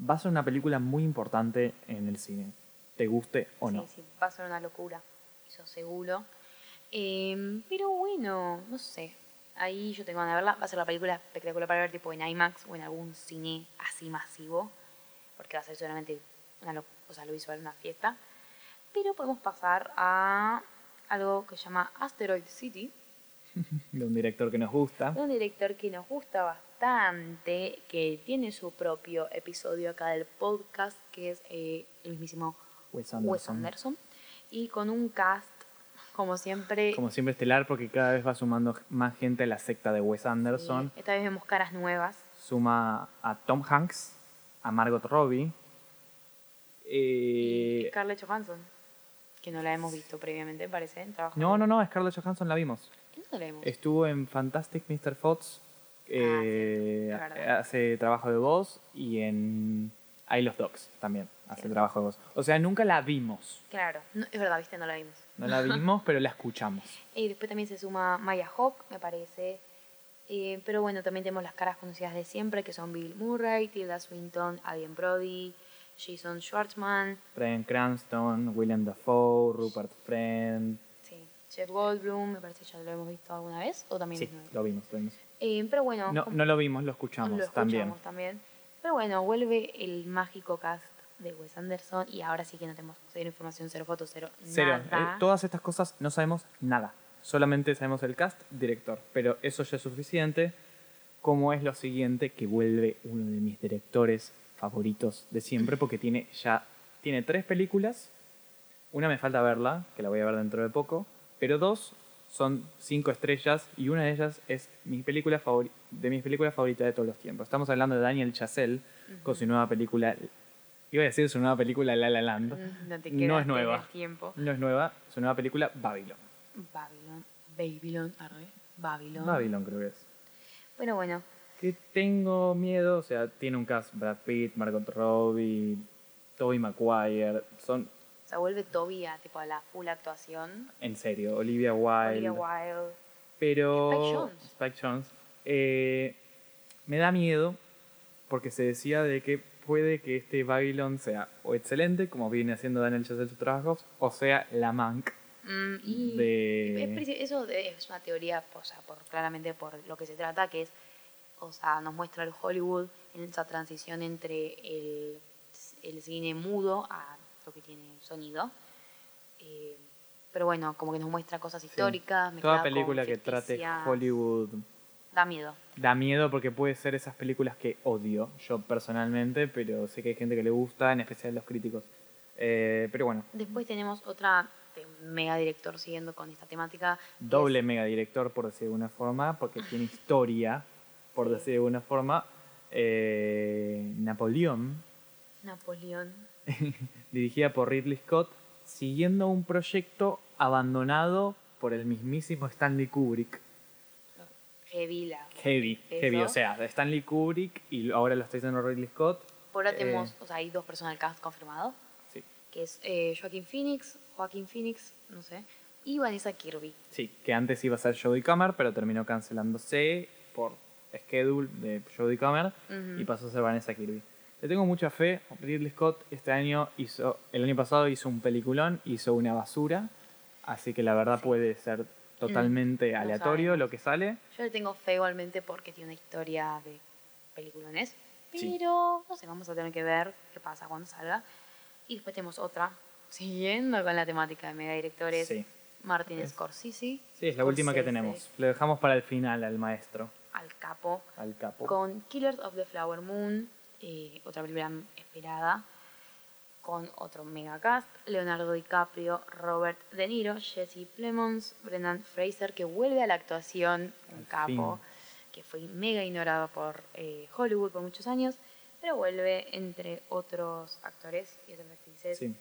Va a ser una película muy importante en el cine, te guste o no. Sí, sí, va a ser una locura, eso seguro. Em, pero bueno, no sé. Ahí yo tengo ganas de verla. Va a ser la película espectacular para ver tipo en IMAX o en algún cine así masivo. Porque va a ser seguramente una lo- o sea, lo visual una fiesta. Pero podemos pasar a algo que se llama Asteroid City. (laughs) De un director que nos gusta. de un director que nos gusta bastante, que tiene su propio episodio acá del podcast, que es eh, el mismísimo Wes Wes Anderson. Y con un cast, como siempre. Como siempre estelar porque cada vez va sumando más gente a la secta de Wes Anderson. sí, esta vez vemos caras nuevas. Suma a Tom Hanks, a Margot Robbie. Y eh, Scarlett Johansson, que no la hemos visto previamente, parece. en trabajo. no, no, no, Scarlett Johansson la vimos. Estuvo en Fantastic Mr. Fox, eh, es verdad. hace trabajo de voz y en I Love Dogs también hace trabajo de voz. O sea, nunca la vimos. Claro, no, es verdad, viste, no la vimos. No la (laughs) vimos, pero la escuchamos. Y después también se suma Maya Hawk, me parece. Eh, pero bueno, también tenemos las caras conocidas de siempre, que son Bill Murray, Tilda Swinton, Adrien Brody, Jason Schwartzman, Brian Cranston, William Dafoe, Rupert Friend. Jeff Goldblum, me parece que ya lo hemos visto alguna vez, o también Sí, lo vimos, lo vimos. Eh, pero bueno, No, no lo vimos, lo escuchamos, lo escuchamos también. también. Pero bueno, vuelve el mágico cast de Wes Anderson y ahora sí que no tenemos cero información, cero fotos, cero, Cero. nada. Eh, todas estas cosas no sabemos nada. Solamente sabemos el cast, director. Pero eso ya es suficiente. Como es lo siguiente, que vuelve uno de mis directores favoritos de siempre, porque tiene ya tiene tres películas. Una me falta verla, que la voy a ver dentro de poco. Pero dos son cinco estrellas y una de ellas es mi película de mis películas favoritas de todos los tiempos. Estamos hablando de Daniel Chazelle con su nueva película. Iba a decir su nueva película La La Land. No te No es nueva. tiempo. No es nueva, su nueva película Babylon. Babylon. Babylon, arre, Babylon. Babylon creo que es. Pero bueno, Que tengo miedo, o sea, tiene un cast Brad Pitt, Margot Robbie, Tobey Maguire, son, se vuelve Toby a, tipo, a la full actuación. en serio, Olivia Wilde. Olivia Wilde. Pero. Spike Jonze. Spike Jonze, eh, me da miedo porque se decía de que puede que este Babylon sea o excelente, como viene haciendo Daniel Chazelle sus trabajos, o sea la Mank Mm, y de. eso es una teoría, o sea, por, claramente por lo que se trata, que es, o sea, nos muestra el Hollywood en esa transición entre el, el cine mudo a lo que tiene sonido. Eh, pero bueno, como que nos muestra cosas históricas. Toda mezcladas con película que trate. Hollywood Da miedo. da miedo porque puede ser esas películas que odio yo personalmente, pero sé que hay gente que le gusta, en especial los críticos. Eh, pero bueno, Después tenemos otra mega director siguiendo con esta temática. doble es mega director, por decir de alguna forma, porque tiene historia, por decir de alguna forma. Eh, Napoleón, Napoleón. (laughs) dirigida por Ridley Scott, siguiendo un proyecto abandonado por el mismísimo Stanley Kubrick. Heavy la. Heavy, heavy, o sea, Stanley Kubrick y ahora lo está diciendo Ridley Scott. Por ahora Eh. tenemos, o sea, hay dos personas del cast confirmmados. Sí, que es eh, Joaquín Phoenix, Joaquín Phoenix, no sé, y Vanessa Kirby. sí, que antes iba a ser Jodie Comer, pero terminó cancelándose por schedule de Jodie Comer Ujú. y pasó a ser Vanessa Kirby. Le tengo mucha fe. Ridley Scott este año hizo, el año pasado hizo un peliculón, hizo una basura, así que la verdad puede ser totalmente no aleatorio sabemos. lo que sale. Yo le tengo fe igualmente porque tiene una historia de peliculones, Sí. pero no sé, vamos a tener que ver qué pasa cuando salga. Y después tenemos otra, siguiendo con la temática de mega directores, Sí. Martin Es- Scorsese, Sí, es la última que tenemos. Le dejamos para el final al maestro, al capo, al capo. con Killers of the Flower Moon, eh, otra película esperada, con otro mega cast, Leonardo DiCaprio, Robert De Niro, Jesse Plemons, Brendan Fraser, que vuelve a la actuación, un capo, que fue mega ignorado por eh, Hollywood por muchos años, pero vuelve entre otros actores y otras actrices. Sí.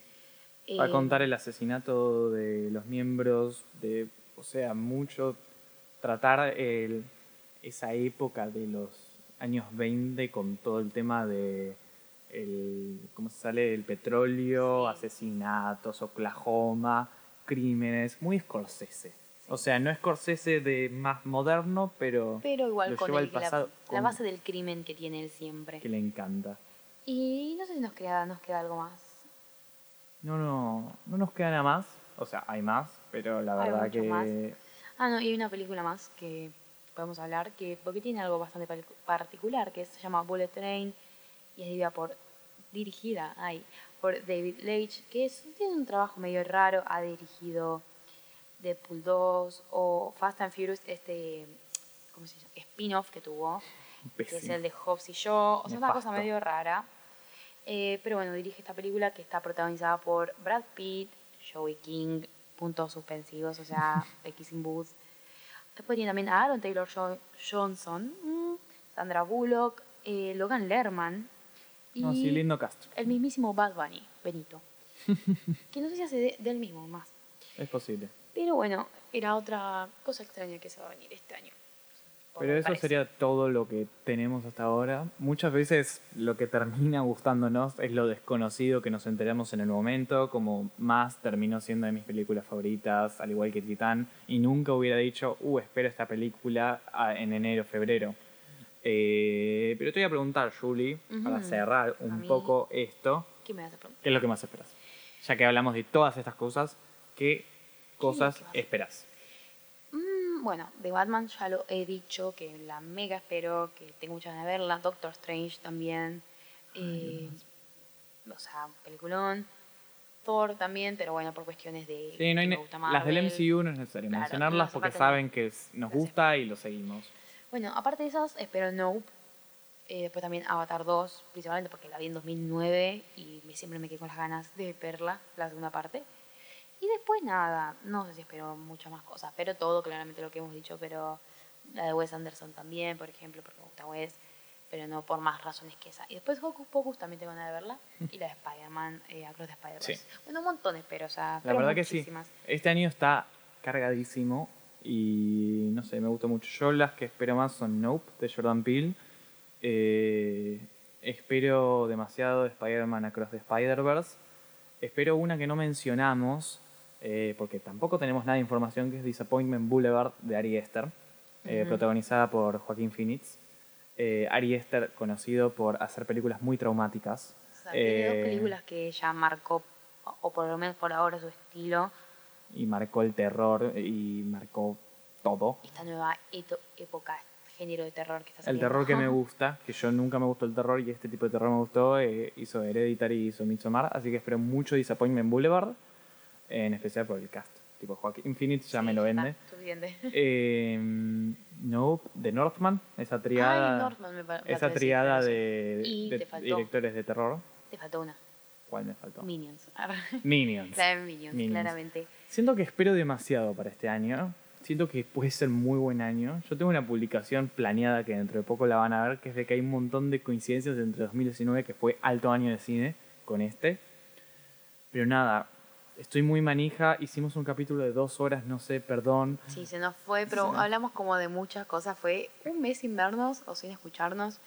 Eh, Va a contar el asesinato de los miembros de, o sea, mucho tratar el, esa época de los años 20 con todo el tema de el, ¿cómo se sale? El petróleo, asesinatos, Oklahoma, crímenes, muy Scorsese. O sea, no Scorsese de más moderno, pero, pero igual lo con lleva el- al pasado la, base del crimen que tiene él siempre. que le encanta. Y no sé si nos queda, nos queda algo más. No, no, no nos queda nada más. O sea, hay más, pero la Hay verdad que más. Ah, no, y hay una película más que podemos hablar, que porque tiene algo bastante particular, que se llama Bullet Train y es dirigida por, dirigida ay, por David Leitch, que es, tiene un trabajo medio raro, ha dirigido Deadpool 2 o Fast and Furious, este ¿cómo se llama? spin-off que tuvo, que es el de Hobbs y Shaw, o sea, una cosa Nefasto. medio rara. Eh, pero bueno, dirige esta película que está protagonizada por Brad Pitt, Joey King, puntos suspensivos, o sea, X in Booth. Después tiene también a Aaron Taylor Jo- Johnson, mm, Sandra Bullock, eh, Logan Lerman y No, sí, lindo cast. el mismísimo Bad Bunny, Benito. (laughs) que no sé si hace de- del mismo más. Es posible. Pero bueno, era otra cosa extraña que se va a venir este año. Pero eso parece. sería todo lo que tenemos hasta ahora. Muchas veces lo que termina gustándonos es lo desconocido que nos enteramos en el momento, como más terminó siendo de mis películas favoritas, al igual que Titán, y nunca hubiera dicho, uh, espero esta película ah, en enero, febrero. Eh, pero te voy a preguntar, Julie, para Ujú. cerrar A un mí- poco esto, ¿Qué me vas a preguntar? ¿qué es lo que más esperas? Ya que hablamos de todas estas cosas, ¿qué cosas esperas? Bueno, de Batman ya lo he dicho, que la mega espero, que tengo muchas ganas de verla. Doctor Strange también. eh, o sea, peliculón. Thor también, pero bueno, por cuestiones de. Sí, no hay gusta las del. MCU no es necesario Claro, mencionarlas porque saben que es- nos gusta y lo seguimos. Bueno, aparte de esas, espero Nope. Eh, después también Avatar 2, principalmente porque la vi en 2009 y me- siempre me quedé con las ganas de verla, la segunda parte. Y después nada, no sé si espero muchas más cosas, pero todo claramente lo que hemos dicho, pero la de Wes Anderson también, por ejemplo, porque me gusta Wes, pero no por más razones que esa. Y después Hocus Pocus también tengo ganas de verla, y la de Spider-Man, eh, Across the Spider-Verse. Sí. Bueno, un montón espero, o sea, La verdad que sí. Este año está cargadísimo y no sé, me gustó mucho. Yo las que espero más son Nope de Jordan Peele. Eh, espero demasiado de Spider-Man Across the Spider-Verse. Espero una que no mencionamos, eh, porque tampoco tenemos nada de información, que es Disappointment Boulevard de Ari Aster, eh, Ujú. protagonizada por Joaquín Phoenix. Eh, Ari Aster, conocido por hacer películas muy traumáticas. O sea, tiene dos Eh, películas que ya marcó, o por lo menos por ahora, su estilo. y marcó el terror y marcó todo. Esta nueva época, género de terror que está El saliendo. terror que me (laughs) gusta, que yo nunca me gustó el terror y este tipo de terror me gustó, eh, hizo Hereditary y hizo Midsommar, así que espero mucho Disappointment Boulevard, en especial por el cast. Tipo Joaquin Phoenix ya Sí, me lo vende. suficiente. (laughs) Eh, Nope, de Northman, esa triada, Ay, Northman me pa- me esa parece, triada de, Y de faltó. directores de terror. Te faltó una. ¿Cuál me faltó? Minions. (laughs) Minions. La de Minions, Minions. claramente. Siento que espero demasiado para este año. Siento que puede ser muy buen año. Yo tengo una publicación planeada que dentro de poco la van a ver, que es de que hay un montón de coincidencias entre 2019, que fue alto año de cine, con este. Pero nada, estoy muy manija. Hicimos un capítulo de dos horas, no sé, perdón. Sí, se nos fue, pero Sí. hablamos como de muchas cosas. Fue un mes sin vernos o sin escucharnos.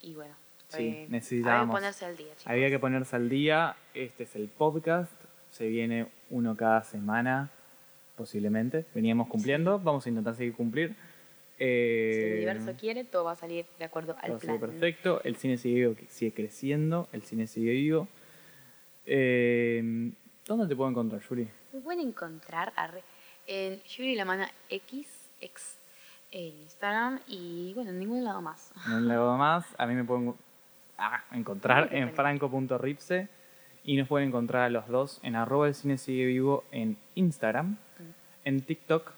Y bueno, Sí, necesitábamos. Había que ponerse al día, chicos. Había que ponerse al día. Este es el podcast. Se viene uno cada semana, posiblemente. Veníamos cumpliendo. Vamos a intentar seguir cumplir. Si Eh, el universo quiere, todo va a salir de acuerdo al Todo plan. perfecto. El cine sigue, sigue creciendo. El cine sigue vivo. Eh, ¿Dónde te puedo encontrar, Yuri? Me pueden encontrar arre, en Yuri La Mana X, X en Instagram y bueno, en ningún lado más. En un lado más. A mí me pueden ah, encontrar en franco.ripse. Y nos pueden encontrar a los dos en arroba el cine sigue vivo en Instagram, en TikTok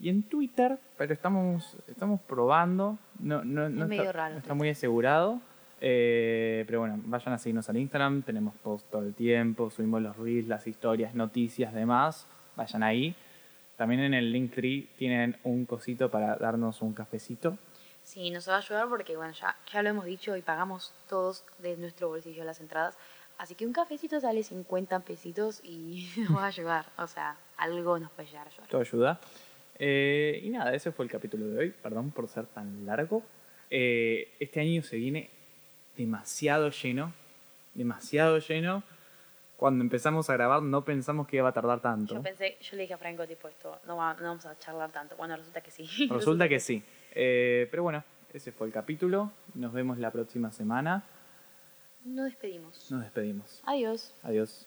y en Twitter. Pero estamos, estamos probando. No, no, no Es medio está, raro no está Twitter. muy asegurado. Eh, pero bueno, vayan a seguirnos al Instagram. Tenemos post todo el tiempo. Subimos los reels, las historias, noticias, demás. Vayan ahí. También en el Linktree tienen un cosito para darnos un cafecito. Sí, nos va a ayudar porque bueno, ya, ya lo hemos dicho y pagamos todos de nuestro bolsillo las entradas. Así que un cafecito sale 50 pesitos y (laughs) nos va a ayudar. O sea, algo nos puede llegar a ayudar. todo ayuda. Eh, y nada, ese fue el capítulo de hoy. Perdón por ser tan largo. Eh, este año se viene demasiado lleno. Demasiado lleno. Cuando empezamos a grabar no pensamos que iba a tardar tanto. Yo pensé, yo le dije a Franco, tipo, esto, no, va- no vamos a charlar tanto. Bueno, resulta que sí. (laughs) Resulta que sí. Eh, pero bueno, ese fue el capítulo. Nos vemos la próxima semana. Nos despedimos. Nos despedimos. Adiós. Adiós.